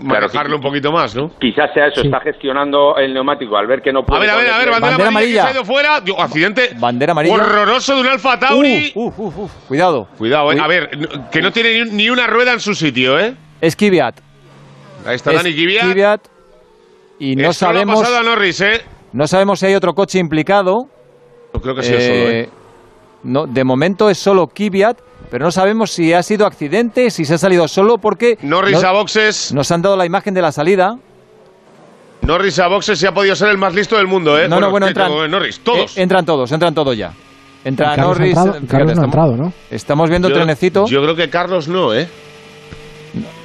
manejarlo un poquito más, ¿no? Quizás sea eso, está gestionando el neumático al ver que no A puede. ver, a ver, a ver, bandera, Bandera amarilla, amarilla. que se ha ido fuera. Digo, accidente Bandera amarilla. horroroso de un Alfa Tauri. Uh, Cuidado. Cuidado, eh. A ver, que no tiene ni, una rueda en su sitio, ¿eh? Es Kvyat. Ahí está Es Dani Kvyat. Kvyat. Y no Esto le ha sabemos, pasado a Norris, ¿eh? no sabemos si hay otro coche implicado. Yo creo que ha sido solo, ¿eh? No, de momento es solo Kvyat, pero no sabemos si ha sido accidente, si se ha salido solo, porque Norris no- a boxes. nos han dado la imagen de la salida. Norris a boxes se ha podido ser el más listo del mundo, ¿eh? No, no, bueno, ¿qué entran. tengo, eh, Norris, todos. Eh, entran todos, entran todos ya. Entra Y Carlos ha Norris. entrado- fíjate, Carlos no ha estamos, entrado, ¿no? estamos viendo Yo- trenecito. Yo creo que Carlos no, ¿eh?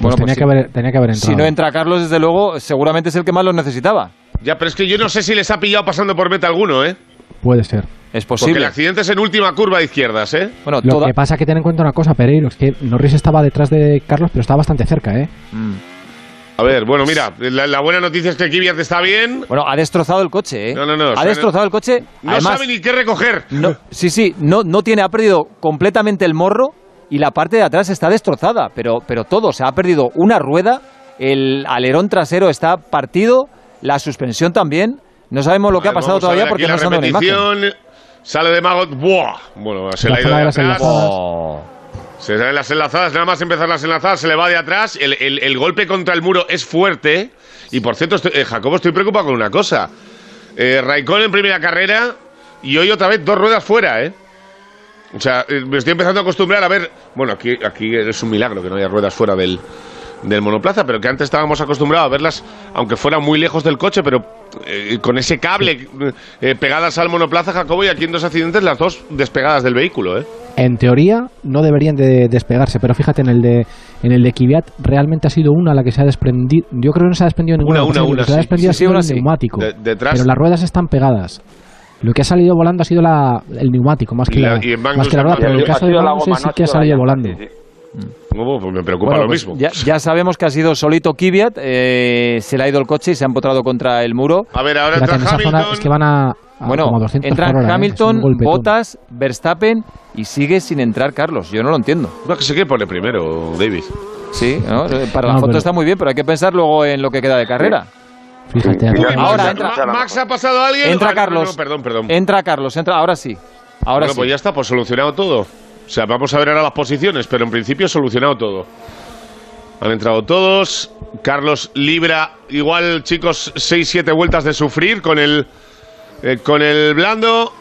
Pues tenía, sí. que haber, tenía que haber entrado. Si no entra Carlos, desde luego, seguramente es el que más lo necesitaba. Ya, pero es que yo no sé si les ha pillado pasando por meta alguno, ¿eh? Puede ser. Es Porque el posible. accidente es en última curva de izquierdas, ¿eh? Bueno, Lo toda- que pasa es que ten en cuenta una cosa, Pereiro, es que Norris estaba detrás de Carlos, pero estaba bastante cerca, ¿eh? Mm. A ver, bueno, mira, la, la buena noticia es que Kvyat está bien. Bueno, ha destrozado el coche, ¿eh? No, no, no, Ha destrozado el coche. No Además, sabe ni qué recoger. no- sí, sí, no, no tiene, ha perdido completamente el morro y la parte de atrás está destrozada, pero, pero todo, se ha perdido una rueda, el alerón trasero está partido, la suspensión también. No sabemos lo que ha pasado todavía porque no se una imagen. Sale de Magot. ¡Buah! Bueno, se La le ha ido de las atrás. enlazadas. Oh. Se salen las enlazadas, nada más empezar las enlazadas, se le va de atrás. El, el- el golpe contra el muro es fuerte. Y por cierto, estoy- eh, Jacobo, estoy preocupado con una cosa. Eh, Raikkonen en primera carrera y hoy otra vez dos ruedas fuera, ¿eh? O sea, eh, me estoy empezando a acostumbrar a ver. Bueno, aquí, aquí es un milagro que no haya ruedas fuera del, del monoplaza, pero que antes estábamos acostumbrados a verlas, aunque fuera muy lejos del coche, pero eh, con ese cable eh, pegadas al monoplaza, Jacobo, y aquí en dos accidentes las dos despegadas del vehículo, ¿eh? En teoría no deberían de despegarse, pero fíjate en el de en el de Kvyat realmente ha sido una la que se ha desprendido. Yo creo que no se ha desprendido ninguna. Una, una, lo una, que se ha desprendido Sí, sí, ha sido una el sí. neumático. De- detrás. Pero las ruedas están pegadas. Lo que ha salido volando ha sido la, el neumático, más que Y la- la, y en más que la rueda. Pero en el caso Ha de goma, sí que ha salido volando. ¿Cómo? Pues me preocupa Bueno, lo pues mismo. ya, ya sabemos que ha sido solito Kvyat, eh, se le ha ido el coche y se ha empotrado contra el muro. A ver, ahora entra esa zona Hamilton. es que van a, a Bueno, como a 200 entran hora, ¿eh? Hamilton, golpetón. Bottas, Verstappen y sigue sin entrar Carlos. Yo no lo entiendo. No, que sé que pone primero, David. Sí, ¿no? Eh, para la No, foto pero- está muy bien, pero hay que pensar luego en lo que queda de carrera. Fíjate, Ahora Max, entra- Ma- Max ha pasado a alguien. Entra Ah, Carlos. no, perdón, perdón. Entra Carlos, entra. Ahora sí. Ahora bueno, sí. pues ya está, pues solucionado todo. O sea, vamos a ver ahora las posiciones, pero en principio solucionado todo. Han entrado todos. Carlos libra, igual, chicos, 6-7 vueltas de sufrir con el, eh, con el blando.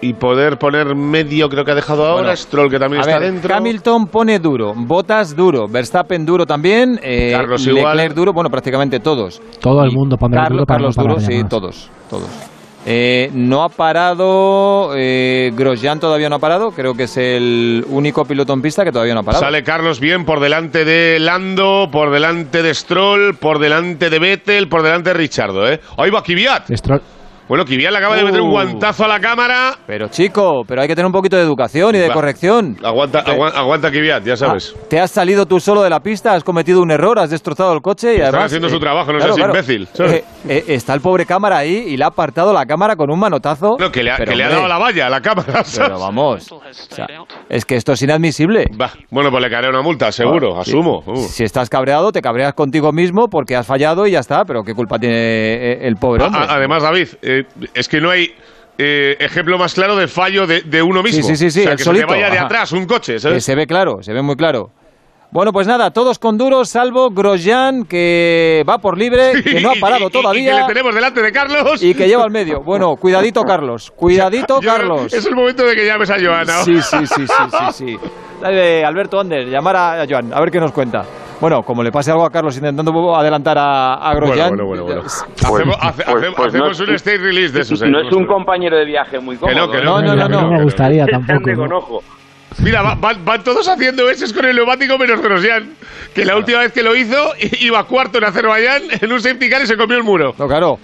y poder poner medio, creo que ha dejado ahora. Bueno, Stroll, que también A está ver, dentro. Hamilton pone duro, Bottas duro, Verstappen duro también, eh, Carlos Leclerc igual. duro, bueno, prácticamente todos. Todo el mundo pondrá Carlos, duro para Carlos no duro, sí, todos, todos. Eh, no ha parado, eh, Grosjean todavía no ha parado, creo que es el único piloto en pista que todavía no ha parado. Sale Carlos bien por delante de Lando, por delante de Stroll, por delante de Vettel, por delante de Richardo, ¿eh? Ahí va Kvyat. Stroll- Bueno, Kvyat le acaba de meter un Uh. guantazo a la cámara. Pero chico, pero hay que tener un poquito de educación y de Va. corrección. Aguanta, agua- aguanta Kvyat, ya sabes. Ah, te has salido tú solo de la pista, has cometido un error, has destrozado el coche y Está además... haciendo eh, su trabajo, no claro, seas claro. imbécil. Eh, eh, está el pobre cámara ahí y le ha apartado la cámara con un manotazo. No, que le ha, Pero, que le ha dado la valla, a la cámara. ¿sabes? Pero vamos, o sea, es que esto es inadmisible. Va, bueno, pues le caerá una multa, seguro, Sí. asumo. Uh. Si estás cabreado, te cabreas contigo mismo porque has fallado y ya está, pero ¿qué culpa tiene eh, el pobre A- hombre? a- además, David, eh, es que no hay eh, ejemplo más claro de fallo de, de uno mismo. Sí, sí, sí, sí, o sea, el que solito. se vaya de ajá. atrás un coche, Que ¿sabes? se ve claro, se ve muy claro. Bueno, pues nada, todos con duros, salvo Grosjean, que va por libre, [laughs] que no ha parado todavía. Y que le tenemos delante de Carlos. y que lleva al medio. Bueno, cuidadito, Carlos. [laughs] Cuidadito, Yo Carlos. Es el momento de que llames a Joana. Sí, sí, sí, sí, sí, sí. [laughs] Dale, Alberto Ander, llamar a a Joan, a ver qué nos cuenta. Bueno, como le pase algo a Carlos intentando adelantar a, a Grosjean. Bueno, bueno, bueno, bueno. ya- Hacemos, hace- pues- hacemos- pues no hacemos es- un state release de esos. ¿eh? No es un compañero de viaje muy Que no, cómodo. que ¿eh? no. No, no, no, no. me gustaría tampoco. Mira, va- van, van todos haciendo ese con el neumático menos Grosjean. Que la última vez que lo hizo, iba cuarto en Azerbaiyán en un safety car y se comió el muro. No, claro.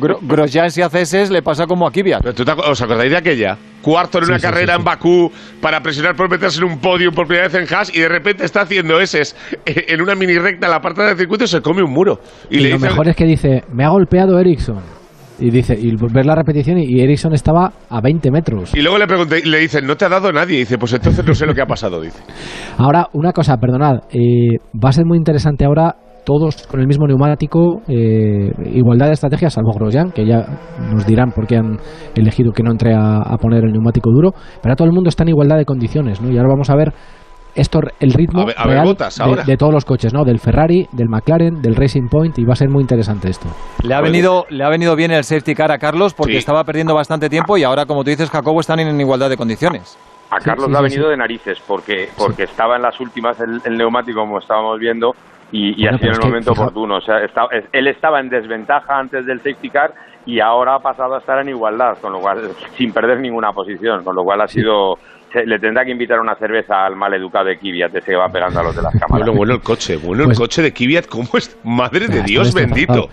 Gro- Grosjean si hace ese le pasa como a Kvyat. Pero ¿tú te acu- ¿Os acordáis de aquella? Cuarto en una Sí, carrera sí, en Bakú para presionar por meterse en un podio por primera vez en Haas y de repente está haciendo ese en una mini recta en la parte del circuito y se come un muro. Y, Y, le lo dice, mejor es que dice, me ha golpeado Ericsson. Y dice, y ver la repetición y, Ericsson estaba a 20 metros. y luego le pregunté, le dicen, no te ha dado nadie. Y dice, pues entonces no sé lo que ha pasado, dice. Ahora, una cosa, perdonad, eh, va a ser muy interesante ahora todos con el mismo neumático, eh, igualdad de estrategias, salvo Grosjean, que ya nos dirán por qué han elegido que no entre a, a poner el neumático duro, pero ahora todo el mundo está en igualdad de condiciones, ¿no? Y ahora vamos a ver esto, el ritmo A ver- a ver real Bottas de, ahora. de todos los coches, ¿no? Del Ferrari, del McLaren, del Racing Point, y va a ser muy interesante esto. Le ha, venido, le ha venido bien el safety car a Carlos porque Sí. estaba perdiendo bastante tiempo y ahora, como tú dices, Jacobo, están en igualdad de condiciones. A Carlos sí, le ha venido sí. de narices porque porque estaba en las últimas el, el neumático como estábamos viendo y, y Bueno, ha sido en el momento oportuno. O sea, está- es- él estaba en desventaja antes del safety car y ahora ha pasado a estar en igualdad, con lo cual sin perder ninguna posición, con lo cual ha sido se- le tendrá que invitar una cerveza al maleducado de Kvyat ese que va pegando a los de las cámaras. Bueno, bueno el coche, bueno Pues- el coche de Kvyat, ¿cómo es? Madre de Ah, Dios bendito.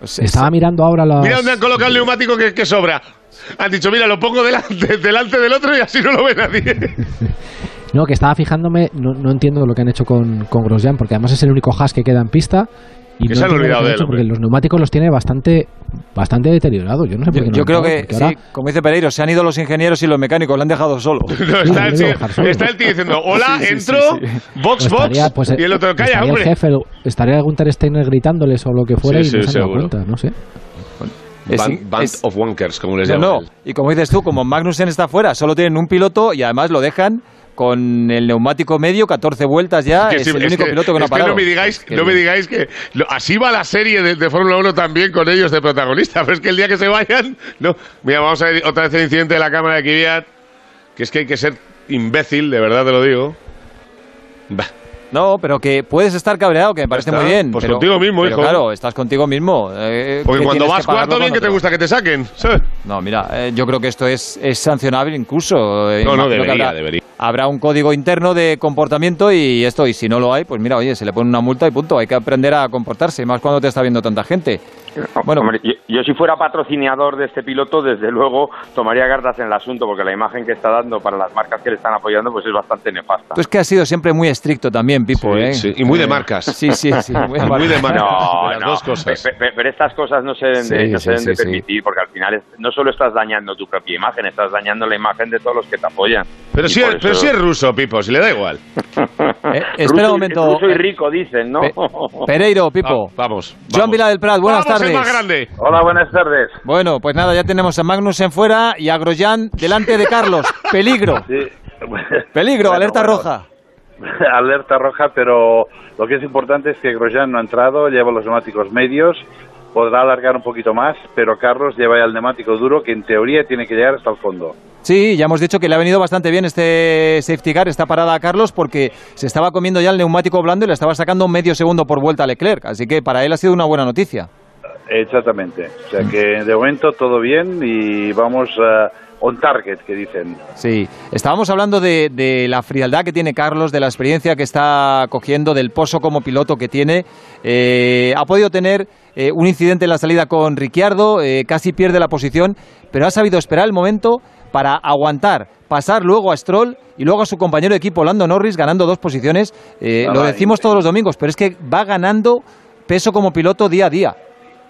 destrozado. Estaba mirando ahora las... Mira dónde han colocado el neumático que, que sobra. Han dicho, mira, lo pongo delante, [laughs] delante del otro y así no lo ve nadie. [laughs] No, que estaba fijándome, no, no entiendo lo que han hecho con, con Grosjean, porque además es el único Haas que queda en pista. Y Que no se han olvidado de él. Porque los neumáticos los tiene bastante bastante deteriorados. Yo no sé por Yo, qué no yo creo que, sí, como dice Pereiro, se han ido los ingenieros y los mecánicos, lo han dejado solo. [laughs] No, Sí, está, el solo. está el tío diciendo, [laughs] hola, Sí, sí, entro, sí, sí. box, ahora box, estaría, pues, y el otro, calla, estaría hombre. el jefe, estaría Gunter Steiner gritándoles o lo que fuera Sí, y no se han dado cuenta, no sé. Es- Band, band es- of Wankers, como les No, llaman. no. Y como dices tú, como Magnussen está fuera, solo tienen un piloto y además lo dejan con el neumático medio, 14 vueltas ya. Que es el es único que- piloto que no ha es que parado. no me digáis, Que- no me digáis que lo- así va la serie de, de Fórmula 1 también con ellos de protagonistas. [laughs] Pero es que el día que se vayan, no. Mira, vamos a ver otra vez el incidente de la cámara de Kvyat, que es que hay que ser imbécil, de verdad te lo digo. Bah. No, pero que puedes estar cabreado, que me parece muy bien. Pues pero- contigo mismo, pero hijo. Claro, estás contigo mismo. eh, Porque que cuando vas cuarto, bien que te gusta que te saquen, ¿sabes? No, mira, eh, yo creo que esto es, es sancionable incluso. eh, No, no, debería, habrá, debería. Habrá un código interno de comportamiento y esto, y si no lo hay, pues mira, oye, se le pone una multa y punto. Hay que aprender a comportarse, más cuando te está viendo tanta gente. Bueno, Hombre, yo, yo si fuera patrocinador de este piloto, desde luego tomaría cartas en el asunto, porque la imagen que está dando para las marcas que le están apoyando pues es bastante nefasta. tú es que has sido siempre muy estricto también, Pipo, Sí, ¿eh? sí, y muy de marcas. Sí, sí, sí. [laughs] Muy de Muy de marcas. No, las no, dos cosas. pe- pe- Pero, estas cosas no se deben de, no sí, se deben sí, de sí. permitir, porque al final es- no solo estás dañando tu propia imagen, estás dañando la imagen de todos los que te apoyan. Pero si, es, pero eso- si es ruso, Pipo, si le da igual. [laughs] Eh, espera un momento. ruso y rico, dicen, ¿no? Pe- [laughs] Pereiro, Pipo. Ah, vamos. Joan vamos. Vila del Prat, buenas Vamos, tardes. más grande. Hola, buenas tardes. Bueno, pues nada, ya tenemos a Magnussen fuera y a Grosjean delante de Carlos. [laughs] Peligro. Sí. Peligro, Bueno, alerta bueno. roja. Alerta roja, pero lo que es importante es que Grosjean no ha entrado, lleva los neumáticos medios, podrá alargar un poquito más, pero Carlos lleva ya el neumático duro que en teoría tiene que llegar hasta el fondo. Sí, ya hemos dicho que le ha venido bastante bien este safety car, esta parada a Carlos, porque se estaba comiendo ya el neumático blando y le estaba sacando medio segundo por vuelta a Leclerc. Así que para él ha sido una buena noticia. Exactamente. O sea que de momento todo bien y vamos a on target, que dicen. Sí, estábamos hablando de, de, la frialdad que tiene Carlos, de la experiencia que está cogiendo, del pozo como piloto que tiene. Eh, ha podido tener eh, un incidente en la salida con Ricciardo, eh, casi pierde la posición, pero ha sabido esperar el momento para aguantar, pasar luego a Stroll y luego a su compañero de equipo Lando Norris ganando dos posiciones. Eh, lo decimos todos los domingos, pero es que va ganando peso como piloto día a día.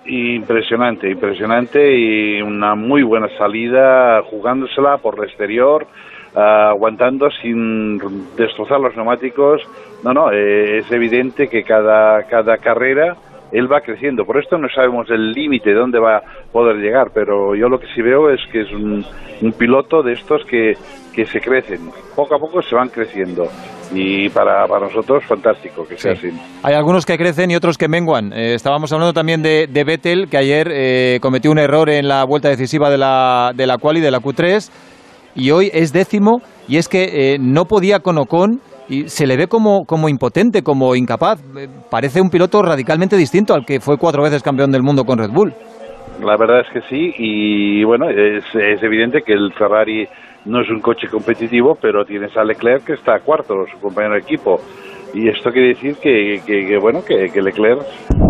Impresionante, impresionante y una muy buena salida jugándosela por el exterior, uh, aguantando sin destrozar los neumáticos. No, no, eh, es evidente que cada, cada carrera él va creciendo. Por esto no sabemos el límite, dónde va a poder llegar, pero yo lo que sí veo es que es un, un piloto de estos que, que se crecen. Poco a poco se van creciendo y para, para nosotros fantástico que sea Sí. así. Hay algunos que crecen y otros que menguan. Eh, estábamos hablando también de, de Vettel, que ayer eh, cometió un error en la vuelta decisiva de la, de la quali, de la Q3, y hoy es décimo, y es que eh, no podía con Ocon y se le ve como, como impotente, como incapaz. Eh, parece un piloto radicalmente distinto al que fue cuatro veces campeón del mundo con Red Bull. La verdad es que sí y bueno, es, evidente que el Ferrari no es un coche competitivo, pero tienes a Leclerc que está cuarto, su compañero de equipo. Y esto quiere decir que, que- bueno que, Leclerc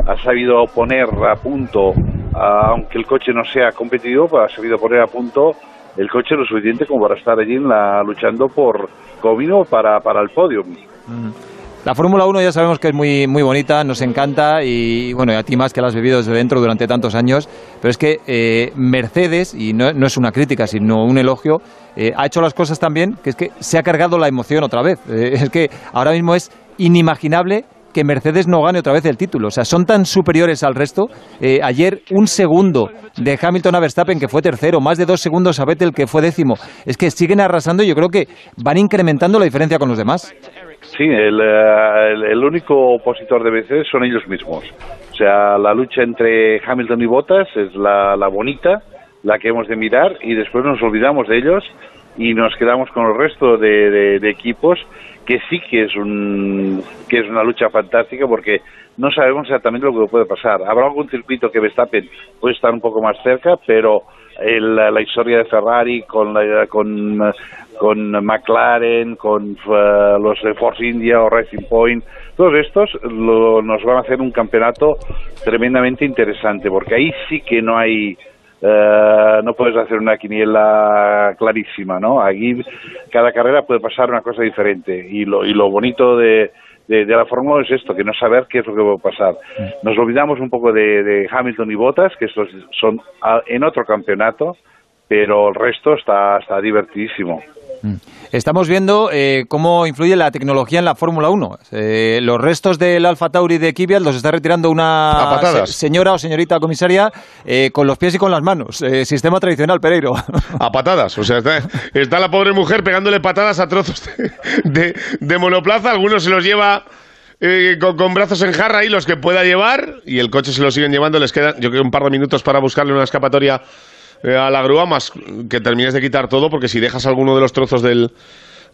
ha sabido poner a punto, a- aunque el coche no sea competitivo, pues ha sabido poner a punto el coche lo suficiente como para estar allí en la, luchando por comino para, para el podio. La Fórmula 1 ya sabemos que es muy, muy bonita, nos encanta y bueno, a ti más que la has vivido desde dentro durante tantos años, pero es que eh, Mercedes, y no, no es una crítica, sino un elogio, eh, ha hecho las cosas tan bien que es que se ha cargado la emoción otra vez. Eh, es que ahora mismo es inimaginable que Mercedes no gane otra vez el título. O sea, son tan superiores al resto. Eh, ayer un segundo de Hamilton a Verstappen, que fue tercero, más de dos segundos a Vettel, que fue décimo. Es que siguen arrasando y yo creo que van incrementando la diferencia con los demás. Sí, el, eh, único opositor de Mercedes son ellos mismos. O sea, la lucha entre Hamilton y Bottas es la, bonita, la que hemos de mirar, y después nos olvidamos de ellos y nos quedamos con el resto de equipos, que sí que es, un, que es una lucha fantástica porque no sabemos exactamente lo que puede pasar. Habrá algún circuito que Verstappen puede estar un poco más cerca, pero el- la historia de Ferrari con, la, con, con McLaren, con eh, los de Force India o Racing Point, todos estos lo- nos van a hacer un campeonato tremendamente interesante, porque ahí sí que no hay eh, no puedes hacer una quiniela clarísima, ¿no? Aquí cada carrera puede pasar una cosa diferente y lo, y lo bonito de, de, la Fórmula es esto, que no saber qué es lo que puede pasar. Nos olvidamos un poco de, de Hamilton y Bottas, que estos son ah, en otro campeonato, pero el resto está, está divertidísimo. Estamos viendo eh, cómo influye la tecnología en la Fórmula 1. Eh, los restos del Alfa Tauri de Kvyat los está retirando una se- señora o señorita comisaria eh, con los pies y con las manos. Eh, sistema tradicional, Pereiro. [laughs] A patadas. O sea, está, está la pobre mujer pegándole patadas a trozos de, de- de monoplaza. Algunos se los lleva eh, con, con brazos en jarra y los que pueda llevar. Y el coche se lo siguen llevando. Les quedan, yo creo, un par de minutos para buscarle una escapatoria a la grúa, más que termines de quitar todo, porque si dejas alguno de los trozos del,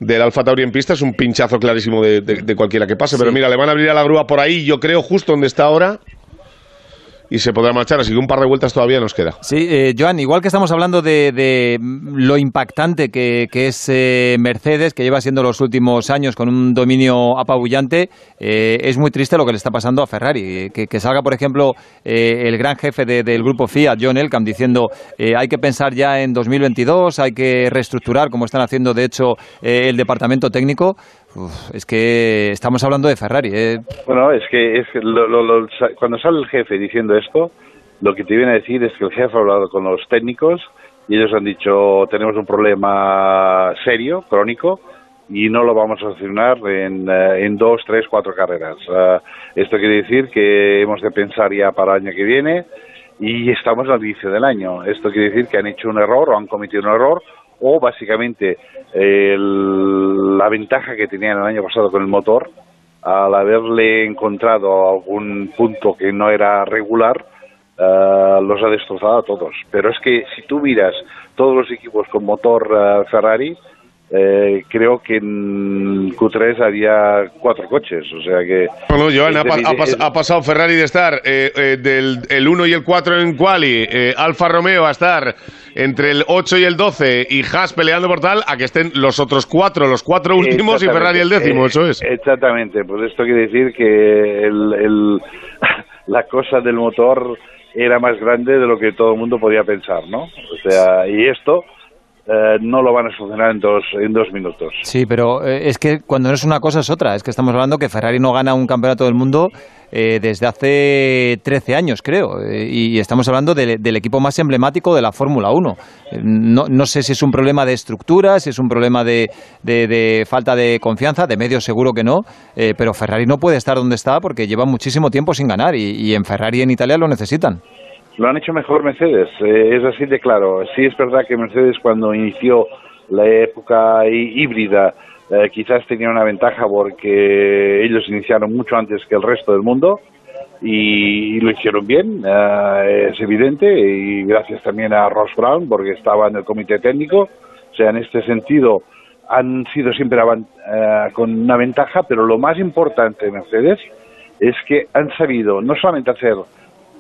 del Alfa Tauri en pista es un pinchazo clarísimo de, de- de cualquiera que pase. Pero mira, le van a abrir a la grúa por ahí, yo creo, justo donde está ahora. Y se podrá marchar, así que un par de vueltas todavía nos queda. Sí, eh, Joan, igual que estamos hablando de, de lo impactante que, que es eh, Mercedes, que lleva siendo los últimos años con un dominio apabullante, eh, es muy triste lo que le está pasando a Ferrari. Eh, Que, que salga, por ejemplo, eh, el gran jefe de- del grupo Fiat, John Elkann, diciendo hay que pensar ya en 2022, hay que reestructurar, como están haciendo, de hecho, el departamento técnico. Uf, es que estamos hablando de Ferrari. eh. Bueno, es que, es que lo- cuando sale el jefe diciendo esto, lo que te viene a decir es que el jefe ha hablado con los técnicos y ellos han dicho tenemos un problema serio, crónico, y no lo vamos a solucionar en, eh, en dos, tres, cuatro carreras. Esto quiere decir que hemos de pensar ya para el año que viene y estamos al inicio del año. Esto quiere decir que han hecho un error o han cometido un error o básicamente el- la ventaja que tenían el año pasado con el motor al haberle encontrado algún punto que no era regular, eh, los ha destrozado a todos. Pero es que si tú miras todos los equipos con motor eh, Ferrari, eh, creo que en Q3 había cuatro coches, o sea que... Bueno, Joan, ha, pa- ha pas- evidente- ha pasado Ferrari de estar eh, eh, del el 1 y el 4 en quali, eh, Alfa Romeo a estar entre el 8 y el 12 y Haas peleando por tal, a que estén los otros cuatro, los cuatro últimos y. Ferrari el décimo, Eh, eso es. Exactamente, pues esto quiere decir que el, el- [laughs] la cosa del motor era más grande de lo que todo el mundo podía pensar, ¿no? O sea, y esto eh, no lo van a solucionar en dos, en dos minutos. Sí, pero eh, es que cuando no es una cosa es otra. Es que estamos hablando que Ferrari no gana un campeonato del mundo eh, desde hace 13 años, creo. eh, y estamos hablando de- del equipo más emblemático de la Fórmula 1. Eh, no, no sé si es un problema de estructura, si es un problema de, de- falta de confianza, de medios seguro que no. pero Ferrari no puede estar donde está porque lleva muchísimo tiempo sin ganar. Y, y en Ferrari en Italia lo necesitan. Lo han hecho mejor Mercedes, eh, es así de claro. Sí es verdad que Mercedes cuando inició la época hí- híbrida eh, quizás tenía una ventaja porque ellos iniciaron mucho antes que el resto del mundo y, lo hicieron bien, eh, es evidente, y gracias también a Ross Brown porque estaba en el comité técnico. O sea, en este sentido han sido siempre eh, con una ventaja, pero lo más importante de Mercedes es que han sabido no solamente hacer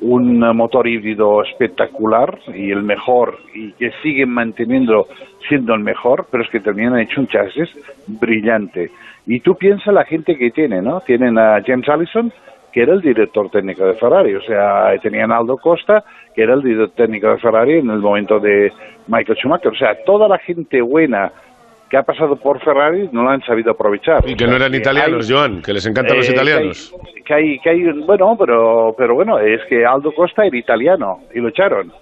un motor híbrido espectacular y el mejor y que siguen manteniendo siendo el mejor, pero es que también han hecho un chasis brillante. Y tú piensas la gente que tiene, ¿no? Tienen a James Allison, que era el director técnico de Ferrari, o sea, tenían Aldo Costa, que era el director técnico de Ferrari en el momento de Michael Schumacher, o sea, toda la gente buena que ha pasado por Ferrari no la han sabido aprovechar. Y que no eran italianos, Joan, que les encantan los Eh, italianos. Que hay, que hay, que hay- bueno, pero, pero bueno, es que Aldo Costa era italiano y lo echaron.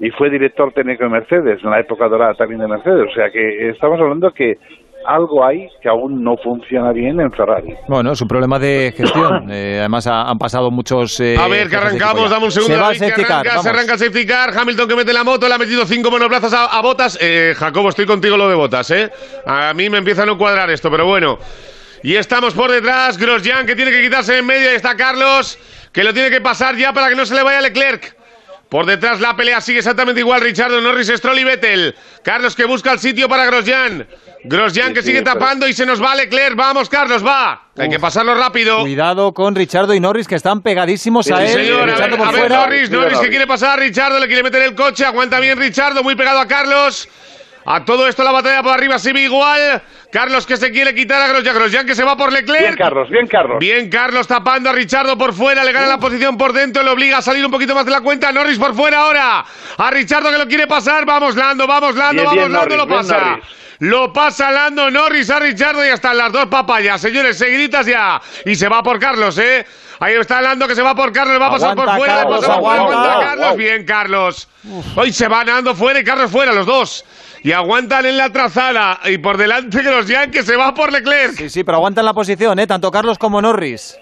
Y fue director técnico de Mercedes en la época dorada también de Mercedes. O sea que estamos hablando que algo hay que aún no funciona bien en Ferrari. Bueno, es un problema de gestión. [coughs] Eh, además, ha- han pasado muchos. eh, A ver, que arrancamos, dame un segundo. Se va David, que safety car, arranca, se arranca el safety car. Hamilton que mete la moto, le ha metido cinco monobrazos a, a botas. Eh, Jacobo, estoy contigo lo de botas, ¿eh? A mí me empieza a no cuadrar esto, pero bueno. Y estamos por detrás. Grosjean que tiene que quitarse en medio. Y está Carlos, que lo tiene que pasar ya para que no se le vaya Leclerc. Por detrás la pelea sigue exactamente igual. Richardo, Norris, Stroll y Vettel. Carlos que busca el sitio para Grosjean. Grosjean que sí, sigue pero- tapando y se nos va Leclerc. Vamos, Carlos, va. Hay que pasarlo rápido. Cuidado con Richardo y Norris, que están pegadísimos a él. señor, a ver, Richardo por a ver, fuera. Norris, Norris que quiere pasar a Richardo, le quiere meter el coche, aguanta bien Richardo, muy pegado a Carlos. A todo esto la batalla por arriba sigue igual. Carlos que se quiere quitar a Grosjean, Grosjean que se va por Leclerc. Bien, Carlos, bien, Carlos. Bien, Carlos tapando a Richardo por fuera, le gana la posición por dentro, le obliga a salir un poquito más de la cuenta. Norris por fuera ahora. A Richardo que lo quiere pasar. Vamos, Lando, vamos, Lando, Bien, vamos, bien, Lando, Norris, lo pasa. Lo pasa Lando Norris a Richardo y hasta las dos papayas, señores, seguiditas ya. Y se va por Carlos, ¿eh? Ahí está Lando que se va por Carlos, le va a pasar Aguanta, por fuera, le Carlos, pasa por fuera, aguanta. aguanta Carlos. Bien, Carlos. Hoy se va Nando fuera y Carlos fuera, los dos. Y aguantan en la trazada. Y por delante que los Yankees se va por Leclerc. Sí, sí, pero aguantan la posición, ¿eh? Tanto Carlos como Norris.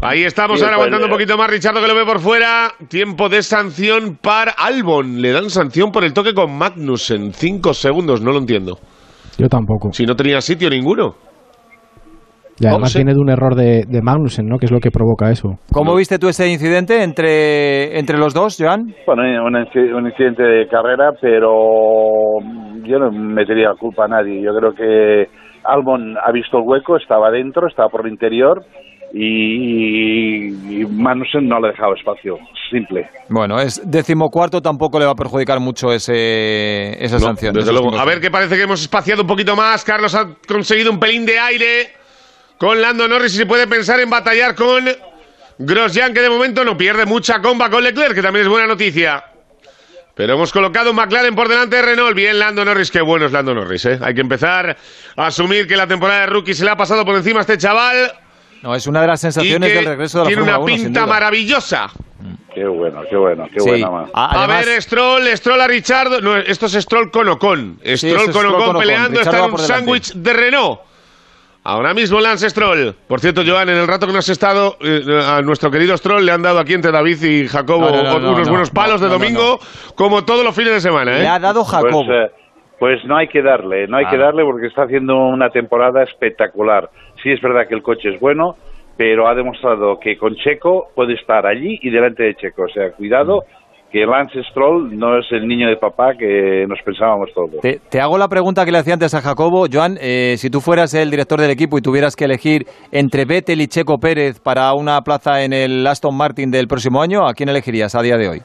Ahí estamos Sí, ahora pues, aguantando un eh, poquito más. Richardo que lo ve por fuera. Tiempo de sanción para Albon. Le dan sanción por el toque con Magnussen. Cinco segundos, no lo entiendo. Yo tampoco. Si no tenía sitio ninguno. Y además sé. viene de un error de, de Magnussen, ¿no? Que es lo que provoca eso. ¿Cómo viste tú ese incidente entre, entre los dos, Joan? Bueno, un, un incidente de carrera, pero yo no metería la culpa a nadie. Yo creo que Albon ha visto el hueco, estaba dentro, estaba por el interior y, Magnussen no le ha dejado espacio. Simple. Bueno, es decimocuarto, tampoco le va a perjudicar mucho ese, esa No, sanción. desde luego. A ver, que parece que hemos espaciado un poquito más. Carlos ha conseguido un pelín de aire con Lando Norris y se puede pensar en batallar con Grosjean, que de momento no pierde mucha comba con Leclerc, que también es buena noticia. Pero hemos colocado un McLaren por delante de Renault. Bien, Lando Norris, qué bueno es Lando Norris, ¿eh? Hay que empezar a asumir que la temporada de rookie se le ha pasado por encima a este chaval. No, es una de las sensaciones del regreso de la tiene Fórmula una 1, sin pinta maravillosa. Qué bueno, qué bueno, qué Sí. buena más. A- A además- ver, Stroll, Stroll a Richardo. No, esto es Stroll con Ocon. Stroll es con Ocon con Ocon. peleando. Está en un sándwich de Renault. Ahora mismo Lance Stroll. Por cierto, Joan, en el rato que no has estado, eh, a nuestro querido Stroll le han dado aquí entre David y Jacobo No, no, no, no, unos no, buenos palos no, de no, no, domingo, como todos los fines de semana. ¿eh? Le ha dado Jacobo. Pues, eh, pues no hay que darle, no hay que darle porque está haciendo una temporada espectacular. Sí es verdad que el coche es bueno, pero ha demostrado que con Checo puede estar allí y delante de Checo. O sea, cuidado que Lance Stroll no es el niño de papá que nos pensábamos todos. Te, te hago la pregunta que le hacía antes a Jacobo. Joan, eh, si tú fueras el director del equipo y tuvieras que elegir entre Vettel y Checo Pérez para una plaza en el Aston Martin del próximo año, ¿a quién elegirías a día de hoy?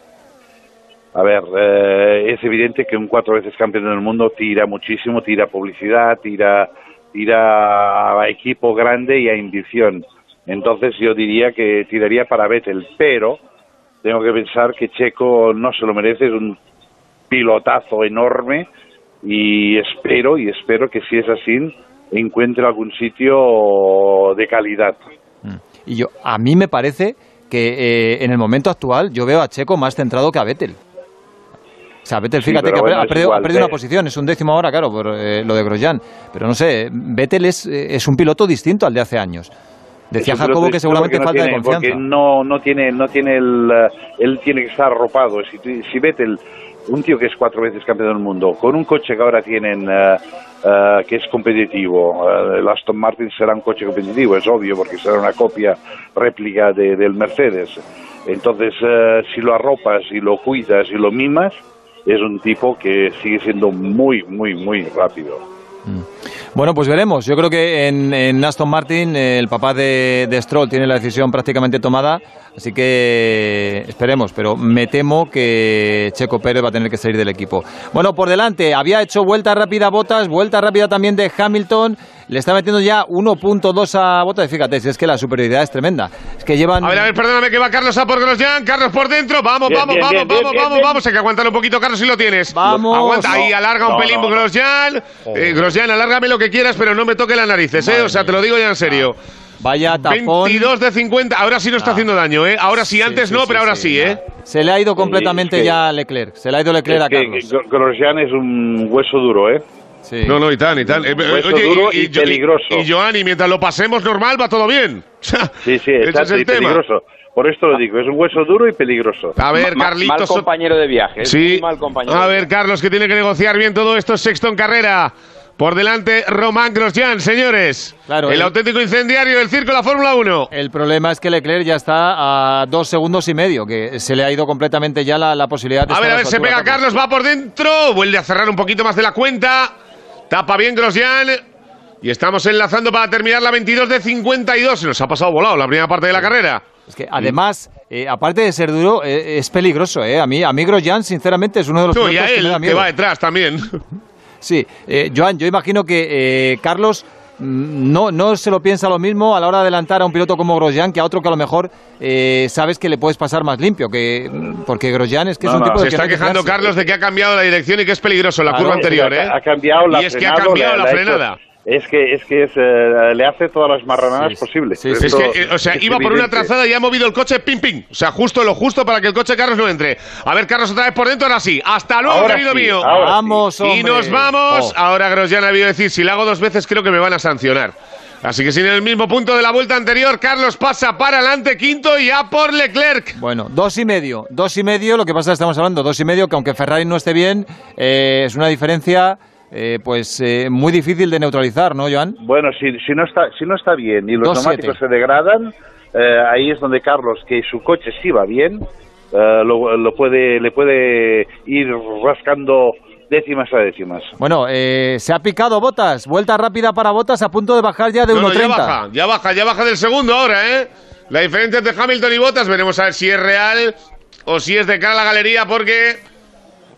A ver, eh, es evidente que un cuatro veces campeón del mundo tira muchísimo, tira publicidad, tira, tira a equipo grande y a ambición. Entonces yo diría que tiraría para Vettel, pero tengo que pensar que Checo no se lo merece, es un pilotazo enorme y espero, y espero que si es así, encuentre algún sitio de calidad. Y yo, a mí me parece que eh, en el momento actual yo veo a Checo más centrado que a Vettel. O sea, Vettel, fíjate que ha, bueno, ha es perdido, igual, ha perdido eh. una posición, es un décimo ahora, claro, por eh, lo de Grosjean. Pero no sé, Vettel es, eh, es un piloto distinto al de hace años. Decía Jacobo que seguramente no falta de tiene- confianza. Porque no, no tiene, no tiene el, eh, él tiene que estar arropado. Si, si Vettel, un tío que es cuatro veces campeón del mundo, con un coche que ahora tienen, eh, eh, que es competitivo, eh, el Aston Martin será un coche competitivo, es obvio, porque será una copia réplica de- del Mercedes. Entonces, si lo arropas y lo cuidas y lo mimas, es un tipo que sigue siendo muy, muy, muy rápido. Bueno, pues veremos. Yo creo que en, en Aston Martin el papá de, de Stroll tiene la decisión prácticamente tomada, así que esperemos, pero me temo que Checo Pérez va a tener que salir del equipo. Bueno, por delante, había hecho vuelta rápida Botas, vuelta rápida también de Hamilton, le está metiendo ya 1.2 a Botas, fíjate, si es que la superioridad es tremenda. Es que llevan... A ver, a ver, perdóname que va Carlos a por Grosjean. Carlos por dentro. Vamos, Bien, vamos, bien, vamos, bien, vamos, bien, vamos, bien, vamos. Hay que aguantar un poquito, Carlos, si lo tienes. Vamos. Aguanta ahí, alarga un no, pelín no, no. Grosjean. Eh, Grosjean, alárgame lo que quieras, pero no me toque las narices, ¿eh? O sea, te lo digo ya en serio. Vaya tapón. 22 de 50. Ahora sí no está haciendo daño, ¿eh? Ahora sí, antes sí, no, sí, pero ahora sí, sí, ¿eh? Se le ha ido completamente es que- ya a Leclerc, se le ha ido Leclerc Es a que Carlos. Gro- Grosjean es un hueso duro, ¿eh? No, no, y tan, y tan. Eh, Hueso oye, duro y yo- peligroso. Y, Joan, y mientras lo pasemos normal, va todo bien. [laughs] Sí, sí, Ese exacto, es el y tema. peligroso. Por esto lo digo, es un hueso duro y peligroso. A ver, Carlitos. Mal compañero de viaje. Sí. mal compañero. A ver, Carlos, que tiene que negociar bien todo esto. Sexto en carrera. Por delante, Román Grosjean, señores. Claro, el el- auténtico incendiario del circo de la Fórmula 1. El problema es que Leclerc ya está a dos segundos y medio, que se le ha ido completamente ya la, la posibilidad de A ver, a ver, se pega Carlos, va por dentro. Vuelve a cerrar un poquito más de la cuenta. Tapa bien Grosjean. Y estamos enlazando para terminar la 22 de 52. Se nos ha pasado volado la primera parte de la carrera. Es que además, eh, aparte de ser duro, eh, es peligroso. Eh. A mí, a mí Grosjean, sinceramente, es uno de los No, y a que me da él, que va detrás también. [laughs] Sí, eh, Joan, yo imagino que eh, Carlos mm, no, no se lo piensa lo mismo a la hora de adelantar a un piloto como Grosjean que a otro que a lo mejor eh, sabes que le puedes pasar más limpio, que mm, porque Grosjean es que es un tipo de Se que está no hay que quejando. Carlos de que ha cambiado la dirección y que es peligroso la Claro, curva anterior, ha, ¿eh? ha cambiado la y es que ha cambiado la, hecho- frenada. Es que es que es, eh, le hace todas las marranadas posibles. Es que, eh, o sea, es iba por una trazada y ha movido el coche pim pim. O sea, justo lo justo para que el coche de Carlos no entre. A ver, Carlos otra vez por dentro, ahora sí. Hasta luego, Ahora querido sí, mío. Vamos, Y hombre. nos vamos. Oh. Ahora Grosjean ha habido decir, si la hago dos veces creo que me van a sancionar. Así que sin el mismo punto de la vuelta anterior, Carlos pasa para adelante, quinto y a por Leclerc. Bueno, dos y medio, dos y medio, lo que pasa es que estamos hablando, dos y medio, que aunque Ferrari no esté bien, eh, es una diferencia eh, pues eh, muy difícil de neutralizar, ¿no, Joan? Bueno, si, si no está si no está bien y los neumáticos se degradan, eh, ahí es donde Carlos, que su coche sí va bien, eh, lo, lo puede le puede ir rascando décimas a décimas. Bueno, eh, se ha picado Botas, vuelta rápida para Botas a punto de bajar ya de No, no, 1.30. ya baja, ya baja, ya baja del segundo ahora, ¿eh? La diferencia entre Hamilton y Bottas, veremos a ver si es real o si es de cara a la galería, porque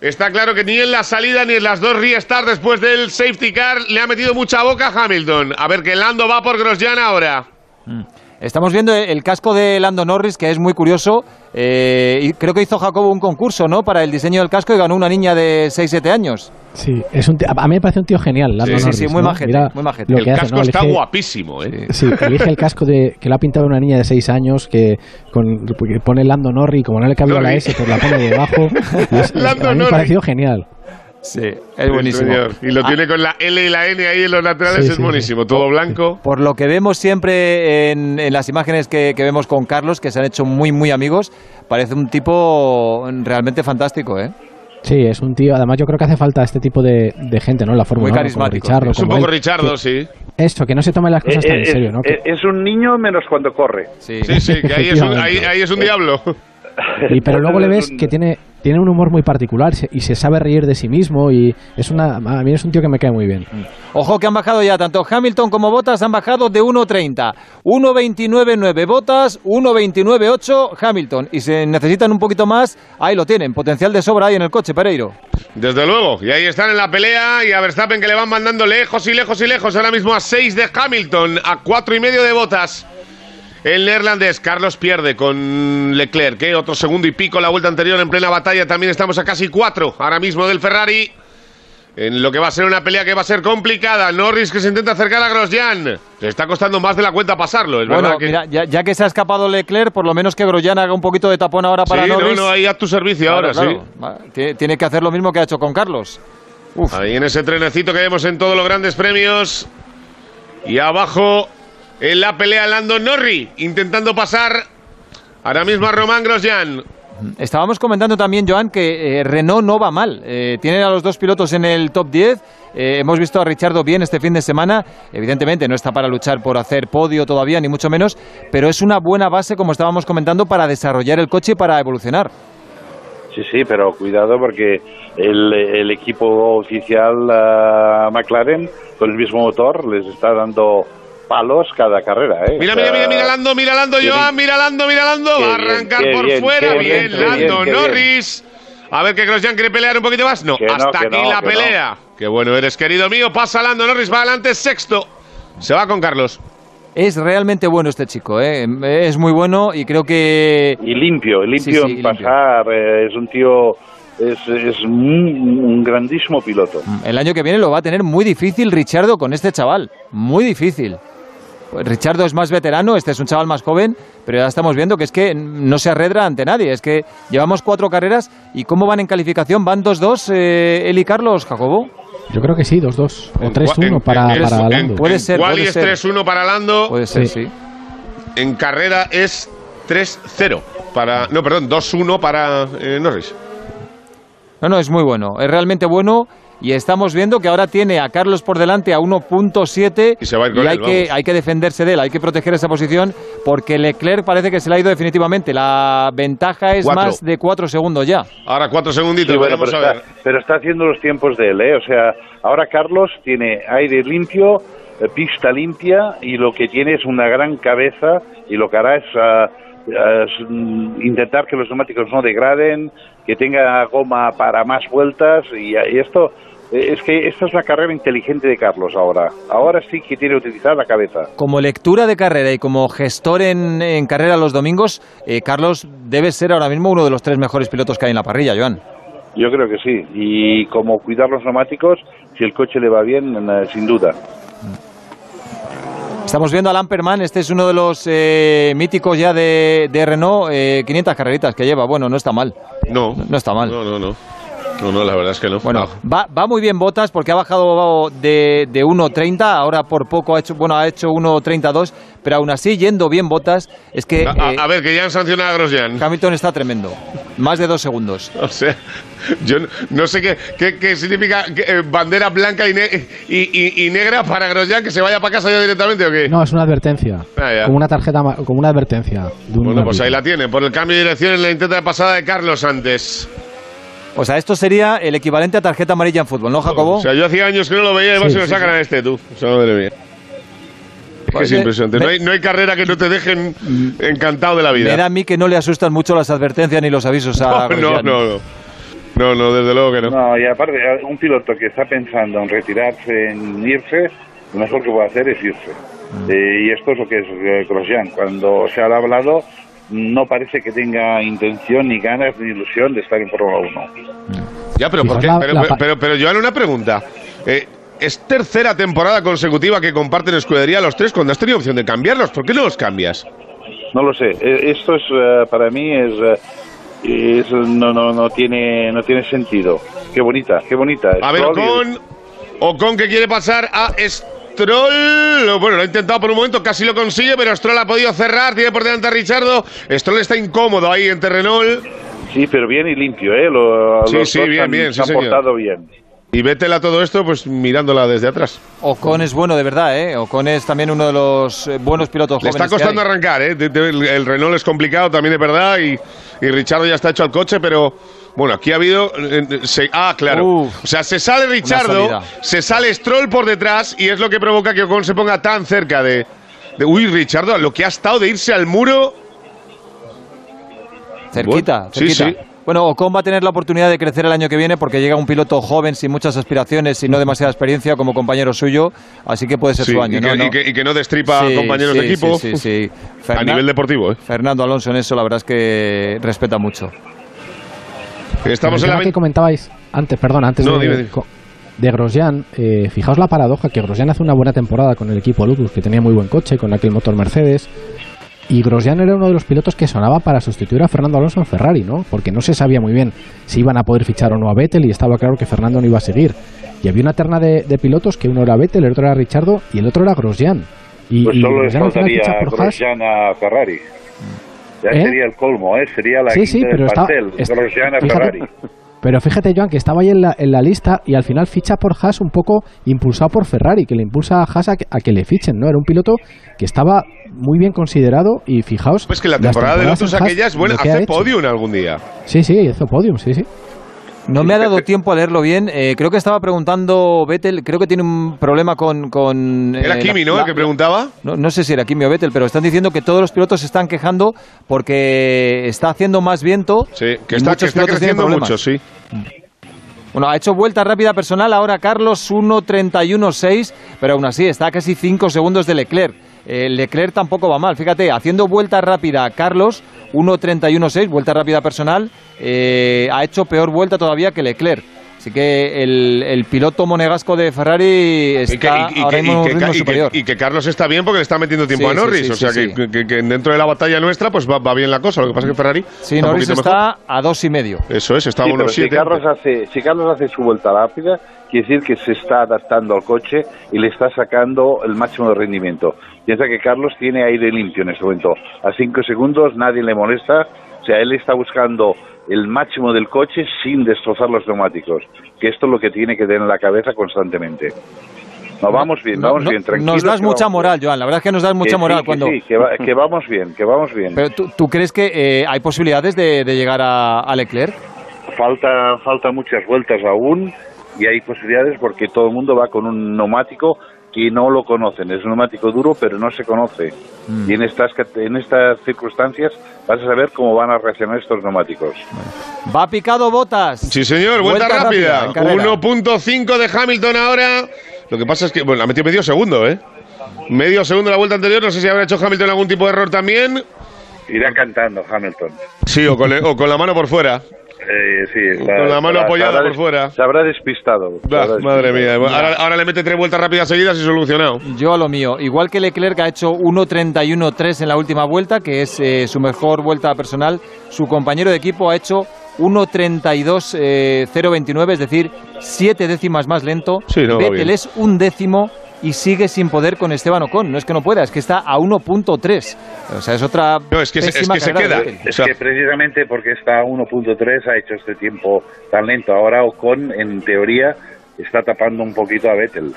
está claro que ni en la salida ni en las dos restart después del safety car le ha metido mucha boca a Hamilton. A ver que Lando va por Grosjean ahora. Estamos viendo el casco de Lando Norris, que es muy curioso. eh, y creo que hizo Jacobo un concurso, ¿no? Para el diseño del casco y ganó una niña de 6-7 años. Sí, es un tío- a mí me parece un tío genial. Lando Sí, sí, Norris, sí, muy ¿no? majete, Mira muy majete. lo El que hace, casco ¿no? está Elige- guapísimo, ¿eh? Sí, elige el casco de, que lo ha pintado una niña de 6 años que, con, que pone Lando Norris, como no le cabía la. S, pues la pone debajo. [laughs] Es- Lando a mí me pareció genial. Sí, es buenísimo. Sí. Y lo Ah, tiene con la L y la N ahí en los laterales, Sí, es sí, buenísimo. Todo blanco. Por lo que vemos siempre en, en las imágenes que, que vemos con Carlos, que se han hecho muy, muy amigos, parece un tipo realmente fantástico, ¿eh? Sí, es un tío. Además, yo creo que hace falta este tipo de, de gente, ¿no? En la Fórmula 1, como carismático, Richardo, Es un como poco él, Richardo, que- sí. Eso, que no se tomen las cosas tan en Eh, serio, ¿no? eh, es un niño menos cuando corre. Sí, Sí, sí, que ahí es un, ahí, ahí es un diablo. Y, pero luego le [laughs] ves que tiene, tiene un humor muy particular y se sabe reír de sí mismo y es una, a mí es un tío que me cae muy bien. Ojo que han bajado ya, tanto Hamilton como Bottas han bajado de 1.30. 1.29.9 Bottas, 1.29.8 Hamilton. Y se necesitan un poquito más, ahí lo tienen, potencial de sobra ahí en el coche, Pereiro. Desde luego, y ahí están en la pelea y a Verstappen que le van mandando lejos y lejos y lejos, ahora mismo a 6 de Hamilton, a cuatro y medio de botas. El neerlandés Carlos pierde con Leclerc, que otro segundo y pico la vuelta anterior en plena batalla, también estamos a casi cuatro ahora mismo del Ferrari. En lo que va a ser una pelea que va a ser complicada. Norris que se intenta acercar a Grosjean. Le está costando más de la cuenta pasarlo, es Bueno, verdad que... mira, ya, ya que se ha escapado Leclerc, por lo menos que Grosjean haga un poquito de tapón ahora para sí, Norris. no, no, ahí a tu servicio Claro, ahora, claro. sí. Tiene que hacer lo mismo que ha hecho con Carlos. Ahí en ese trenecito que vemos en todos los grandes premios. Y abajo en la pelea Lando Norri intentando pasar ahora mismo a Román Grosjean. Estábamos comentando también, Joan, que eh, Renault no va mal. Eh, tienen a los dos pilotos en el top 10. Eh, hemos visto a Richardo bien este fin de semana. Evidentemente no está para luchar por hacer podio todavía, ni mucho menos, pero es una buena base, como estábamos comentando, para desarrollar el coche y para evolucionar. Sí, sí, pero cuidado porque el, el equipo oficial ah, McLaren con el mismo motor les está dando palos cada carrera. ¿eh? Mira, O sea, mira, mira, mira Lando, mira Lando, Joan, mira Lando, mira Lando. Va a arrancar por bien, fuera. Bien, Lando bien, qué bien. Norris. A ver que Grosjean quiere pelear un poquito más. No, Que no, hasta aquí no, la que pelea. Qué bueno eres, querido mío. Pasa Lando Norris, va adelante, sexto. Se va con Carlos. Es realmente bueno este chico, ¿eh? es muy bueno y creo que... Y limpio, limpio Sí, sí, en limpio. pasar. eh, es un tío, es, es un, un grandísimo piloto. El año que viene lo va a tener muy difícil Richardo con este chaval. Muy difícil. Richardo es más veterano, este es un chaval más joven, pero ya estamos viendo que es que no se arredra ante nadie. Es que llevamos cuatro carreras y ¿cómo van en calificación? ¿Van 2-2 eh, él y Carlos, Jacobo? Yo creo que sí, 2-2 o En 3-1 cua- para, en- para en- Lando. Puede en ser, quali puede es ser. 3-1 para Lando. Puede ser, Sí. sí. En carrera es 3-0 para... No, perdón, 2-1 para eh, Norris. No, no, es muy bueno, es realmente bueno y estamos viendo que ahora tiene a Carlos por delante a 1.7 Y se va a ir con hay, él, que, vamos. hay que defenderse de él, hay que proteger esa posición porque Leclerc parece que se le ha ido definitivamente. La ventaja es Cuatro. más de 4 segundos ya. Ahora cuatro segunditos, Sí, bueno, vamos pero, a ver. está, pero está haciendo los tiempos de él, ¿eh? O sea, ahora Carlos tiene aire limpio, eh, pista limpia y lo que tiene es una gran cabeza y lo que hará es, es, mm, intentar que los neumáticos no degraden, que tenga goma para más vueltas y, y esto eh, es que esta es la carrera inteligente de Carlos ahora. Ahora sí que tiene que utilizar la cabeza. Como lectura de carrera y como gestor en, en carrera los domingos, eh, Carlos debe ser ahora mismo uno de los tres mejores pilotos que hay en la parrilla, Joan. Yo creo que sí. Y como cuidar los neumáticos, si el coche le va bien, eh, sin duda. Estamos viendo a Lamperman, este es uno de los eh, míticos ya de, de Renault, eh, 500 carreritas que lleva, bueno, no está mal. No. No está mal. No, no, no. No, no, la verdad es que no. Bueno, Ah, va, va muy bien Botas porque ha bajado de, de 1.30, ahora por poco ha hecho, bueno, ha hecho 1.32, pero aún así yendo bien Botas, es que a, eh, a ver, que ya han sancionado a Grosjean. Hamilton está tremendo, más de dos segundos. [laughs] O sea, yo no, no sé qué, qué, qué significa que, eh, bandera blanca y, ne- y, y- y negra para Grosjean que se vaya para casa ya directamente o qué. No, es una advertencia. Ah. Como una tarjeta, como una advertencia. De un Bueno, pues ahí la tiene, por el cambio de dirección en la intenta de pasada de Carlos antes. O sea, esto sería el equivalente a tarjeta amarilla en fútbol, ¿no, Jacobo? O sea, yo hacía años que no lo veía y además Sí, se lo sí, sacan sí. a este, tú. O sea, madre mía. Es que Pues, es impresionante. No hay, no hay carrera que no te dejen encantado de la vida. Me da a mí que no le asustan mucho las advertencias ni los avisos a [laughs] No, no, Grosjean. no, no. No, no, desde luego que no. No, y aparte, un piloto que está pensando en retirarse, en irse, lo mejor que puede hacer es irse. Eh, y esto es lo que es eh, Grosjean. Cuando se ha hablado, no parece que tenga intención, ni ganas, ni ilusión de estar en Fórmula 1. Ya, pero ¿por qué? la- pero, la pero, pero, pero, Joan, una pregunta. Eh, ¿Es tercera temporada consecutiva que comparten escudería los tres cuando has tenido opción de cambiarlos? ¿Por qué no los cambias? No lo sé. Eh, Esto es, eh, para mí, es, eh, es- no, no, no, tiene, no tiene sentido. Qué bonita, qué bonita. A ver, y- Ocon, Ocon que quiere pasar a Stroll. Bueno, lo ha intentado por un momento, casi lo consigue, pero Stroll ha podido cerrar, tiene por delante a Richardo. Stroll está incómodo ahí entre Renault. Sí, pero bien y limpio, ¿eh? Lo- Sí, los sí, bien, han- bien, sí, se han portado bien. Y Vettel a todo esto, pues mirándola desde atrás. Ocon es bueno de verdad, ¿eh? Ocon es también uno de los eh, buenos pilotos Le jóvenes está costando que hay. arrancar, ¿eh? De- de- el, el Renault es complicado también, de verdad, y, y Richardo ya está hecho al coche, pero bueno, aquí ha habido... eh, eh, se- ah, claro. o sea, se sale Richardo, se sale Stroll por detrás y es lo que provoca que Ocon se ponga tan cerca de... de uy, Richardo, lo que ha estado de irse al muro... Cerquita, Bueno, cerquita. sí. Bueno, Ocon va a tener la oportunidad de crecer el año que viene porque llega un piloto joven sin muchas aspiraciones y no demasiada experiencia como compañero suyo, así que puede ser Sí, su año. y, que, ¿no? y que- y que no destripa Sí, a compañeros de sí, equipo. Sí, sí, sí. [laughs] A nivel deportivo, ¿eh? Fernando Alonso en eso, la verdad es que respeta mucho. Estamos en la... que comentabais antes, perdón, antes No, de, dime, dime. co- de Grosjean, eh, fijaos la paradoja que Grosjean hace una buena temporada con el equipo Lotus, que tenía muy buen coche, con aquel motor Mercedes, y Grosjean era uno de los pilotos que sonaba para sustituir a Fernando Alonso en Ferrari, ¿no? Porque no se sabía muy bien si iban a poder fichar o no a Vettel y estaba claro que Fernando no iba a seguir. Y había una terna de, de pilotos que uno era Vettel, el otro era Richardo y el otro era Grosjean. Y, Pues y solo le Grosjean al final faltaría ficha por Haas. Grosjean a Ferrari. Ya ¿Eh? sería el colmo, ¿eh? Sería la Sí, quinta sí, del está- pastel. está- fíjate- Ferrari. Pero fíjate, Joan, que estaba ahí en la, en la lista y al final ficha por Haas un poco impulsado por Ferrari, que le impulsa a Haas a que, a que le fichen, ¿no? Era un piloto que estaba muy bien considerado y fijaos... Pues que la temporada de Lotus en Haas, aquella es buena, lo que ha hace podium algún día. Sí, sí, hizo podium, sí, sí. No me ha dado tiempo a leerlo bien. eh, creo que estaba preguntando Vettel, creo que tiene un problema con... con Era eh, Kimi, la- ¿no? la- el que preguntaba. No, no sé si era Kimi o Vettel, pero están diciendo que todos los pilotos se están quejando porque está haciendo más viento. Sí, que está, que está creciendo mucho, sí. Bueno, ha hecho vuelta rápida personal ahora Carlos 1.31.6, pero aún así está a casi 5 segundos de Leclerc. Eh, Leclerc tampoco va mal, fíjate, haciendo vuelta rápida Carlos 1.31.6, vuelta rápida personal, eh, ha hecho peor vuelta todavía que Leclerc. Así que el, el piloto monegasco de Ferrari Y que, está y- y ahora que- mismo un ritmo superior. y que Carlos está bien porque le está metiendo tiempo Sí, a Norris. sí, o sea sí, que, que- que dentro de la batalla nuestra pues va, va bien la cosa. Lo que pasa es que Ferrari Sí, está Norris está mejor. a dos y medio. Eso es, está a unos si 7. Carlos, hace, si Carlos hace su vuelta rápida, quiere decir que se está adaptando al coche y le está sacando el máximo de rendimiento. Piensa que Carlos tiene aire limpio en este momento. A cinco segundos nadie le molesta. O sea, él está buscando el máximo del coche sin destrozar los neumáticos. Que esto es lo que tiene que tener en la cabeza constantemente. No, vamos bien, No, vamos no, bien, tranquilos. Nos das mucha moral, Joan, la verdad es que nos das mucha Que moral sí, que cuando... sí, que, va- que vamos bien, que vamos bien. Pero ¿tú, tú crees que eh, hay posibilidades de, de llegar a, a Leclerc? falta falta muchas vueltas aún y hay posibilidades porque todo el mundo va con un neumático que no lo conocen. Es un neumático duro, pero no se conoce. Mm. Y en estas en estas circunstancias vas a saber cómo van a reaccionar estos neumáticos. Va picado botas. Sí, señor, vuelta, rápida. en carrera. 1.5 de Hamilton ahora. Lo que pasa es que, bueno, ha metido medio segundo, ¿eh? Medio segundo la vuelta anterior. No sé si habrá hecho Hamilton algún tipo de error también. Irá cantando Hamilton. Sí, o con, le- o con la mano por fuera. Eh, sí, está- Con la mano apoyada por fuera. Se habrá despistado. se habrá madre despistado. mía. Ahora, ahora le mete tres vueltas rápidas seguidas y solucionado. Yo a lo mío. Igual que Leclerc ha hecho 1.31.3 en la última vuelta, que es eh, su mejor vuelta personal, su compañero de equipo ha hecho 1.32.029, es decir, siete décimas más lento. Sí, no, Vettel es un décimo y sigue sin poder con Esteban Ocon. No es que no pueda, es que está a 1.3. O sea, es otra. No, es que se- es que se queda. Es que precisamente porque está a 1.3 ha hecho este tiempo tan lento. Ahora Ocon, en teoría, está tapando un poquito a Vettel.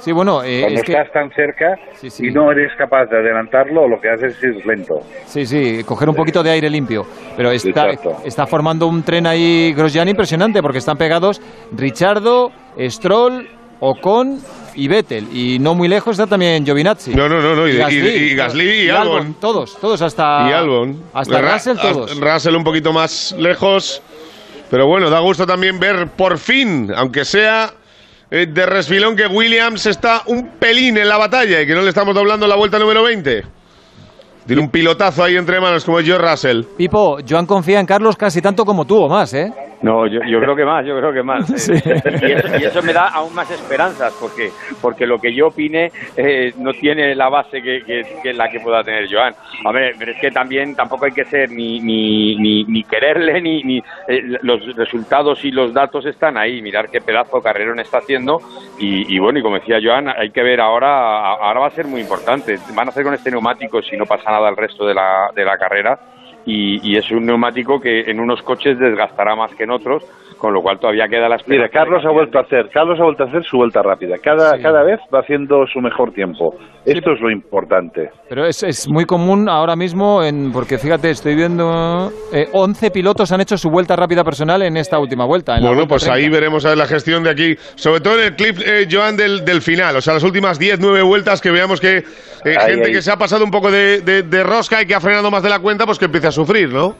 Sí, bueno, eh, Cuando es que. estás tan cerca Sí, sí. y no eres capaz de adelantarlo, lo que haces es ir lento. Sí, sí, coger un poquito de aire limpio. Pero está, Exacto. está formando un tren ahí Grosjean impresionante porque están pegados Richardo, Stroll, Ocon y Vettel. Y no muy lejos está también Giovinazzi. No, no, no, no, y- y- y Gasly y Albon. Todos, todos hasta. y Albon. Hasta Ra- Russell, todos. Russell un poquito más lejos. Pero bueno, da gusto también ver por fin, aunque sea eh, de resfilón, que Williams está un pelín en la batalla y que no le estamos doblando la vuelta número 20. Tiene un pilotazo ahí entre manos como George Russell. Pipo, Joan confía en Carlos casi tanto como tú o más, ¿eh? No, yo, yo creo que más, yo creo que más. Sí. Eh, Y, eso, y eso me da aún más esperanzas, porque porque lo que yo opine eh, no tiene la base que, que, que la que pueda tener Joan. A ver, pero es que también tampoco hay que ser ni ni, ni, ni quererle, ni, ni eh, los resultados y los datos están ahí. Mirar qué pedazo de carrerón está haciendo. Y, y bueno, y como decía Joan, hay que ver ahora, ahora va a ser muy importante. Van a hacer con este neumático, si no pasa nada el resto de la, de la carrera, y, y es un neumático que en unos coches desgastará más que en otros, con lo cual todavía queda la Mira, esperanza. Carlos ha vuelto a hacer, Carlos ha vuelto a hacer su vuelta rápida. Cada, cada vez va haciendo su mejor tiempo. Esto es lo importante. Pero es, es muy común ahora mismo, en, porque fíjate, estoy viendo, eh, 11 pilotos han hecho su vuelta rápida personal en esta última vuelta. en Bueno, vuelta pues 30. ahí veremos a ver la gestión de aquí, sobre todo en el clip, eh, Joan, del, del final, o sea, las últimas 10, 9 vueltas que veamos que eh, Ahí, gente ahí. que se ha pasado un poco de, de- de rosca y que ha frenado más de la cuenta, pues que empiece a sufrir, ¿no?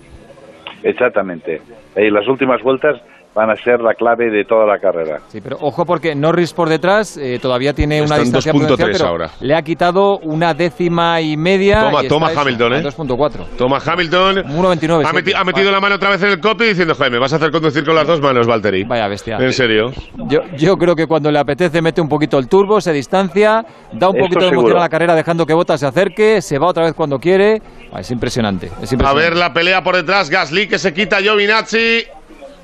Exactamente. Y las últimas vueltas van a ser la clave de toda la carrera. Sí, pero ojo porque Norris por detrás eh, todavía tiene una Está en distancia 2.3 prudencial, pero ahora. le ha quitado una décima y media. Toma, y toma Hamilton, a ¿eh? 2.4. Toma Hamilton. 1.29. Ha, meti- ha metido la mano otra vez en el cockpit diciendo, joder, me vas a hacer conducir con las dos manos, Valtteri. Vaya bestia. En serio. Yo, yo creo que cuando le apetece mete un poquito el turbo, se distancia, da un Esto poquito de seguro. emoción a la carrera dejando que Bottas se acerque, se va otra vez cuando quiere. Ah, es impresionante. Es A impresionante. ver la pelea por detrás, Gasly que se quita a Giovinazzi.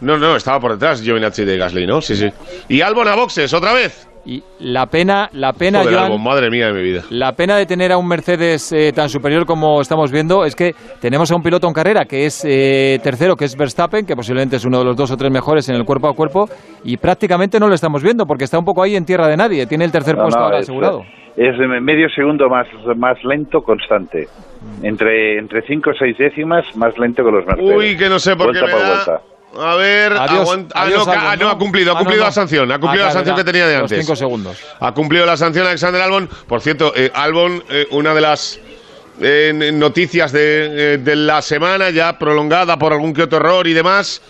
No, no, estaba por detrás Giovinazzi de Gasly, ¿no? Sí, sí. Y Albon a boxes, otra vez. Y la pena, la pena, Joder, Joan, Albon, madre mía de mi vida. La pena de tener a un Mercedes eh, tan superior como estamos viendo es que tenemos a un piloto en carrera que es eh, tercero, que es Verstappen, que posiblemente es uno de los dos o tres mejores en el cuerpo a cuerpo, y prácticamente no lo estamos viendo porque está un poco ahí en tierra de nadie. Tiene el tercer No, puesto no, ahora es, asegurado. Es medio segundo más, más lento constante. Entre, entre cinco o seis décimas más lento que los Mercedes. Uy, que no sé por qué vuelta me por da. vuelta. A ver, Adiós, aguanta- ah, adiós, no, Albon, ah, no, ¿no? ha cumplido, ha Ah, no, cumplido la sanción, ha cumplido la sanción que tenía de antes. cinco segundos. Ha cumplido la sanción Alexander Albon. Por cierto, eh, Albon, eh, una de las eh, noticias de, eh, de la semana, ya prolongada por algún que otro error y demás,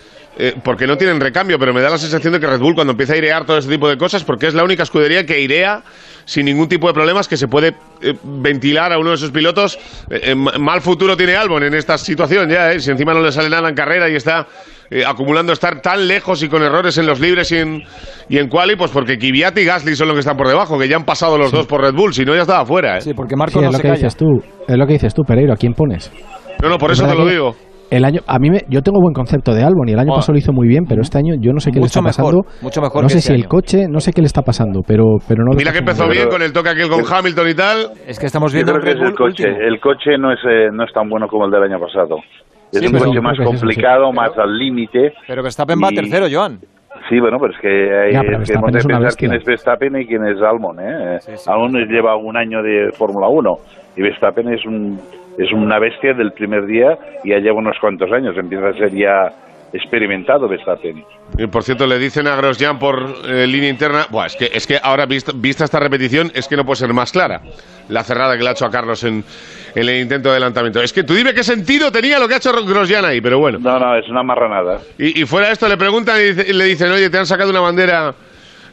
porque no tienen recambio, pero me da la sensación de que Red Bull cuando empieza a airear todo ese tipo de cosas, porque es la única escudería que airea sin ningún tipo de problemas, que se puede ventilar a uno de sus pilotos. Ma- mal futuro tiene Albon en esta situación ya, eh, si encima no le sale nada en carrera y está eh, acumulando estar tan lejos y con errores en los libres y en, y en quali, pues porque Kvyat y Gasly son los que están por debajo, que ya han pasado los dos por Red Bull, si no ya estaba fuera. ¿eh? Sí, porque Sí, Marco es no lo se que calla. dices tú, es lo que dices tú, Pereiro, ¿a quién pones? No, no, por Es eso te lo digo. El año, a mí me, yo tengo buen concepto de Albon y el año Oh. pasado lo hizo muy bien, pero este año yo no sé qué le está pasando. mejor, mucho mejor no sé este si el coche, no sé qué le está pasando, pero, pero no lo Mira que empezó bien con el toque aquel con Hamilton y tal. Es que estamos Yo viendo creo un que es el coche. último. El coche no es, eh, no es tan bueno como el del año pasado. Es Sí, un pero- coche más sí. complicado, más al límite. Pero Verstappen va Y- tercero, Joan. Sí, bueno, pero es que, hay, Ya, pero es que hemos de pensar quién es Verstappen y quién es Albon. ¿eh? Sí, sí. Albon lleva un año de Fórmula 1 y Verstappen es, un, es una bestia del primer día y ya lleva unos cuantos años. Empieza a ser ya experimentado Verstappen. Y por cierto, le dicen a Grosjean por eh, línea interna. Buah, es que, es que ahora, vista, vista esta repetición, es que no puede ser más clara la cerrada que le ha hecho a Carlos en, en el intento de adelantamiento. Es que tú dime qué sentido tenía lo que ha hecho Grosjean ahí, pero bueno. No, no, es una marranada. Y, y fuera de esto le preguntan y, le dicen, oye, te han sacado una bandera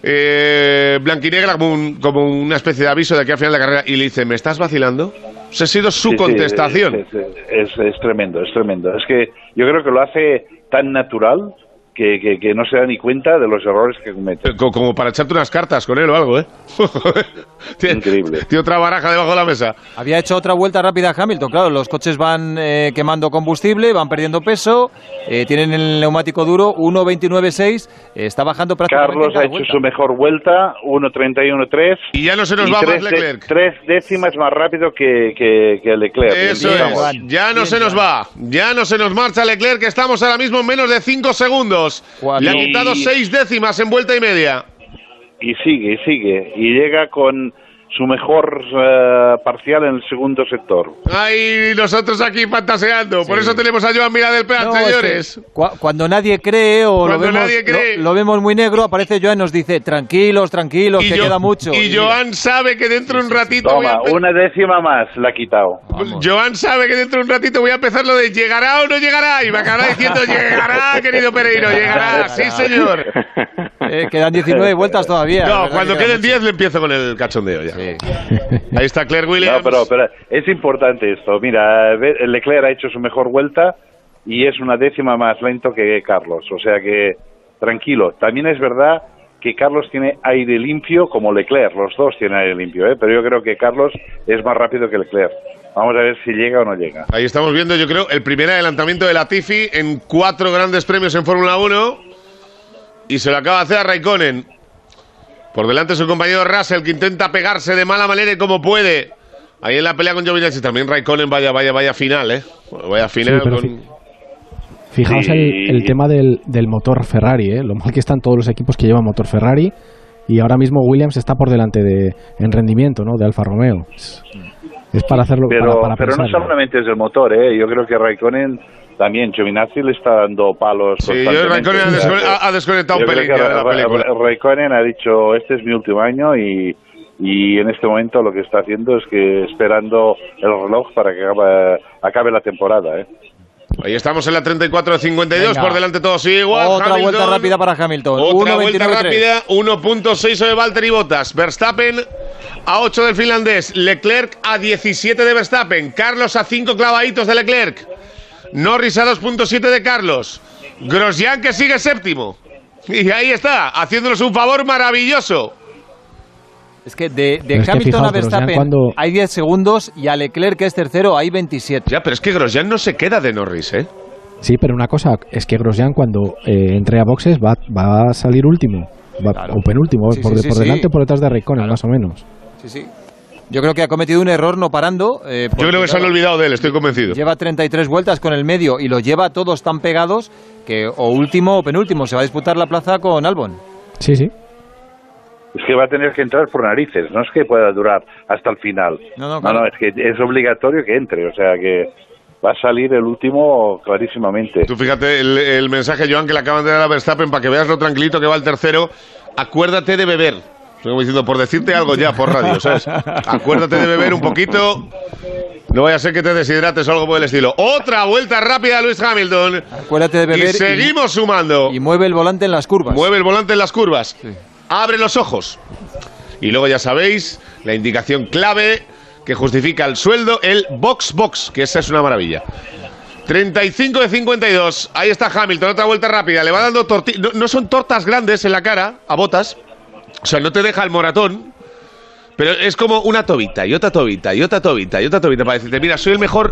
eh, blanquinegra como, un- como una especie de aviso de aquí al final de la carrera. Y le dice, ¿me estás vacilando? Esa ha sido su Sí, sí, contestación. es, es- es- es tremendo, es tremendo. Es que yo creo que lo hace tan natural que, que- que no se da ni cuenta de los errores que comete. Co- Como para echarte unas cartas con él o algo, ¿eh? [laughs] Increíble. Tiene otra baraja debajo de la mesa. Había hecho otra vuelta rápida a Hamilton. Claro, los coches van eh, quemando combustible, van perdiendo peso, eh, tienen el neumático duro 1.29.6, eh, está bajando prácticamente. Carlos cada ha hecho vuelta. su mejor vuelta, 1.31.3. Y ya no se nos va tres, más de- Leclerc. tres décimas más rápido que, que, que Leclerc. Eso Bien, es, ya no se nos va, ya no se nos marcha Leclerc, que estamos ahora mismo en menos de 5 segundos. Le ha quitado 6 décimas en vuelta y media. Y sigue, y sigue. Y llega con su mejor eh, parcial en el segundo sector. Ay, nosotros aquí fantaseando, por eso tenemos a Joan Mira del Prat, No, es que señores. cua- cuando nadie cree o lo Cuando vemos, nadie cree. Lo, lo vemos muy negro, aparece Joan y nos dice, tranquilos, tranquilos, que yo- queda mucho. y Joan sabe que dentro de un ratito voy a Toma, una décima más la ha quitado. Joan sabe que dentro de un ratito voy a empezar lo de llegará o no llegará y me acabará diciendo llegará, querido Pereiro, llegará, [laughs] sí señor. eh, quedan 19 vueltas todavía. No, ¿verdad cuando queden 10 le empiezo con el cachondeo ya. Ahí está Claire Williams. No, pero, pero es importante esto. Mira, ve- Leclerc ha hecho su mejor vuelta y es una décima más lento que Carlos. O sea que, tranquilo. También es verdad que Carlos tiene aire limpio como Leclerc. Los dos tienen aire limpio, ¿eh? pero yo creo que Carlos es más rápido que Leclerc. Vamos a ver si llega o no llega. Ahí estamos viendo, yo creo, el primer adelantamiento de Latifi en cuatro grandes premios en Fórmula 1. Y se lo acaba de hacer a Raikkonen. Por delante su compañero Russell, que intenta pegarse de mala manera y como puede Ahí en la pelea con Giovinazzi también Raikkonen, vaya, vaya, vaya final, ¿eh? Vaya final pero con... fi- Fijaos Sí. el, el tema del, del motor Ferrari, ¿eh? lo mal que están todos los equipos que llevan motor Ferrari y ahora mismo Williams está por delante de, en rendimiento ¿no? de Alfa Romeo. Es, es para hacerlo Pero, para, para pero no solamente es el motor, ¿eh? yo creo que Raikkonen también, Giovinazzi le está dando palos. Sí, yo. Raikkonen ha descone- ha- desconectado Yo un pelín de la película. Ra- Raikkonen ha dicho, este es mi último año y, y en este momento lo que está haciendo es que esperando el reloj para que acabe, acabe la temporada. ¿eh? Ahí estamos en la 34 de 52, Venga. por delante todo sigue igual. Otra Hamilton, vuelta rápida para Hamilton. Otra 1.29.3. vuelta rápida, 1.6 sobre Valtteri Bottas. Verstappen a 8 del finlandés. Leclerc a 17 de Verstappen. Carlos a 5 clavaditos de Leclerc. Norris a 2.7 de Carlos. Grosjean que sigue séptimo. Y ahí está, haciéndonos un favor maravilloso. Es que de, que Hamilton fijaos, a Verstappen cuando- hay 10 segundos y a Leclerc, que es tercero, hay 27. Ya, pero es que Grosjean no se queda de Norris, ¿eh? Sí, pero una cosa es que Grosjean cuando eh, entre a boxes va, va a salir último va- o penúltimo, Sí, por, sí, de- sí, por sí. delante o por detrás de Raikkonen, más o menos. Sí, sí. Yo creo que ha cometido un error no parando. eh, Yo creo que se han olvidado de él, estoy convencido. Lleva 33 vueltas con el medio y los lleva todos tan pegados que o último o penúltimo se va a disputar la plaza con Albon. Sí, sí. Es que va a tener que entrar por narices, no es que pueda durar hasta el final. No, no, claro. es que es obligatorio que entre, o sea que va a salir el último clarísimamente. Tú fíjate el, el mensaje, Joan, que le acaban de dar a Verstappen para que veas lo tranquilito que va el tercero. Acuérdate de beber. Estoy diciendo, por decirte algo ya por radio, ¿sabes? Acuérdate de beber un poquito. No vaya a ser que te deshidrates o algo por el estilo. Otra vuelta rápida, Luis Hamilton. Acuérdate de beber Y seguimos sumando. y mueve el volante en las curvas. Mueve el volante en las curvas. Abre los ojos. Y luego ya sabéis, la indicación clave que justifica el sueldo, el box box, que esa es una maravilla. 35 de 52. Ahí está Hamilton, otra vuelta rápida. Le va dando tortillas. No, no son tortas grandes en la cara, a botas. O sea, no te deja el moratón. Pero es como una tobita y otra tobita y otra tobita y otra tobita para decirte, mira, soy el mejor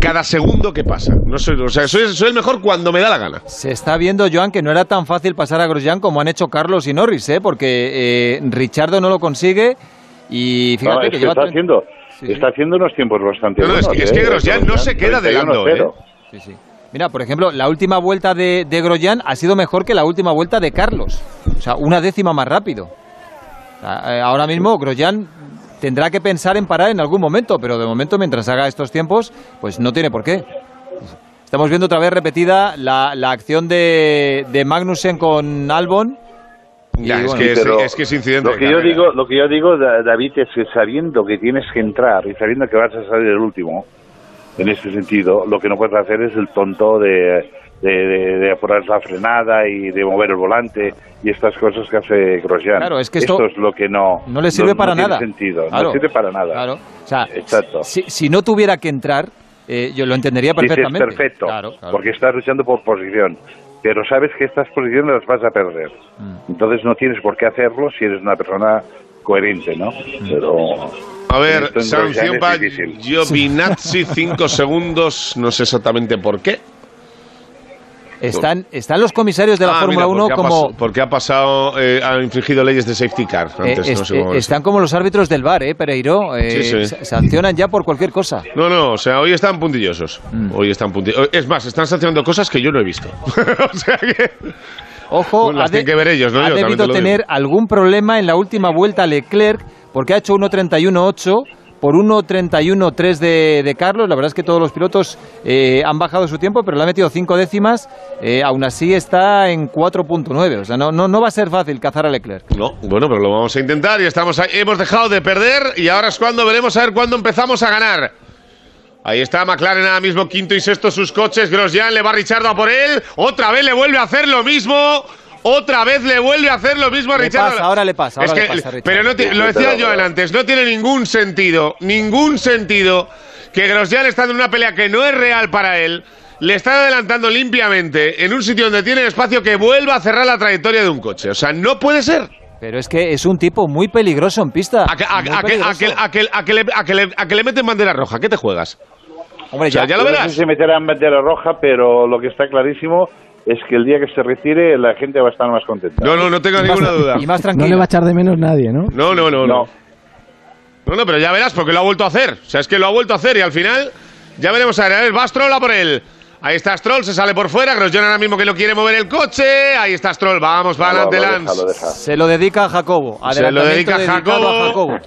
cada segundo que pasa. No soy, o sea, soy, soy el mejor cuando me da la gana. Se está viendo, Joan, que no era tan fácil pasar a Grosjean como han hecho Carlos y Norris, ¿eh? porque eh, Richardo no lo consigue y fíjate No, es que que lleva está haciendo, está haciendo unos tiempos bastante No, no, es buenos. que- es que ¿eh? Grosjean no se queda de lado, 31-0. ¿eh? Mira, por ejemplo, la última vuelta de, de Grosjean ha sido mejor que la última vuelta de Carlos. O sea, una décima más rápido. Eh, ahora mismo Grosjean tendrá que pensar en parar en algún momento, pero de momento, mientras haga estos tiempos, pues no tiene por qué. Estamos viendo otra vez repetida la, la acción de, de Magnussen con Albon. Ya, es, que es, que es incidente. Lo que yo digo, lo que yo digo, Da- David, es que sabiendo que tienes que entrar y sabiendo que vas a salir el último, en este sentido, lo que no puedes hacer es el tonto de, de, de- de apurar la frenada y de mover el volante y estas cosas que hace Grosjean. Claro, es que esto es lo que no no le sirve para tiene nada. sentido, Claro, no sirve para nada. Claro. O sea, Exacto. si, si no tuviera que entrar, eh, yo lo entendería Dices perfectamente. perfecto, Claro, claro. porque estás luchando por posición, pero sabes que estas posiciones las vas a perder. Mm. Entonces no tienes por qué hacerlo si eres una persona coherente, ¿no? Mm. Pero A ver, sanción para. Giovinazzi, 5 segundos, no sé exactamente por qué. Están, están los comisarios de la Ah, Fórmula mira, 1 porque ha como... porque ha pasado, eh, ha infringido leyes de safety car eh, antes, es- no sé cómo eh, es. están como los árbitros del bar, ¿eh, Pereiro? Eh, Sí, sí. sa- Sancionan ya por cualquier cosa. No, no, o sea, hoy están puntillosos. Mm. Hoy están puntillosos. Es más, están sancionando cosas que yo no he visto. [laughs] o sea que... Ojo, Bueno, ha, de- que ver ellos, ¿no? ha debido tener algún problema en la última vuelta Leclerc porque ha hecho 1.31.8 por 1.31.3 de, de Carlos. La verdad es que todos los pilotos eh, han bajado su tiempo, pero le ha metido cinco décimas. Eh, aún así está en 4.9. O sea, no, no, no va a ser fácil cazar a Leclerc. No, bueno, pero lo vamos a intentar y estamos ahí. Hemos dejado de perder y ahora es cuando veremos a ver cuándo empezamos a ganar. Ahí está McLaren ahora mismo quinto y sexto sus coches. Grosjean le va Richardo a por él. Otra vez le vuelve a hacer lo mismo. Otra vez le vuelve a hacer lo mismo a Le Richardo. pasa, ahora le pasa, Es ahora que- le pasa a pero no lo decía yo antes, no tiene ningún sentido, ningún sentido que Grosjean estando en una pelea que no es real para él, le está adelantando limpiamente en un sitio donde tiene espacio que vuelva a cerrar la trayectoria de un coche. O sea, no puede ser. Pero es que es un tipo muy peligroso en pista. A que, a- Muy a que- a peligroso. que- a que- a que le, a que le- a que le meten bandera roja, ¿qué te juegas? Hombre, O sea, ya lo Yo No verás. sé si meterán bandera roja, pero lo que está clarísimo es que el día que se retire la gente va a estar más contenta. No, no, no tengo ninguna duda. Y más No le tranquilo. va a echar de menos nadie, ¿no? No, no, no, no. No, no, pero ya verás, porque lo ha vuelto a hacer. O sea, es que lo ha vuelto a hacer y al final ya veremos a ver. A ver, va Stroll a por él. Ahí está Stroll, se sale por fuera. Grosjean ahora mismo que no quiere mover el coche. Ahí está Stroll, vamos, va adelante Lance. Se lo dedica a Jacobo. Se lo dedica a Jacobo. a Jacobo.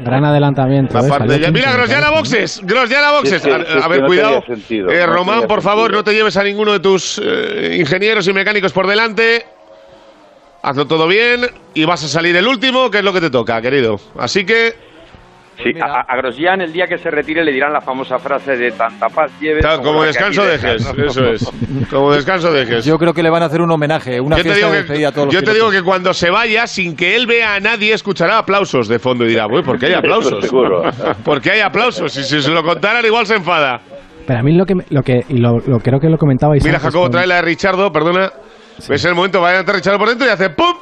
Gran adelantamiento. ¿eh? Ya- mira. Grosjean a boxes. Grosjean a boxes. Sí, sí, A- sí, a sí, ver, no cuidado. Eh, no Román, por favor, sentido. no te lleves a ninguno de tus eh, ingenieros y mecánicos por delante. Hazlo todo bien y vas a salir el último, que es lo que te toca, querido. Así que, Sí, a, a Grosjean el día que se retire le dirán la famosa frase de tanta paz lleves. claro, como la que descanso dejes. dejas, Eso ¿no? es. [laughs] Como descanso dejes. Yo creo que le van a hacer un homenaje, una Yo te, fiesta digo de que, despedida a todos los yo te digo que cuando se vaya, sin que él vea a nadie, escuchará aplausos de fondo y dirá, uy, ¿por qué hay [laughs] aplausos? Seguro. [laughs] ¿Por qué hay aplausos? Y si se lo contaran, igual se enfada. Pero a mí lo que, me- lo que y lo, lo creo que lo comentabais Mira, antes Jacobo, trae la de Richardo, perdona. Ves el momento, va a entrar Richardo por dentro y hace ¡pum!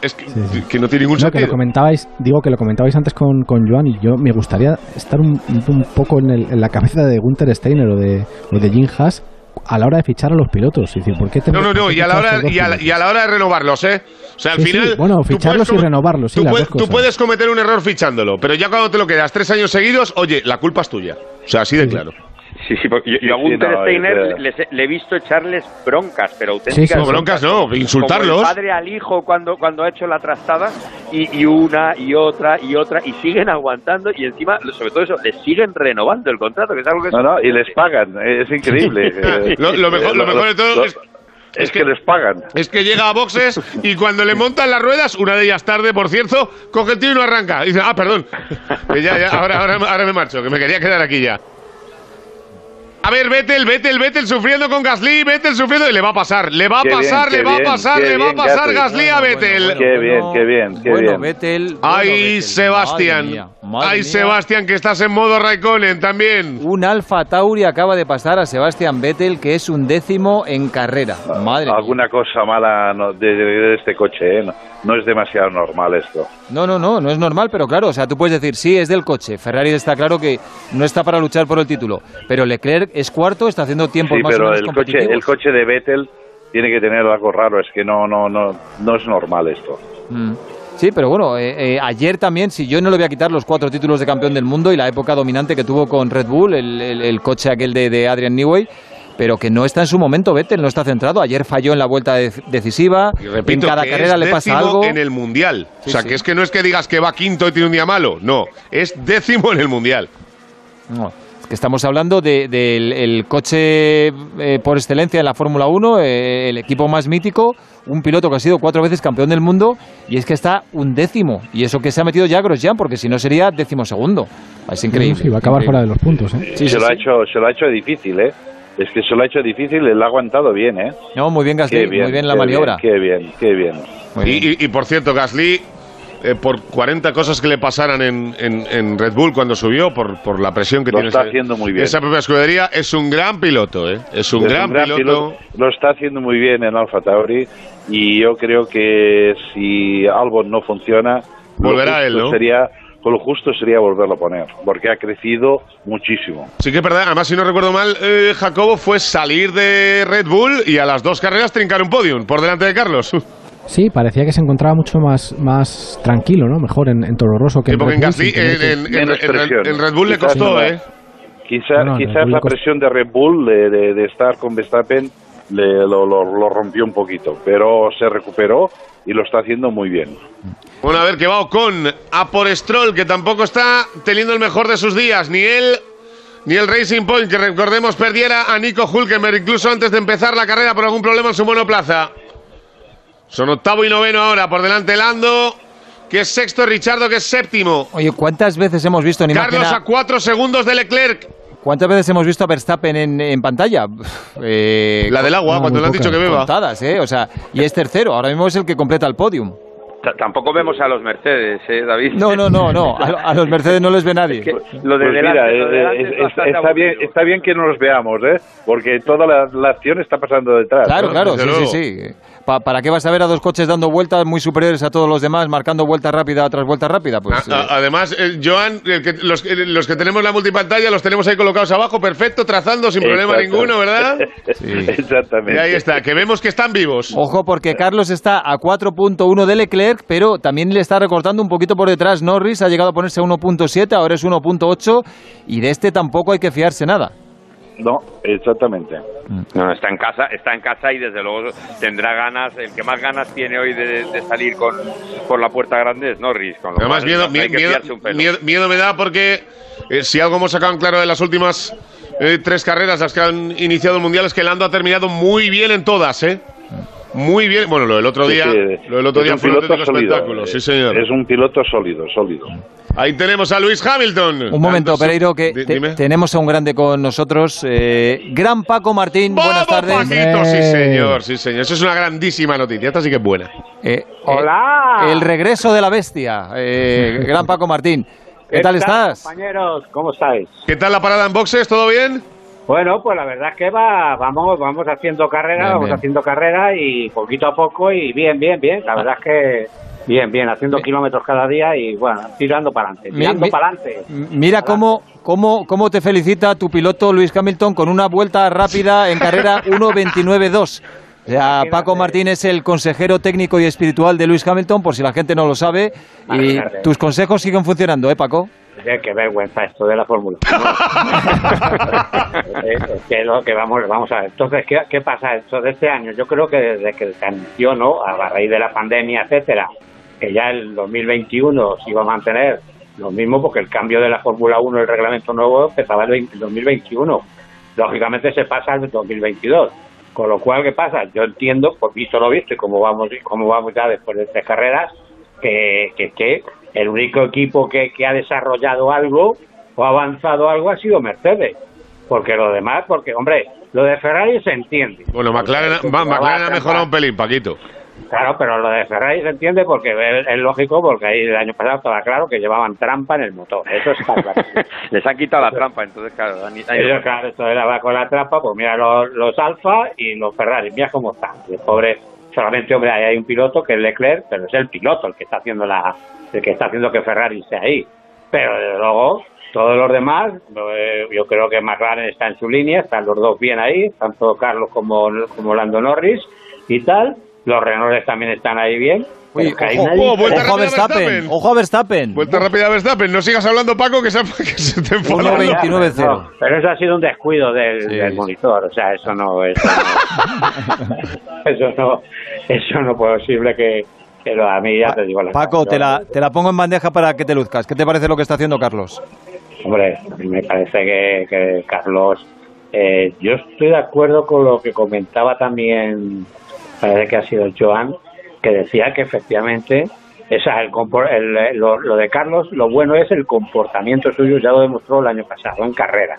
Es que, que no tiene ningún No, que lo sentido. comentabais, digo que lo comentabais antes con, con Joan y yo me gustaría estar un, un poco en, el- en la cabeza de Gunther Steiner o de, o de Jim Haas a la hora de fichar a los pilotos. Es decir, ¿por qué No, no, no, y a la hora, y a la, pilotos? y a la hora de renovarlos, ¿eh? O sea, al Sí, sí, final. bueno, ficharlos puedes y renovarlos, sí, tú, puedes cometer un error fichándolo, pero ya cuando te lo quedas tres años seguidos, oye, la culpa es tuya. O sea, así de claro. Sí, sí, porque yo, yo a no, Steiner es, eh, les he- le he visto echarles broncas, pero auténticas. sí. No, broncas no, insultarlos. Como el padre al hijo cuando, cuando ha hecho la trastada, y, y una, y otra, y otra, y siguen aguantando, y encima, sobre todo eso, les siguen renovando el contrato, que es algo que... No, no, y les pagan, es increíble. Eh, [laughs] Lo- lo mejor- lo mejor de todo lo- es- es que les pagan. Es que llega a boxes y cuando le montan las ruedas, una de ellas tarde, por cierto, coge el tiro y no arranca. Y dice, ah, perdón. Ya, ya, ahora, ahora, ahora me marcho, que me quería quedar aquí ya. A ver, Vettel, Vettel, Vettel sufriendo con Gasly, Vettel sufriendo y le va a pasar, le va a bien, pasar, le va a pasar, le va a pasar Gasly. A Vettel. Qué bien, qué bien, qué bueno, bien. Vettel. bueno, Ay, Vettel, Sebastián. madre mía, madre Ay, mía. Sebastián, que estás en modo Raikkonen también. Un Alfa Tauri acaba de pasar a Sebastián Vettel, que es un décimo en carrera. Madre mía. Alguna cosa mala no- de, de- de este coche, ¿eh? No, es demasiado normal esto. No, no, no, no es normal, pero claro, o sea, tú puedes decir, sí, es del coche. Ferrari está claro que no está para luchar por el título, pero Leclerc es cuarto, está haciendo tiempos Sí, más o pero menos el coche, el coche de Vettel tiene que tener algo raro, es que no, no, no, no es normal esto. Mm. Sí, pero bueno, eh, eh, ayer también, si yo no le voy a quitar los cuatro títulos de campeón del mundo y la época dominante que tuvo con Red Bull, el, el- el coche aquel de, de Adrian Newey, pero que no está en su momento, Vettel no está centrado. Ayer falló en la vuelta de- decisiva, Y repito en cada que carrera es le pasa décimo algo. en el Mundial. Sí, o sea, sí. que es que no es que digas que va quinto y tiene un día malo. No, es décimo en el Mundial. No, es que estamos hablando de- del el coche eh, por excelencia en la Fórmula 1, eh, el equipo más mítico, un piloto que ha sido cuatro veces campeón del mundo y es que está un décimo. Y eso que se ha metido ya Grosjean, porque si no sería décimo segundo. Es increíble. Sí, va a acabar increíble. fuera de los puntos. ¿eh? Sí, se, sí, lo sí. Ha hecho, se lo ha hecho difícil, ¿eh? Es que se lo ha hecho difícil y lo ha aguantado bien, ¿eh? No, muy bien Gasly, Qué bien, muy bien la qué maniobra. Qué bien, qué bien. Muy Y, bien. y- y, por cierto, Gasly, eh, por 40 cosas que le pasaran en, en- en Red Bull cuando subió, por, por la presión que Lo tiene está ese- haciendo muy bien. esa propia escudería, es un gran piloto, ¿eh? Es un, Es gran, piloto. Lo está haciendo muy bien en Alfa Tauri y yo creo que si Albon no funciona, lo Volverá justo él, ¿no? Sería, lo justo sería volverlo a poner, porque ha crecido muchísimo. Sí que es verdad, además si no recuerdo mal, eh, Jacobo fue salir de Red Bull y a las dos carreras trincar un podium por delante de Carlos. [laughs] Sí, parecía que se encontraba mucho más, más tranquilo, ¿no? Mejor en, en Toro Rosso que Sí, en Red en Bull, tener en, en- en- Menos en Red- presión. en Red Bull le Quizás costó, no. ¿eh? Quizá, No, no, quizás la presión de Red Bull de, de- de estar con Verstappen le, lo, lo- lo rompió un poquito, pero se recuperó y lo está haciendo muy bien. Bueno, a ver qué va con a por Stroll, que tampoco está teniendo el mejor de sus días. Ni él, ni el Racing Point, que recordemos perdiera a Nico Hulkenberg incluso antes de empezar la carrera por algún problema en su monoplaza. Son octavo y noveno ahora, por delante Lando, que es sexto, Richardo, que es séptimo. Oye, ¿cuántas veces hemos visto en Carlos a cuatro segundos de Leclerc. ¿Cuántas veces hemos visto a Verstappen en, en pantalla? Eh, La del agua, no, cuando le han dicho que beba. Contadas, ¿eh? O sea, y es tercero, ahora mismo es el que completa el podium. T- Tampoco vemos a los Mercedes, ¿eh, David? No, no, no, no. [laughs] A, a los Mercedes no les ve nadie. Lo de Pues delante, mira, lo de delante es- es es- bastante está, bien, está bien que no los veamos, ¿eh? Porque toda la, la acción está pasando detrás. Claro, ¿no? claro, Desde sí, luego. sí, sí. Pa- ¿Para qué vas a ver a dos coches dando vueltas muy superiores a todos los demás, marcando vuelta rápida tras vuelta rápida? Pues, A- a- eh, además, eh, Joan, el que- los, eh, los que tenemos la multipantalla los tenemos ahí colocados abajo, perfecto, trazando sin problema ninguno, ¿verdad? [laughs] Exactamente. Y ahí está, que vemos que están vivos. Ojo porque Carlos está a 4.1 de Leclerc Leclerc, pero también le está recortando un poquito por detrás. Norris ha llegado a ponerse a 1.7, ahora es 1.8 y de este tampoco hay que fiarse nada. No, exactamente. No, está en casa, está en casa y desde luego tendrá ganas, el que más ganas tiene hoy de, de salir con por la puerta grande es Norris. Con lo Además, miedo, miedo- miedo- miedo me da porque eh, si algo hemos sacado en claro de las últimas eh, tres carreras, las que han iniciado el Mundial, es que Lando ha terminado muy bien en todas, ¿eh? Muy bien. Bueno, lo del otro día, sí, lo del otro es día un fue un piloto auténtico sólido, espectáculo, eh, sí señor. Es un piloto sólido, sólido. Ahí tenemos a Luis Hamilton. Un momento. Pereiro, que te- tenemos a un grande con nosotros. eh, gran Paco Martín, buenas tardes. Paquito, sí señor, sí señor. Eso es una grandísima noticia, esta sí que es buena. Eh, Hola. el regreso de la bestia, eh, [laughs] gran Paco Martín. ¿Qué, tal estás? compañeros? ¿Cómo estáis? ¿Qué tal la parada en boxes? ¿Todo bien? Bueno, pues la verdad es que va, vamos, vamos haciendo carrera, Bien, vamos bien. haciendo carrera y poquito a poco y bien, bien, bien. La verdad es que bien, bien, haciendo kilómetros cada día y bueno, tirando para adelante, tirando para adelante. Mira cómo, cómo, cómo te felicita tu piloto Luis Hamilton con una vuelta rápida en carrera [laughs] 1.29.2. O sea, Paco Martín es el consejero técnico y espiritual de Luis Hamilton, por si la gente no lo sabe. Y tus consejos siguen funcionando, ¿eh, Paco? Oye, qué vergüenza esto de la Fórmula 1. [laughs] Eh, es que lo que vamos, vamos a ver. Entonces, ¿qué, qué pasa esto de este año? Yo creo que desde que se anunció, ¿no? A raíz de la pandemia, etcétera, que ya el 2021 se iba a mantener lo mismo porque el cambio de la Fórmula 1, el reglamento nuevo, empezaba el 20 el 2021. Lógicamente se pasa al 2022. Con lo cual, ¿qué pasa? Yo entiendo, por visto lo visto y como vamos, como vamos ya después de tres carreras, que, que, que el único equipo que, que ha desarrollado algo o ha avanzado algo ha sido Mercedes. Porque lo demás, porque, hombre, lo de Ferrari se entiende. Bueno, McLaren, va ha mejorado un pelín, Paquito. Claro, pero lo de Ferrari se entiende porque es, es lógico, porque ahí el año pasado estaba claro que llevaban trampa en el motor. Eso está claro. [laughs] Les han quitado la trampa, entonces claro. han- han- Ellos, claro, esto era va con la trampa, pues mira los, los Alfa y los Ferrari, mira cómo están. El pobre, solamente, hombre, hay un piloto que es Leclerc, pero es el piloto el que está haciendo la, el que está haciendo que Ferrari esté ahí. Pero desde luego, todos los demás, eh, yo creo que McLaren está en su línea, están los dos bien ahí, tanto Carlos como, como Lando Norris y tal. Los Renault también están ahí bien. Uy, pero ojo, nadie- ojo, vuelta Ojo a Verstappen, Verstappen. ojo a Verstappen. Vuelta rápida a Verstappen. No sigas hablando, Paco, que se, [laughs] que se te enfada. 1.29.0. No, pero eso ha sido un descuido del, del monitor, o sea, eso no es. [laughs] [laughs] eso no, eso no es posible que, lo a mí ya te digo la Paco, te la, te la pongo en bandeja para que te luzcas. ¿Qué te parece lo que está haciendo Carlos? Hombre, me parece que, que Carlos, eh, yo estoy de acuerdo con lo que comentaba también, parece que ha sido Joan, que decía que efectivamente esa, el, el- lo, de Carlos, lo bueno es el comportamiento suyo, ya lo demostró el año pasado en carrera.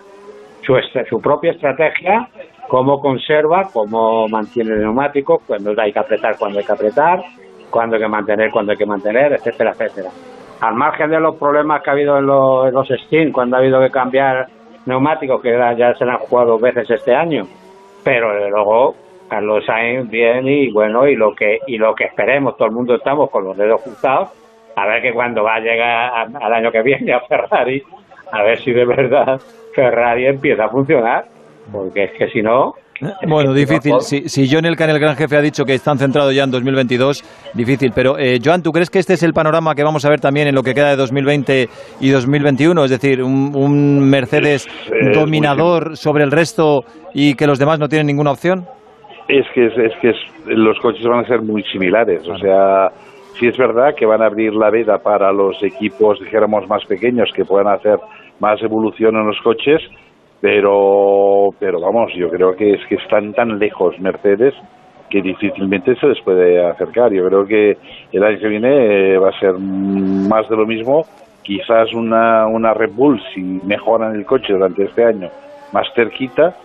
Su, est- su propia estrategia, cómo conserva, cómo mantiene el neumático, cuando hay que apretar, cuando hay que apretar, cuando hay que mantener, cuando hay que mantener, etcétera, etcétera. Al margen de los problemas que ha habido en los, en los Steam, cuando ha habido que cambiar neumáticos, que ya- se han jugado dos veces este año, pero luego Carlos Sainz bien y bueno y lo que y lo que esperemos todo el mundo estamos con los dedos cruzados a ver que cuando va a llegar al año que viene a Ferrari a ver si de verdad Ferrari empieza a funcionar porque es que si no Bueno, difícil. Si, si John Elkan, el gran jefe, ha dicho que están centrados ya en 2022, difícil. Pero, eh, Joan, ¿tú crees que este es el panorama que vamos a ver también en lo que queda de 2020 y 2021? Es decir, un, un Mercedes dominador sobre el resto y que los demás no tienen ninguna opción. Es que, es, es que es- los coches van a ser muy similares. O sea, sí es verdad que van a abrir la veda para los equipos, dijéramos, más pequeños que puedan hacer más evolución en los coches, pero, pero vamos, yo creo que es que están tan lejos Mercedes que difícilmente se les puede acercar. Yo creo que el año que viene eh, va a ser más de lo mismo. Quizás una, una Red Bull, si mejoran el coche durante este año, más cerquita,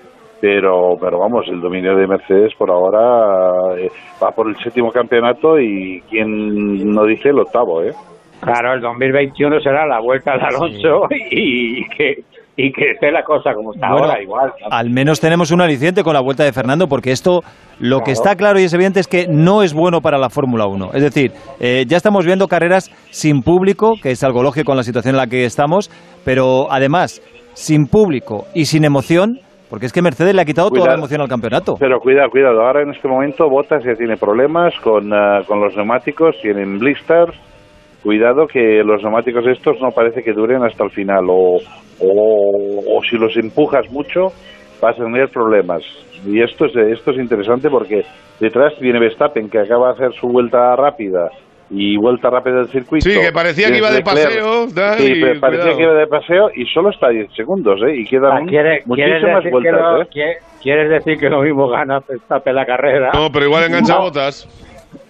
pero pero vamos el dominio de Mercedes por ahora eh, va por el séptimo campeonato y quien no dice el octavo eh claro el 2021 será la vuelta al Alonso [laughs] y, que y que esté la cosa como está Bueno, ahora igual Al menos tenemos un aliciente con la vuelta de Fernando, porque esto lo que está claro y es evidente es que no es bueno para la Fórmula 1. Es decir, eh, ya estamos viendo carreras sin público, que es algo lógico en la situación en la que estamos, pero además, sin público y sin emoción, Porque es que Mercedes le ha quitado toda la emoción al campeonato. Pero cuidado, cuidado. Ahora en este momento Bottas ya tiene problemas con, ah, con los neumáticos, tienen blisters. Cuidado que los neumáticos estos no parece que duren hasta el final. O, o, o si los empujas mucho vas a tener problemas. Y esto es, esto es interesante porque detrás viene Verstappen que acaba de hacer su vuelta rápida y vuelta rápida del circuito. Sí, que parecía que iba de Leclerc. paseo, da, Sí, y pero parecía cuidado. que iba de paseo y solo está a 10 segundos, ¿eh? Y quedan Ah, ¿quiere- ¿Quieres muchísimas decir, que vueltas, lo, ¿eh? quie- ¿Quieres decir que lo mismo gana Verstappen la carrera? No, pero igual engancha No. botas.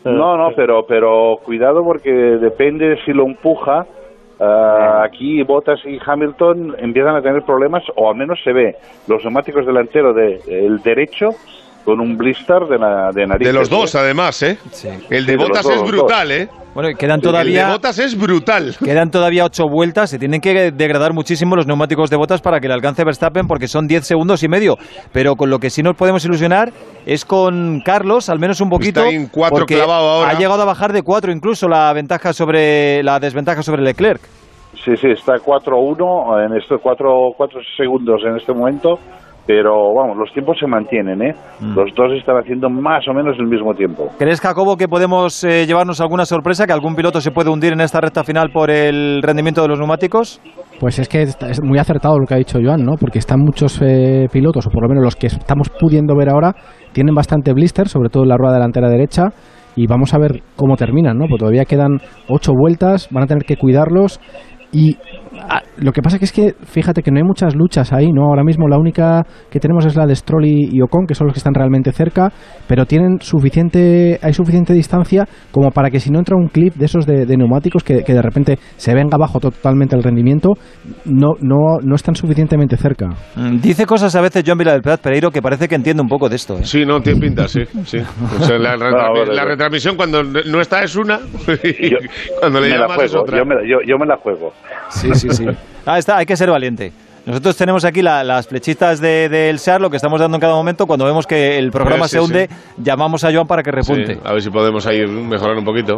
No, no, pero, pero cuidado porque depende de si lo empuja. ah, aquí Bottas y Hamilton empiezan a tener problemas, o al menos se ve los neumáticos delanteros del el derecho con un blister de, la, de nariz. De los dos, además, ¿eh? El de Sí, de los Botas dos, es brutal, ¿eh? Bueno, quedan El todavía... de Botas es brutal. Quedan todavía ocho vueltas, se tienen que degradar muchísimo los neumáticos de botas para que le alcance Verstappen porque son 10 segundos y medio. Pero con lo que sí nos podemos ilusionar es con Carlos, al menos un poquito. Está en cuatro porque clavado ahora. Ha llegado a bajar de cuatro incluso la ventaja sobre la desventaja sobre Leclerc. Sí, sí, está 4-1 en estos 4, cuatro segundos en este momento, pero vamos, los tiempos se mantienen, ¿eh? Mm. Los dos están haciendo más o menos el mismo tiempo. ¿Crees, Jacobo, que podemos eh, llevarnos alguna sorpresa, que algún piloto se puede hundir en esta recta final por el rendimiento de los neumáticos? Pues es que es muy acertado lo que ha dicho Joan, ¿no? Porque están muchos eh, pilotos, o por lo menos los que estamos pudiendo ver ahora, tienen bastante blister, sobre todo en la rueda delantera derecha, y vamos a ver cómo terminan, ¿no? Porque todavía quedan ocho vueltas, van a tener que cuidarlos, y ah, lo que pasa que es que, fíjate que no hay muchas luchas ahí, ¿no? Ahora mismo la única que tenemos es la de Stroll y, y Ocon, que son los que están realmente cerca, pero tienen suficiente, hay suficiente distancia como para que si no entra un clip de esos de, de neumáticos que, que de repente se venga abajo totalmente el rendimiento, no, no, no están suficientemente cerca. Mm, Dice cosas a veces Joan Vila del Prat Pereiro que parece que entiende un poco de esto. ¿eh? Sí, no, tiene pinta, sí. sí. [laughs] O sea, la, Ah, la vale. retransmisión cuando no está es una [laughs] y cuando le me la llamas es otra. yo me, la- yo- yo me la juego. Sí, sí, sí. Ah, está, hay que ser valiente. Nosotros tenemos aquí la- las flechitas del de, del SAR, lo que estamos dando en cada momento. Cuando vemos que el programa sí, se hunde, sí. llamamos a Joan para que repunte. Sí, a ver si podemos ahí mejorar un poquito.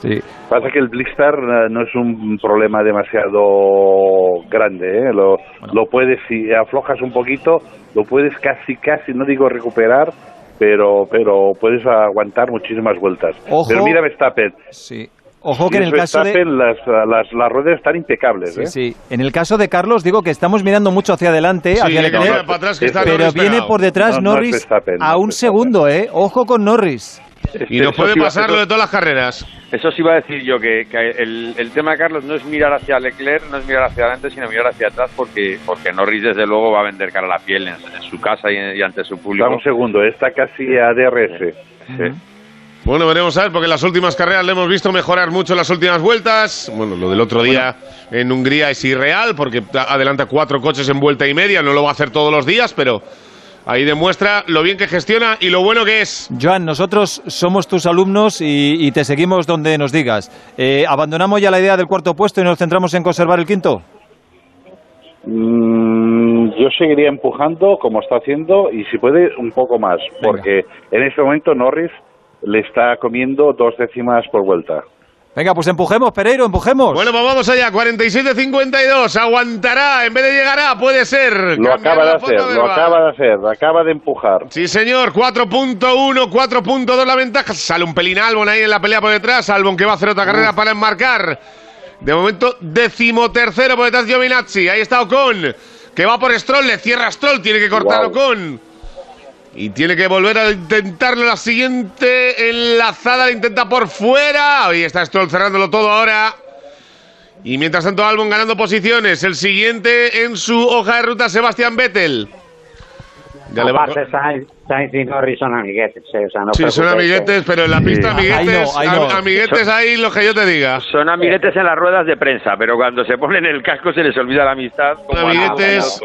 Sí. Pasa que el blister eh, no es un problema demasiado grande, ¿eh? Lo, lo puedes, si aflojas un poquito, lo puedes casi, casi, no digo recuperar, pero, pero puedes aguantar muchísimas vueltas. Ojo. Pero mira Verstappen. Sí. Ojo que Si en el caso de... Las, las, las ruedas están impecables, ¿eh? Sí, sí. En el caso de Carlos, digo que estamos mirando mucho hacia adelante, Sí, hacia para atrás que está pero Norris viene pegado. por detrás No, Norris a un segundo, ¿eh? Ojo con Norris. Y nos puede sí pasar lo de todas las carreras. Eso sí iba a decir yo, que, que el, el tema de Carlos no es mirar hacia Leclerc, no es mirar hacia adelante, sino mirar hacia atrás, porque, porque Norris desde luego va a vender cara a la piel en, en su casa y, y ante su público. Está un segundo, está casi a DRS. Bueno, veremos a ver, porque en las últimas carreras le hemos visto mejorar mucho en las últimas vueltas. Bueno, lo del otro día en Hungría es irreal, porque adelanta cuatro coches en vuelta y media, no lo va a hacer todos los días, pero ahí demuestra lo bien que gestiona y lo bueno que es. Joan, nosotros somos tus alumnos y, y te seguimos donde nos digas. Eh, ¿Abandonamos ya la idea del cuarto puesto y nos centramos en conservar el quinto? Mm, yo seguiría empujando como está haciendo y si puede un poco más, porque en este momento Norris le está comiendo dos décimas por vuelta. Venga, pues empujemos, Pereiro, empujemos. Bueno, pues vamos allá, 47-52, aguantará, en vez de llegará, puede ser. Lo acaba de hacer, lo acaba de hacer, acaba de empujar. Sí, señor, 4.1, 4.2 la ventaja. Sale un pelín Albon ahí en la pelea por detrás. Albon que va a hacer otra carrera para enmarcar. De momento, decimotercero por detrás Giovinazzi. Ahí está Ocon, que va por Stroll, le cierra Stroll, tiene que cortar Guau. Ocon. Y tiene que volver a intentarlo la siguiente enlazada, la intenta por fuera. Ahí está Stroll cerrándolo todo ahora. Y mientras tanto Albon ganando posiciones. El siguiente en su hoja de ruta, Sebastián Vettel. Ya le va a Aparte, Sainz, Sainz y Norris son amiguetes. eh, o sea, no Sí, son preocupéis, eh. amiguetes, pero en la pista Sí. amiguetes, Ahí no, ahí no. am- amiguetes ahí lo que yo te diga. Son amiguetes en las ruedas de prensa, pero cuando se ponen el casco se les olvida la amistad. como a- Amiguetes.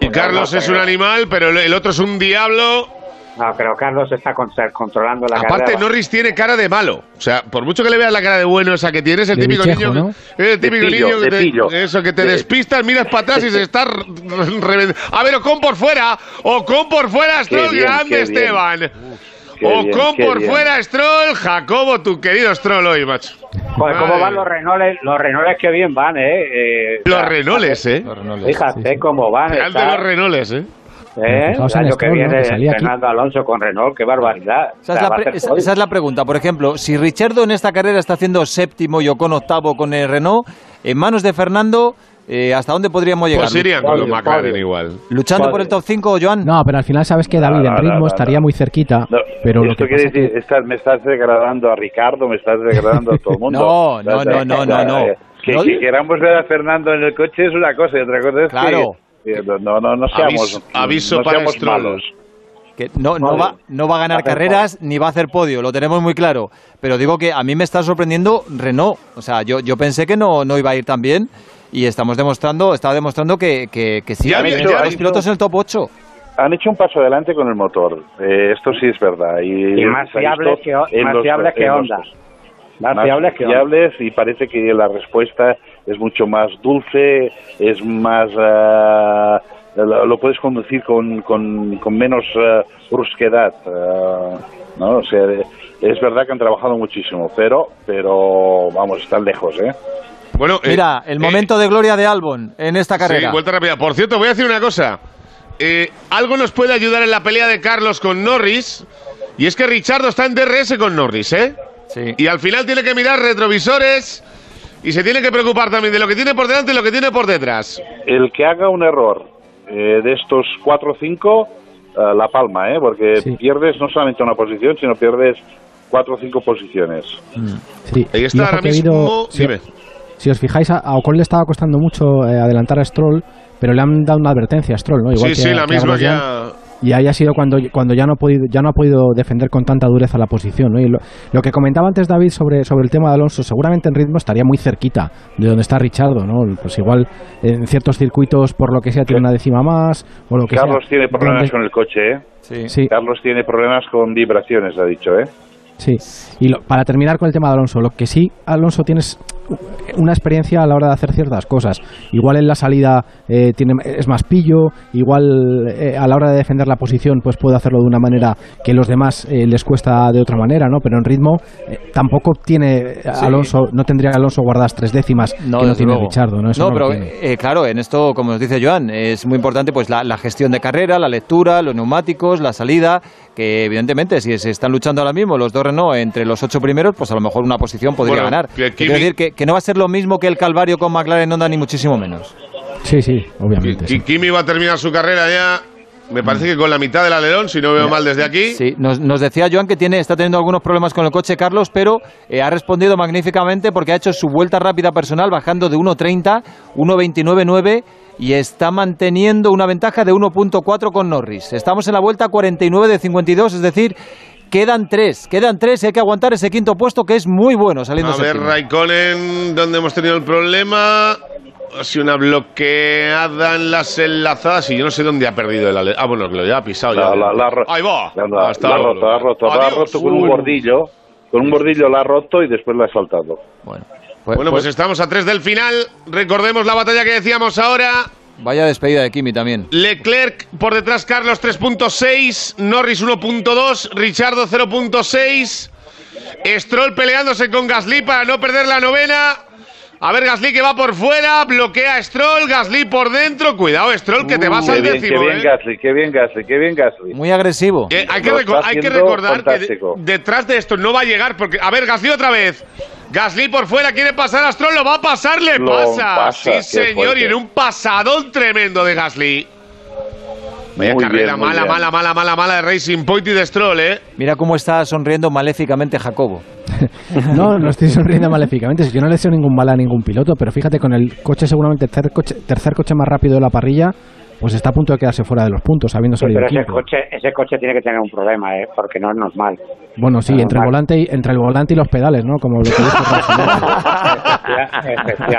Y [laughs] Carlos es un animal, pero el otro es un diablo. No, pero Carlos está con- controlando la Aparte, carrera. Norris tiene cara de malo. O sea, por mucho que le veas la cara de bueno esa que tiene, es el De típico bichejo, niño. ¿no? Es el típico De pillo, niño que de te, pillo. Eso, que te De- despistas, miras para atrás y se [laughs] está reventando. A ver, Ocon por fuera. Ocon por fuera, Stroll, bien, grande. Esteban. Qué bien, Ocon por bien. fuera, Stroll. Jacobo, tu querido Stroll hoy, macho. Joder, ¿cómo van los Renaults? Los Renaults que bien van, ¿eh? eh Los o sea, Renaults, ¿eh? Fíjate cómo van. Grande está- los Renaults, ¿eh? ¿Eh? Fijaos El en que Stroll, ¿no? viene Que salía aquí. Fernando Alonso con Renault, qué barbaridad. Esa O es, la pre- esa- podio. esa es la pregunta. Por ejemplo, si Richardo en esta carrera está haciendo séptimo y Ocon octavo con el Renault, en manos de Fernando, eh, ¿hasta dónde podríamos llegar? Pues irían con los McLaren igual. ¿Luchando por el top 5, Joan? No, pero al final sabes que David No, en no, ritmo no, no, estaría no. muy cerquita, pero lo que quiere decir, estás- me estás degradando a Ricardo, me estás degradando a todo el mundo. [laughs] No, no, no, no, no, no. Que, que queramos ver a Fernando en el coche es una cosa y otra cosa es Claro. que... No, no, no seamos, Aviso- aviso no para seamos malos. Que no, no, va, no va a ganar carreras ni va a hacer podio, lo tenemos muy claro. Pero digo que a mí me está sorprendiendo Renault. O sea, yo, yo pensé que no, no iba a ir tan bien y estamos demostrando, estaba demostrando que, que, que sí, los vi- pilotos en el top 8. Han hecho un paso adelante con el motor, eh, esto sí es verdad. Y, Y más se ha fiable visto que más los- fiable que Honda. Más, más fiable que Honda. fiables y parece que la respuesta es mucho más dulce, es más... ah, lo, lo puedes conducir con, con, con menos ah, brusquedad. ah, ¿no? O sea, es verdad que han trabajado muchísimo, pero, pero vamos, están lejos, ¿eh? Bueno, eh, Mira, el momento de gloria de Albon en esta carrera. Sí, vuelta rápida. Por cierto, voy a decir una cosa. Eh, algo nos puede ayudar en la pelea de Carlos con Norris. Y es que Richardo está en DRS con Norris, ¿eh? Sí. Y al final tiene que mirar retrovisores. Y se tiene que preocupar también de lo que tiene por delante y lo que tiene por detrás. El que haga un error eh, de estos cuatro o cinco, ah, la palma, ¿eh? Porque pierdes no solamente una posición, sino pierdes cuatro o cinco posiciones. Sí. Ahí está ahora que ha habido- mismo. si, si os fijáis, a, a Ocon le estaba costando mucho eh, adelantar a Stroll, pero le han dado una advertencia a Stroll, ¿no? Igual Sí, que sí, la que misma que Grosjean. Y ahí ha sido cuando, cuando ya, no ha podido, ya no ha podido defender con tanta dureza la posición. ¿no? Y lo, lo que comentaba antes David sobre, sobre el tema de Alonso, seguramente en ritmo estaría muy cerquita de donde está Richardo. ¿no? Pues igual en ciertos circuitos, por lo que sea, tiene una décima más. O lo que Carlos sea. tiene problemas Donde- con el coche, ¿eh? Sí. Carlos tiene problemas con vibraciones, ha dicho, ¿eh? Sí, y lo- para terminar con el tema de Alonso, lo que sí, Alonso tienes una experiencia a la hora de hacer ciertas cosas. Igual en la salida eh, tiene, es más pillo, igual eh, a la hora de defender la posición pues puede hacerlo de una manera que los demás eh, les cuesta de otra manera, ¿no? Pero en ritmo eh, tampoco tiene Sí. Alonso, no tendría Alonso guardadas tres décimas que no tiene luego. Richardo, ¿no? Eso no, no pero eh, claro, en esto, como nos dice Joan, es muy importante pues la, la gestión de carrera, la lectura, los neumáticos, la salida, que evidentemente si se están luchando ahora mismo los dos Renault entre los ocho primeros, pues a lo mejor una posición podría Bueno, ganar. Quiero decir que, que no va a ser lo mismo que el Calvario con McLaren Honda ni muchísimo menos. Sí, sí, obviamente. Y Kimi va a terminar su carrera ya. Me parece que con la mitad del alerón, si no veo mal desde aquí. Sí, nos, nos decía Joan que tiene, está teniendo algunos problemas con el coche Carlos, pero eh, ha respondido magníficamente porque ha hecho su vuelta rápida personal bajando de 1.30, 1.29.9 y está manteniendo una ventaja de 1.4 con Norris. Estamos en la vuelta 49 de 52, es decir, quedan tres, quedan tres y hay que aguantar ese quinto puesto que es muy bueno saliendo A ver. Raikkonen, ¿dónde hemos tenido el problema? Ha sido una bloqueada en las enlazadas y yo no sé dónde ha perdido el alerón. Ah, bueno, que lo ya ha pisado. ya. La, la- Ahí va. La, la- Hasta la ha luego. roto, la ha roto, la ha roto con un bordillo. Con un bordillo la ha roto y después la ha saltado. Bueno, Bueno, pues estamos a tres del final. Recordemos la batalla que decíamos ahora. Vaya despedida de Kimi también. Leclerc por detrás, Carlos 3.6, Norris 1.2, Richardo 0.6, Stroll peleándose con Gasly para no perder la novena. A ver, Gasly que va por fuera, bloquea a Stroll, Gasly por dentro. Cuidado, Stroll, que te vas al décimo. qué bien ¿eh? Gasly, qué bien Gasly, qué bien Gasly. Muy agresivo. Eh, hay, que hay recordar que de- detrás de esto no va a llegar porque a ver Gasly otra vez Gasly por fuera quiere pasar a Stroll lo va a pasar le pasa. sí señor fuerte. y en un pasadón tremendo de Gasly Vaya Muy carrera bien, mala bien. mala mala mala mala de Racing Point y de Stroll eh Mira cómo está sonriendo maléficamente Jacobo. [laughs] No, no estoy sonriendo maléficamente. Yo no le deseo ningún mal a ningún piloto, pero fíjate, con el coche seguramente tercer coche, tercer coche más rápido de la parrilla, pues está a punto de quedarse fuera de los puntos, habiendo Sí, salido pero ese quinto. coche, ese coche tiene que tener un problema, ¿eh? porque no es normal. Bueno, sí, No, entre el volante y entre el volante y los pedales, ¿no? Como lo que [laughs]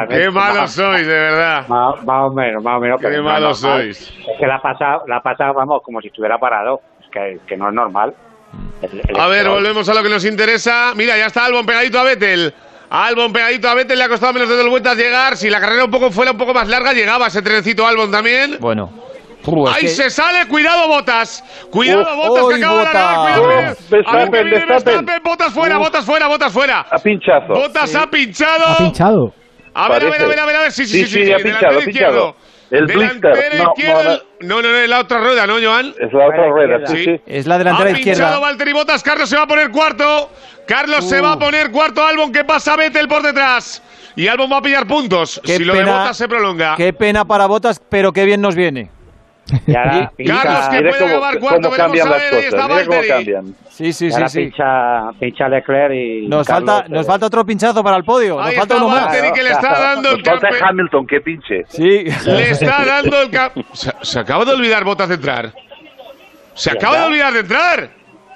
qué malos sois de verdad Más, más o menos, más o menos. Qué no malos sois. Es que la ha pasado, la ha pasado, vamos, como si estuviera parado. Es que, que no es normal. El- el a ver volvemos a lo que nos interesa mira ya está Albon pegadito a Vettel Albon pegadito a Vettel le ha costado menos de dos vueltas llegar si la carrera un poco fuera un poco más larga llegaba ese trencito Albon también Bueno. ¡Ahí que- se sale! ¡Cuidado, Botas! ¡Cuidado, Uf, Botas! ¡Que acaba de largar! ¡Cuidado! Verstappen, Verstappen. ¡Botas fuera, Uf. Botas fuera, Botas fuera! A pinchazo. ¡Botas ha pinchado! ha pinchado. A ver, a ver, a ver, a ver, a ver. Sí, sí, Sí, sí, sí, sí, ha pinchado, ha izquierdo. El Delantera blister. No, izquierda. No, no, no, es la otra rueda, ¿no, Joan? Es la otra rueda, sí, sí. Es la delantera ha izquierda. pinchado Valtteri Bottas, Carlos se va a poner cuarto. Carlos se Uh. va a poner cuarto, Albon, que pasa Vettel por detrás. Y Albon va a pillar puntos Qué si lo de pena- Bottas se prolonga. Qué pena para Botas, pero qué bien nos viene. Y ahora pincha- Carlos, que puede cómo, acabar cuarto, cómo cambian a las ver, ahí está cosas. Mira cómo cambian. Sí, sí, y sí, ahora sí. pincha, pincha Leclerc y Nos Carlos, falta, nos eh, falta otro pinchazo para el podio. Nos Ahí falta está uno más. Valtteri que le está dando el Nos falta campe- Hamilton, que pinche. Sí. Le está dando el cap... [laughs] Se, se acaba de olvidar Botas de entrar. Se ¿Ya acaba de olvidar de entrar.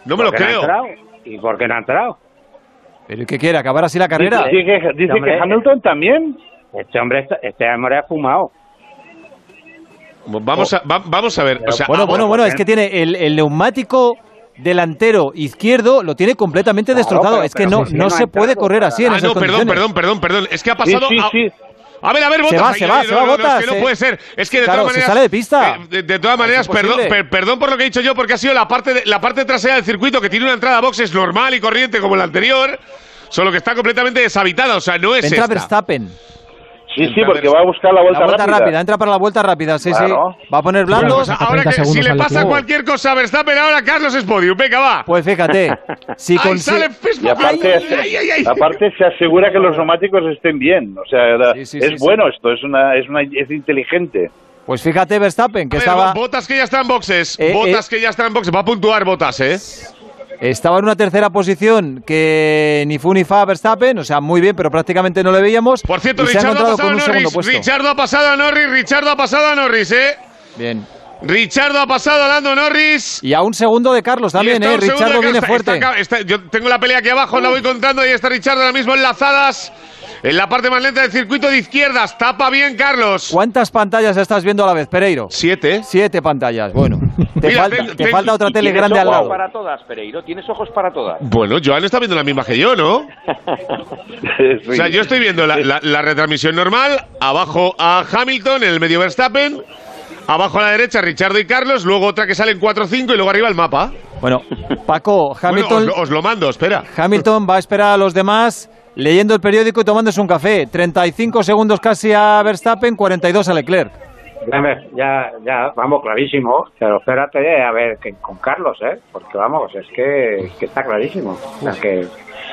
No me lo ¿por qué no ha creo. entrado? ¿Y por qué no ha entrado? ¿Pero qué quiere? ¿Acabar así la carrera? Dice, que, dice Hombre, que Hamilton también. Este hombre, este hombre ha fumado. Vamos a, va- vamos a ver. O sea, Bueno, ah, bueno, bueno, es que tiene el, el neumático delantero izquierdo lo tiene completamente destrozado. pero- es que pero no, no se puede entrado correr así en ah, esas no, perdón, condiciones. perdón, perdón, perdón. Es que ha pasado. sí, a- sí. A ver, a ver, Se Botas. va, se va, se va, no, Bottas, Es que no puede ser. Es que de Claro, todas se maneras. sale de pista. eh, De, de todas maneras, perdón, per- perdón por lo que he dicho yo, porque ha sido la parte, de- la parte trasera del circuito que tiene una entrada a boxes normal y corriente como la anterior, solo que está completamente deshabitada. O sea, no es Entra esta. Verstappen. Sí, sí, porque va a buscar la vuelta, La vuelta rápida. rápida. entra para la vuelta rápida, sí, Claro. sí. Va a poner Bueno, blandos. pues ahora 30 que si le pasa cualquier cosa a Verstappen, ahora Carlos es podium. Venga, va. Pues fíjate, si [laughs] sale Y aparte, Ay, ay, ay, ay. aparte se asegura que los neumáticos estén bien. O sea, la- Sí, sí, es sí, bueno esto, es una, es una, es inteligente. Pues fíjate Verstappen, que A ver, estaba, Botas que ya está en boxes. Eh, botas eh. que ya está en boxes. Va a puntuar Botas, ¿eh? Estaba en una tercera posición que ni fu ni fa Verstappen, o sea, muy bien, pero prácticamente no le veíamos. Por cierto, y Richardo ha pasado a Norris. Richardo ha pasado a Norris. Richardo ha pasado a Norris, ¿eh? Bien. Richardo ha pasado a Lando Norris. Y a un segundo de Carlos Y también, está ¿eh? Richardo viene Carlos. fuerte. Está está- yo tengo la pelea aquí abajo, la voy contando. Ahí está Richardo ahora mismo enlazadas. En la parte más lenta del circuito de izquierdas. Tapa bien Carlos. ¿Cuántas pantallas estás viendo a la vez, Pereiro? Siete. Siete pantallas, bueno. Te, Mira, falta, ten- te ten- falta otra tele tienes grande al ojos lado. para todas, Pereiro. Tienes ojos para todas. Bueno, Joan está viendo la misma que yo, ¿no? [laughs] O sea, yo estoy viendo la, la- la retransmisión normal, abajo a Hamilton, en el medio Verstappen, abajo a la derecha Richardo y Carlos, luego otra que sale en 4-5 y luego arriba el mapa. Bueno, Paco, Bueno, Hamilton, os, lo- os lo mando, espera. Hamilton va a esperar a los demás leyendo el periódico y tomándose un café. 35 segundos casi a Verstappen, 42 a Leclerc. Ya, ya, vamos, clarísimo. Pero espérate a ver que, con Carlos, ¿eh? Porque vamos, es que, que está clarísimo. O sea, que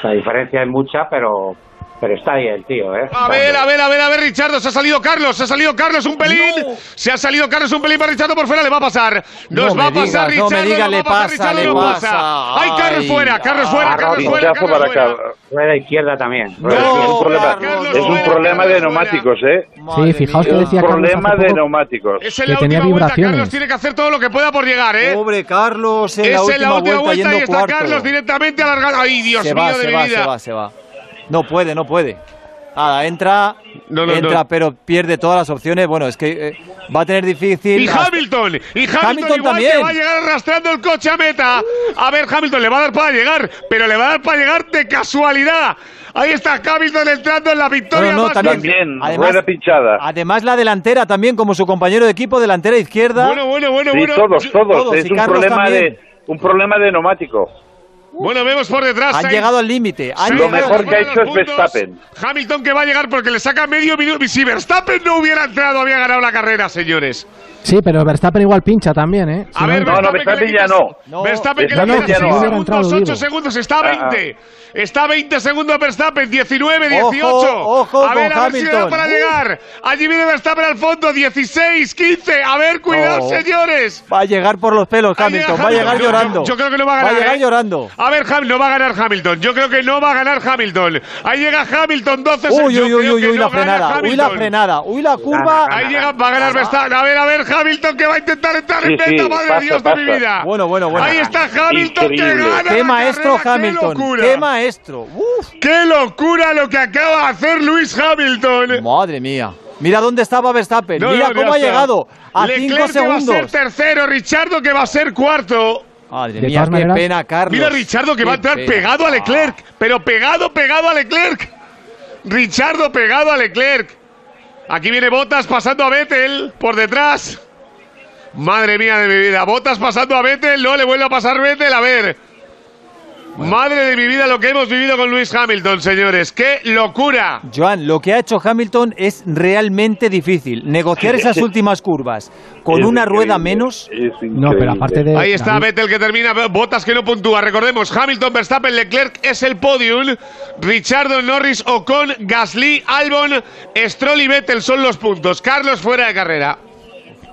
la diferencia es mucha, pero, pero está ahí el tío, ¿eh? A ver, a ver, a ver, a ver, Richardo, se ha salido Carlos, se ha salido Carlos un pelín, se ha salido Carlos un pelín para Richardo por fuera, le va a pasar, nos No va a pasar digas, no Richardo, no le va a pasar, pasa, Richardo le no pasa. pasa. Ay, Carlos Ay, fuera, Carlos fuera, ah, Carlos fuera, Carlos para fuera. acá. Rueda izquierda también. No, es un problema, Carlos, es un fuera, problema de neumáticos, ¿eh? Madre Sí, fijaos que decía Un Carlos problema hace de neumáticos. Es en Que la tenía última vuelta, vibraciones. Carlos tiene que hacer todo lo que pueda por llegar, ¿eh? Pobre Carlos en es la en última, la última vuelta, vuelta y yendo está cuarto. Carlos directamente alargado. Ay, Dios se mío va, de se mi va, vida. se va, se va. No puede, no puede. Nada, entra, No, no, entra, no. pero pierde todas las opciones. Bueno, es que eh, va a tener difícil. Y Hamilton, y Hamilton, Hamilton igual también. que va a llegar arrastrando el coche a meta. A ver, Hamilton le va a dar para llegar, pero le va a dar para llegar de casualidad. Ahí está Hamilton entrando en la victoria No, no, más también. También, Además- rueda pinchada. Además, la delantera también, como su compañero de equipo, delantera izquierda. Bueno, bueno, bueno, Sí, bueno. todos, todos. todos, Es un Carlos problema también. de un problema de neumático. Bueno, vemos por detrás. Han Sainz- llegado al límite. Lo mejor que ha hecho es. Verstappen. Hamilton que va a llegar porque le saca medio minuto. Y Si Verstappen no hubiera entrado, había ganado la carrera, señores. Sí, pero Verstappen igual pincha también, ¿eh? Si A ver, No, no, Verstappen ya no. No, Verstappen que le no. 6 Si hubiera entrado, segundos, 8 digo. segundos, está a Ah, 20. Está a 20 segundos Verstappen, 19, Ojo, 18. ojo a ver, con a ver si le da Hamilton. para llegar. Allí viene Verstappen al fondo, 16, 15. A ver, cuidado, No. señores. Va a llegar por los pelos Hamilton, va a llegar Hamilton. Llorando. Yo, yo creo que no va a ganar. Va a llegar ¿eh? llorando. A ver, Ham- no va a ganar Hamilton. Yo creo que no va a ganar Hamilton. Ahí llega Hamilton, 12 Uy, uy, uy, uy, uy, no la frenada. Uy, la Hamilton. frenada. Uy, la curva. Ahí llega, va a ganar Verstappen. A ver, a ver, Hamilton que va a intentar entrar en Sí, sí, meta, madre pasa, Dios de mi pasa. vida. Bueno, bueno, bueno. Ahí está Hamilton Increíble. que gana. Qué la maestro carrera, Hamilton. Qué locura. Qué maestro. Uf. Qué locura lo que acaba de hacer Luis Hamilton. Madre mía. Mira dónde estaba Verstappen. No, Mira no, cómo ha está. llegado. A Leclerc 5 que va a ser segundos. tercero, Richardo que va a ser cuarto. Madre De mía, qué maneras- pena, Carlos. Mira Richardo que va a Qué entrar pena. pegado a Leclerc, pero pegado, pegado a Leclerc. Richardo pegado a Leclerc. Aquí viene Botas pasando a Vettel por detrás. Madre mía de mi vida, Botas pasando a Vettel, no le vuelve a pasar Vettel, a ver. Madre de mi vida lo que hemos vivido con Luis Hamilton, señores. ¡Qué locura! Joan, lo que ha hecho Hamilton es realmente difícil. Negociar esas últimas curvas con Es una rueda menos. No, pero aparte de. Ahí está Vettel que termina, Botas que no puntúa. Recordemos, Hamilton, Verstappen, Leclerc es el podium. Richardo, Norris, Ocon, Gasly, Albon, Stroll y Vettel son los puntos. Carlos fuera de carrera.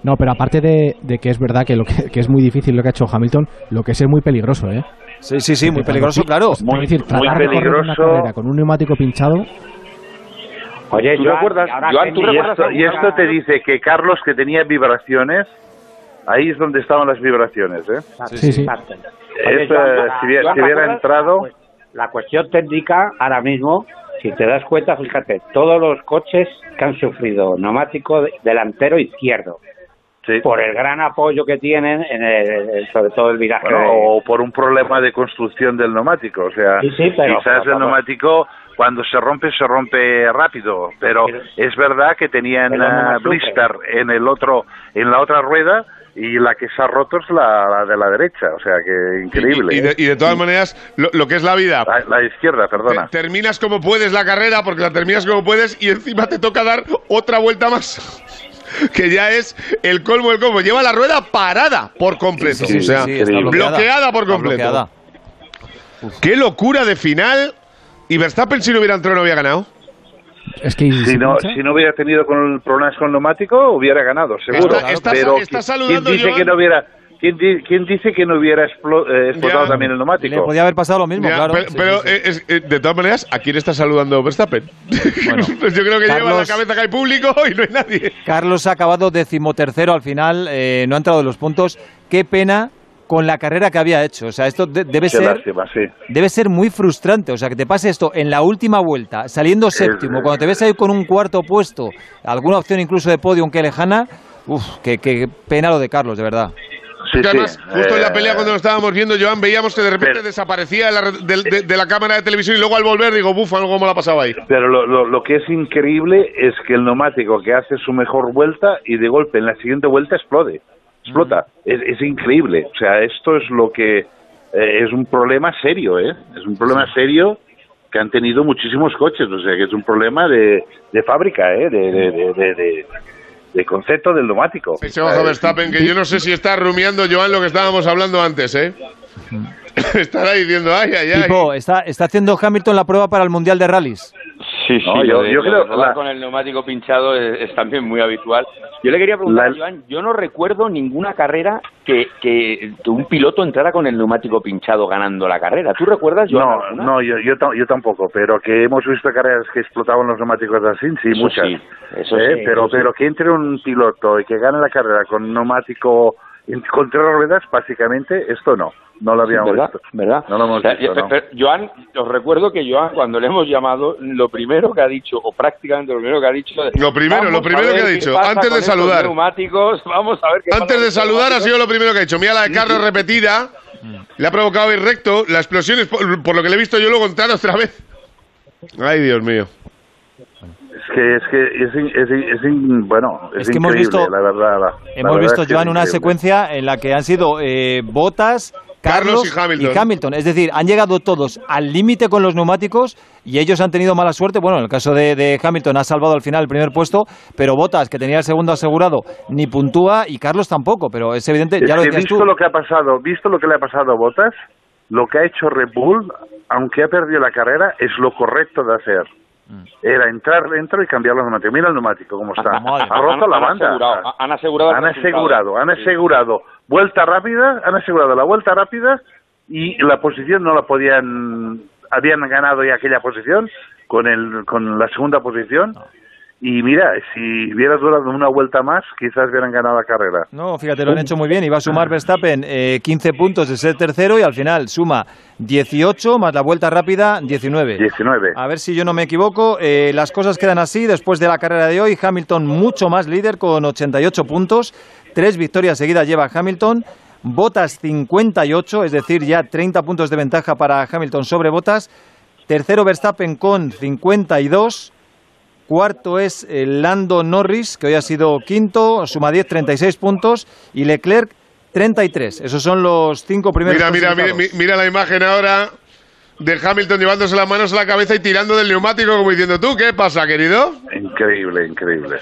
No, pero aparte de, de que es verdad que, lo que, que es muy difícil lo que ha hecho Hamilton, lo que es es muy peligroso, ¿eh? Sí, sí, sí, muy peligroso, claro. Es decir, muy tratar de correr una peligroso. carrera con un neumático pinchado. Oye, ¿Tú Joan, recuerdas, ahora Joan, que tú recuerdas- esto- y esto te dice que Carlos, que tenía vibraciones, ahí es donde estaban las vibraciones, ¿eh? Sí, sí. Exacto. Oye, Esto, Joan, si hubiera- si ¿te hubiera entrado- Pues, La cuestión técnica, ahora mismo, si te das cuenta, fíjate, todos los coches que han sufrido neumático de- delantero izquierdo, por el gran apoyo que tienen, en el- sobre todo el viraje. Bueno, o por un problema de construcción del neumático. O sea, Sí, sí, pero- quizás pero- el neumático cuando se rompe, se rompe rápido. Pero, es verdad que tenían sufre. blister en el otro, en la otra rueda y la que se ha roto es la, la de la derecha. O sea, que increíble. Y, y de, y de todas maneras, lo, lo que es la vida. La, la izquierda, perdona. Te- terminas como puedes la carrera, porque la terminas como puedes, y encima te toca dar otra vuelta más. [laughs] Que ya es el colmo del colmo. Lleva la rueda parada por completo. Sí, sí, o sea, sí, bloqueada. bloqueada por completo. bloqueada. Qué locura de final. Y Verstappen, si no hubiera entrado, no había ganado. Es que Si no, si no hubiera tenido con problemas con el neumático, hubiera ganado, seguro. Está- está- Pero está ¿quién- saludando, ¿quién dice Joan? que no hubiera, quién, di- quién dice que no hubiera explo- eh, explotado Ya. también el neumático? Le podía haber pasado lo mismo, Ya, claro. Pero, Sí, pero, sí, sí. eh, es- eh, de todas maneras, ¿a quién está saludando Verstappen? [laughs] pues yo creo que lleva en la Carlos- cabeza que hay público [laughs] y no hay nadie. Carlos ha acabado decimotercero al final, eh, no ha entrado en los puntos. Qué pena con la carrera que había hecho. O sea, esto de- debe Qué ser lástima, sí. debe ser muy frustrante. O sea, que te pase esto en la última vuelta, saliendo séptimo, cuando te ves ahí con un cuarto puesto, alguna opción incluso de podio, aunque lejana. Uf, qué, qué pena lo de Carlos, de verdad. Sí, Que además, sí, justo en la eh, pelea cuando lo estábamos viendo, Joan, veíamos que de repente desaparecía de la, de, de- de la cámara de televisión y luego al volver digo, buf, algo me la ha pasado ahí. Pero lo, lo, lo que es increíble es que el neumático que hace su mejor vuelta y de golpe en la siguiente vuelta explode. Explota. Es, es increíble. O sea, esto es lo que eh, es un problema serio, ¿eh? Es un problema serio que han tenido muchísimos coches. O sea, que es un problema de, de fábrica, ¿eh? De, de, concepto del neumático. Baja Eh, Verstappen, que yo no sé si está rumiando, Joan, lo que estábamos hablando antes, ¿eh? [laughs] Estará diciendo, ay, ay, ay. Tipo, está, está haciendo Hamilton la prueba para el Mundial de Rallys. Sí, sí, No, yo- de- creo- rodar la- con el neumático pinchado es, es también muy habitual. Yo le quería preguntar La- a Joan, yo no recuerdo ninguna carrera que, que un piloto entrara con el neumático pinchado ganando la carrera. ¿Tú recuerdas, Joan? No, alguna? no, yo, yo, yo tampoco, pero que hemos visto carreras que explotaban los neumáticos así, sí, Eso muchas. sí, eso Eh, sí, pero, eso sí. pero que entre un piloto y que gane la carrera con un neumático con tres ruedas, básicamente, esto no, no lo Sí, habíamos ¿verdad? visto. ¿verdad? No lo hemos O sea, visto, yo- no. pero, Joan, os recuerdo que Joan, cuando le hemos llamado, lo primero que ha dicho, o prácticamente lo primero que ha dicho... Lo primero, "Vamos lo primero que ha dicho, antes de saludar. neumáticos, vamos a ver qué pasa Antes de saludar ha neumáticos". sido lo primero que ha dicho. Mira la de Carlos repetida. Le ha provocado ir recto. La explosión es por, por lo que le he visto yo luego entrar otra vez. Ay, Dios mío. Es que, es que, es, in- es, es bueno, es, Es que hemos increíble, visto- la verdad. la- la Hemos verdad visto, Joan, una increíble. secuencia en la que han sido eh, Botas, Carlos Carlos, y Hamilton. Es decir, han llegado todos al límite con los neumáticos y ellos han tenido mala suerte. Bueno, en el caso de, de Hamilton ha salvado al final el primer puesto, pero Botas, que tenía el segundo asegurado, ni puntúa y Carlos tampoco. Pero es evidente, Es ya lo que visto tú. lo que ha pasado, visto lo que le ha pasado a Bottas, lo que ha hecho Red Bull, aunque ha perdido la carrera, es lo correcto de hacer. Mm. Era entrar dentro y cambiar los neumáticos. Mira el neumático cómo está. Ha roto Han- la han banda. asegurado, han asegurado Han asegurado, han asegurado vuelta rápida, han asegurado la vuelta rápida y la posición no la podían, habían ganado ya aquella posición con el, con la segunda posición. Y mira, si hubiera durado una vuelta más, quizás hubieran ganado la carrera. No, fíjate, lo han hecho muy bien. Va a sumar Verstappen eh, 15 puntos de ser tercero y al final suma 18 más la vuelta rápida 19. 19. A ver si yo no me equivoco. eh, las cosas quedan así después de la carrera de hoy. Hamilton mucho más líder con 88 puntos. Tres victorias seguidas lleva Hamilton. Botas 58, es decir, ya 30 puntos de ventaja para Hamilton sobre Botas. Tercero Verstappen con 52. Cuarto es eh, Lando Norris, que hoy ha sido quinto, suma 10, 36 puntos. Y Leclerc 33. Esos son los cinco primeros Mira, mira, mira, mira la imagen ahora. de Hamilton llevándose las manos a la cabeza y tirando del neumático como diciendo, ¿tú qué pasa, querido? Increíble, increíble.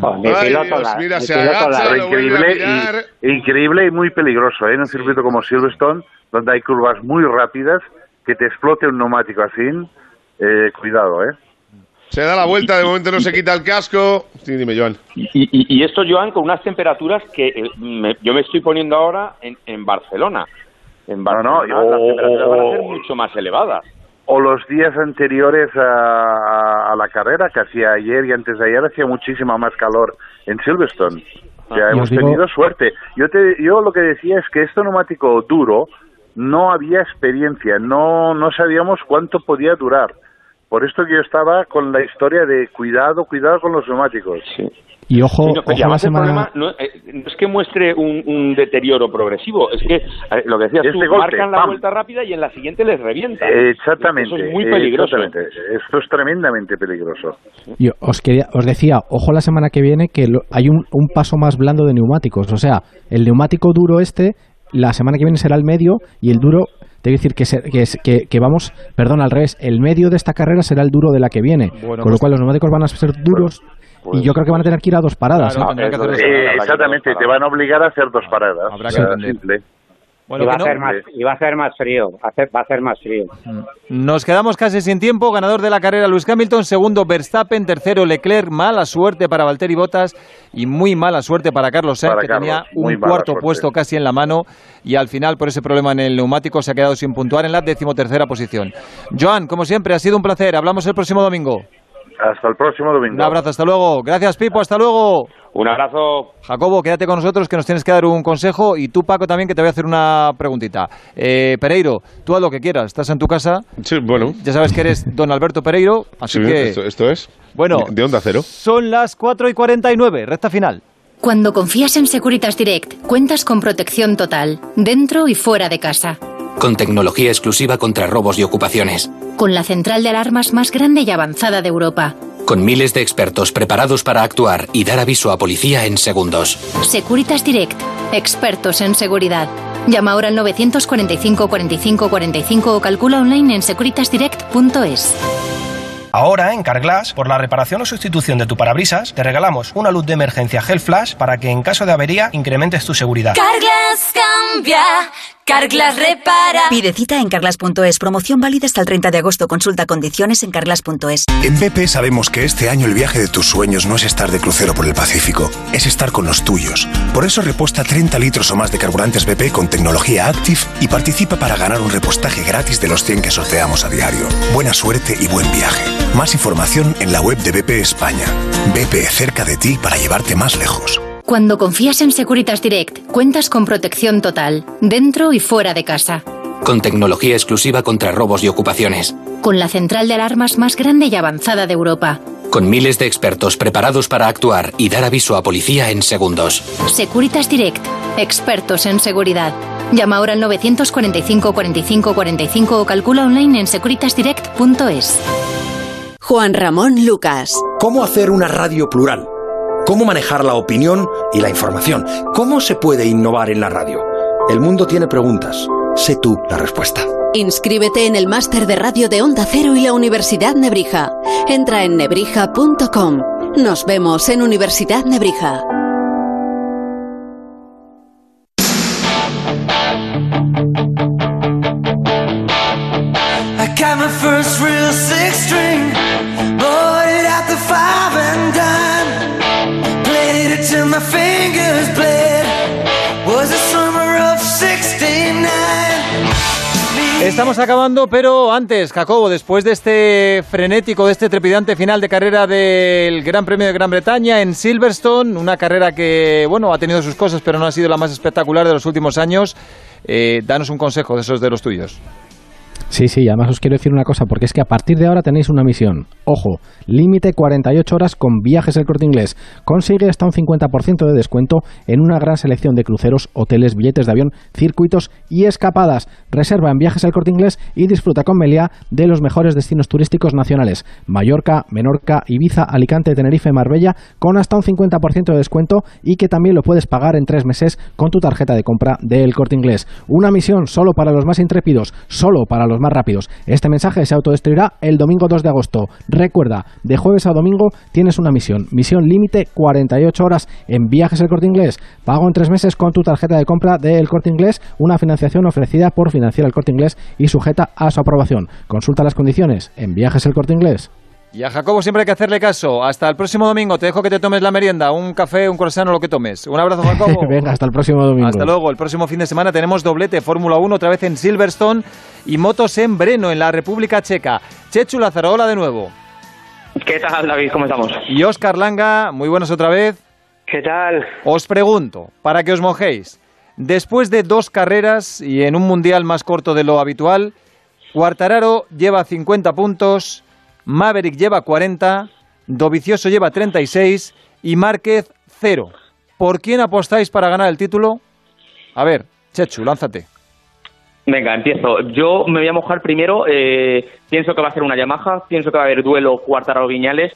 Oh, mi Ay, piloto Dios, la- mira, mi se piloto agacha, la- increíble y, increíble y muy peligroso, ¿eh? En un circuito como Silverstone, donde hay curvas muy rápidas, que te explote un neumático así, eh, cuidado, ¿eh? Se da la vuelta, de momento no se quita el casco. Sí, dime, Joan. Y, y- y esto, Joan, con unas temperaturas que eh, me- yo me estoy poniendo ahora en, en Barcelona. En Barcelona no, las o- temperaturas van a ser mucho más elevadas. O los días anteriores a, a- a la carrera, que hacía ayer y antes de ayer, hacía muchísima más calor en Silverstone. O sea, Y hemos digo- tenido suerte. Yo, te, yo lo que decía es que este neumático duro no había experiencia, no, no sabíamos cuánto podía durar. Por esto que yo estaba con la historia de cuidado, cuidado con los neumáticos. Y ojo, Sí, no, ojo la semana... problema no, eh, no es que muestre un, un deterioro progresivo, es que eh, lo que decías Es tú, golpe, marcan la ¡pam! vuelta rápida y en la siguiente les revienta. Exactamente. Eso es muy peligroso. exactamente. Esto es tremendamente peligroso. Yo os, quería, os decía, ojo la semana que viene que lo- hay un, un paso más blando de neumáticos. O sea, el neumático duro este, la semana que viene será el medio y el duro, te quiero decir que, se- que, es- que, que vamos, perdón, al revés, el medio de esta carrera será el duro de la que viene. Bueno, con lo pues- cual los neumáticos van a ser duros y yo creo que van a tener que ir a dos paradas. Claro, ¿eh? tendrán que hacer dos paradas. Exactamente, te van a obligar a hacer dos paradas. Habrá que simple. Bueno, y, va a no- hacer más, y va a hacer más frío, va a hacer, va a hacer más frío. Nos quedamos casi sin tiempo. Ganador de la carrera Luis Hamilton, segundo Verstappen, tercero Leclerc. Mala suerte para Valtteri Bottas y muy mala suerte para Carlos Sainz, Para que Carlos, tenía un cuarto suerte. puesto casi en la mano y al final por ese problema en el neumático se ha quedado sin puntuar en la decimotercera posición. Joan, como siempre, ha sido un placer. Hablamos el próximo domingo. Hasta el próximo domingo. Un abrazo, hasta luego. Gracias, Pipo, hasta luego. Un abrazo. Jacobo, quédate con nosotros que nos tienes que dar un consejo y tú, Paco, también que te voy a hacer una preguntita. Eh, Pereiro, tú haz lo que quieras, estás en tu casa. Sí, bueno. Ya sabes que eres don Alberto Pereiro, así Sí, que... esto, esto es. Bueno. De, de onda cero. Son las 4 y 49, recta final. Cuando confías en Securitas Direct, cuentas con protección total, dentro y fuera de casa. Con tecnología exclusiva contra robos y ocupaciones. Con la central de alarmas más grande y avanzada de Europa. Con miles de expertos preparados para actuar y dar aviso a policía en segundos. Securitas Direct, expertos en seguridad. Llama ahora al 945 45 45 o calcula online en securitasdirect.es. Ahora, en Carglass, por la reparación o sustitución de tu parabrisas, te regalamos una luz de emergencia Gel Flash para que en caso de avería incrementes tu seguridad. Carglass cambia, Carglass repara. Pide cita en carglass.es. Promoción válida hasta el 30 de agosto. Consulta condiciones en carglass.es. En BP sabemos que este año el viaje de tus sueños no es estar de crucero por el Pacífico, es estar con los tuyos. Por eso reposta 30 litros o más de carburantes BP con tecnología Active y participa para ganar un repostaje gratis de los 100 que sorteamos a diario. Buena suerte y buen viaje. Más información en la web de BP España. BP cerca de ti para llevarte más lejos. Cuando confías en Securitas Direct, cuentas con protección total, dentro y fuera de casa. Con tecnología exclusiva contra robos y ocupaciones. Con la central de alarmas más grande y avanzada de Europa. Con miles de expertos preparados para actuar y dar aviso a policía en segundos. Securitas Direct, expertos en seguridad. Llama ahora al 945 45 45 o calcula online en securitasdirect.es. Juan Ramón Lucas. ¿Cómo hacer una radio plural? ¿Cómo manejar la opinión y la información? ¿Cómo se puede innovar en la radio? El mundo tiene preguntas. Sé tú la respuesta. Inscríbete en el máster de radio de Onda Cero y la Universidad Nebrija. Entra en nebrija.com. Nos vemos en Universidad Nebrija. I got my first real six string, my fingers bled. Was the summer of 69. Estamos acabando, pero antes, Jacobo, después de este frenético, de este trepidante final de carrera del Gran Premio de Gran Bretaña en Silverstone, una carrera que, bueno, ha tenido sus cosas, pero no ha sido la más espectacular de los últimos años, eh, danos un consejo de esos de los tuyos. Sí, sí, además os quiero decir una cosa, porque es que a partir de ahora tenéis una misión. Ojo, límite 48 horas con viajes el corte inglés. Consigue hasta un 50% de descuento en una gran selección de cruceros, hoteles, billetes de avión, circuitos y escapadas. Reserva en viajes el corte inglés y disfruta con Meliá de los mejores destinos turísticos nacionales. Mallorca, Menorca, Ibiza, Alicante, Tenerife, Marbella, con hasta un 50% de descuento y que también lo puedes pagar en tres meses con tu tarjeta de compra del corte inglés. Una misión solo para los más intrépidos, solo para los más rápidos. Este mensaje se autodestruirá el domingo 2 de agosto. Recuerda, de jueves a domingo tienes una misión. Misión límite 48 horas en viajes el corte inglés. Pago en tres meses con tu tarjeta de compra del corte inglés, una financiación ofrecida por financiar el corte inglés y sujeta a su aprobación. Consulta las condiciones en viajes el corte inglés. Y a Jacobo siempre hay que hacerle caso. Hasta el próximo domingo. Te dejo que te tomes la merienda, un café, un croissant o lo que tomes. Un abrazo, Jacobo. [laughs] Venga, hasta el próximo domingo. Hasta luego. El próximo fin de semana tenemos doblete Fórmula 1 otra vez en Silverstone y motos en Breno, en la República Checa. Chechu Lázaro, hola de nuevo. ¿Qué tal, David? ¿Cómo estamos? Y Oscar Langa, muy buenos otra vez. ¿Qué tal? Os pregunto, para que os mojéis, después de dos carreras y en un mundial más corto de lo habitual, Cuartararo lleva 50 puntos, Maverick lleva 40, Dovicioso lleva 36 y Márquez 0. ¿Por quién apostáis para ganar el título? A ver, Chechu, lánzate. Venga, empiezo. Yo me voy a mojar primero. eh, pienso que va a ser una Yamaha. Pienso que va a haber duelo Cuartararo-Viñales.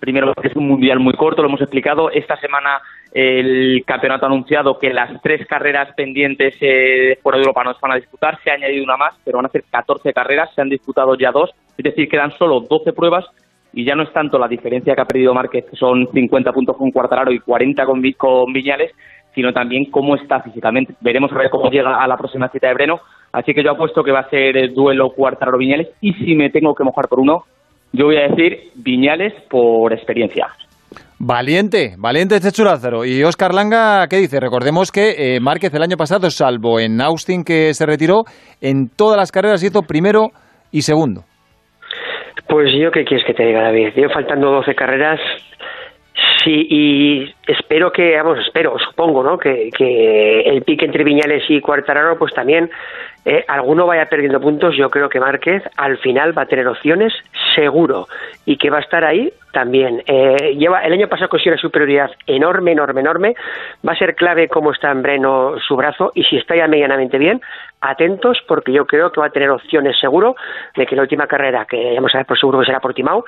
Primero, es un mundial muy corto, lo hemos explicado. Esta semana el campeonato ha anunciado que las tres carreras pendientes eh, por Europa no se van a disputar. Se ha añadido una más, pero van a ser 14 carreras. Se han disputado ya dos. Es decir, quedan solo 12 pruebas y ya no es tanto la diferencia que ha perdido Márquez, que son 50 puntos con Cuartararo y 40 con, Vi- con Viñales, sino también cómo está físicamente. Veremos a ver cómo llega a la próxima cita de Breno. Así que yo apuesto que va a ser el duelo Cuartararo-Viñales. Y si me tengo que mojar por uno, yo voy a decir Viñales por experiencia. Valiente, valiente Chechu Lázaro. Y Oscar Langa, ¿qué dice? Recordemos que eh, Márquez el año pasado, salvo en Austin que se retiró, en todas las carreras hizo primero y segundo. Pues yo, ¿qué quieres que te diga, David? Yo faltando 12 carreras, sí, y espero que, vamos, espero, supongo, ¿no? Que, que el pique entre Viñales y Cuartararo, pues también eh, alguno vaya perdiendo puntos. Yo creo que Márquez al final va a tener opciones, seguro, y que va a estar ahí también. Eh, lleva El año pasado consiguió una superioridad enorme, enorme, enorme. Va a ser clave cómo está en Breno su brazo, y si está ya medianamente bien, atentos porque yo creo que va a tener opciones seguro de que la última carrera, que vamos a ver por seguro que será por Timao,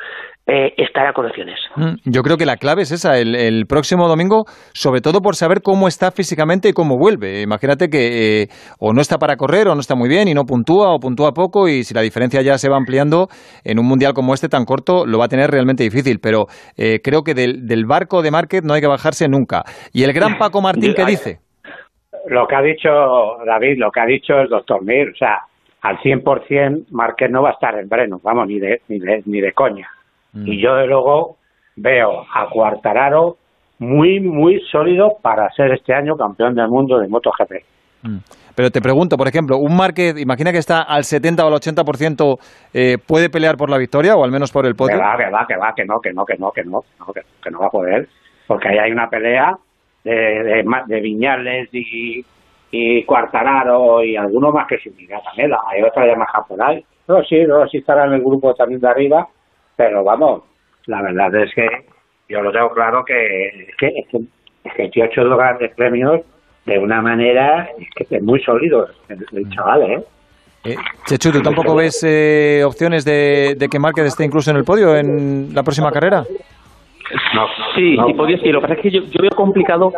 eh, estará con opciones. Mm, Yo creo que la clave es esa, el, el próximo domingo, sobre todo por saber cómo está físicamente y cómo vuelve. Imagínate que eh, o no está para correr o no está muy bien y no puntúa o puntúa poco y si la diferencia ya se va ampliando en un mundial como este tan corto lo va a tener realmente difícil. Pero eh, creo que del, del barco de Márquez no hay que bajarse nunca. ¿Y el gran Paco Martín qué [laughs] dice? Lo que ha dicho David, lo que ha dicho el doctor Mir, o sea, al 100% Márquez no va a estar en Breno, vamos, ni de, ni de, ni de coña. Y yo, de luego, veo a Cuartararo muy, muy sólido para ser este año campeón del mundo de MotoGP. Mm. Pero te pregunto, por ejemplo, un Márquez, imagina que está al 70 o al 80%, eh, ¿puede pelear por la victoria o al menos por el Que podio? va, que va, que va, que no, que no, que no, que no, que, que no va a poder, porque ahí hay una pelea de, de, Viñales y, y Cuartararo y alguno más que sin mirar también, hay otra Yamaha por ahí. No, sí, no, sí estará en el grupo también de arriba, pero vamos, la verdad es que yo lo tengo claro que es que, es que, es que el tío ha hecho dos grandes premios de una manera es que es muy sólido el, el chaval, ¿eh? Eh, Chechu, ¿tú tampoco ves eh, opciones de, de que Márquez esté incluso en el podio en la próxima carrera? Sí, sí, podría sí. Lo que pasa es que yo, yo veo complicado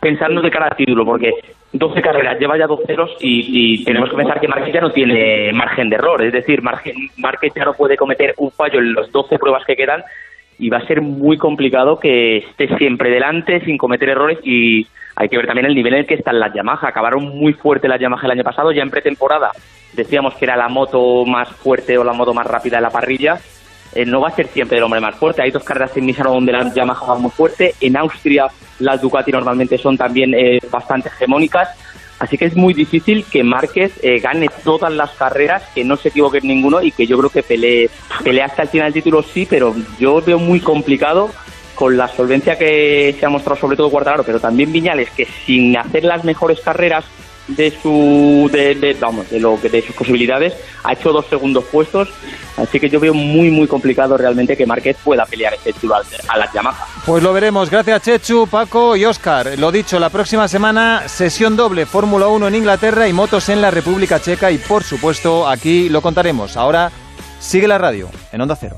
pensarnos de cara al título, porque 12 carreras lleva ya dos ceros y, y tenemos que pensar que Márquez ya no tiene margen de error. Es decir, Márquez ya no puede cometer un fallo en las 12 pruebas que quedan y va a ser muy complicado que esté siempre delante sin cometer errores y hay que ver también el nivel en el que están las Yamaha. Acabaron muy fuerte las Yamaha el año pasado, ya en pretemporada decíamos que era la moto más fuerte o la moto más rápida de la parrilla. Eh, no va a ser siempre el hombre más fuerte. Hay dos carreras en Misano donde la Yamaha va muy fuerte. En Austria las Ducati normalmente son también eh, bastante hegemónicas. Así que es muy difícil que Márquez eh, gane todas las carreras, que no se equivoque en ninguno y que yo creo que pelee, pelee hasta el final del título sí, pero yo veo muy complicado con la solvencia que se ha mostrado sobre todo Guardaro, pero también Viñales, que sin hacer las mejores carreras de su de, de- vamos de lo que de sus posibilidades ha hecho dos segundos puestos así que yo veo muy muy complicado realmente que Márquez pueda pelear este título al- a las Yamaha Pues lo veremos. Gracias Chechu, Paco y Oscar. Lo dicho, la próxima semana sesión doble Fórmula 1 en Inglaterra y motos en la República Checa y por supuesto aquí lo contaremos. Ahora sigue la radio en Onda Cero.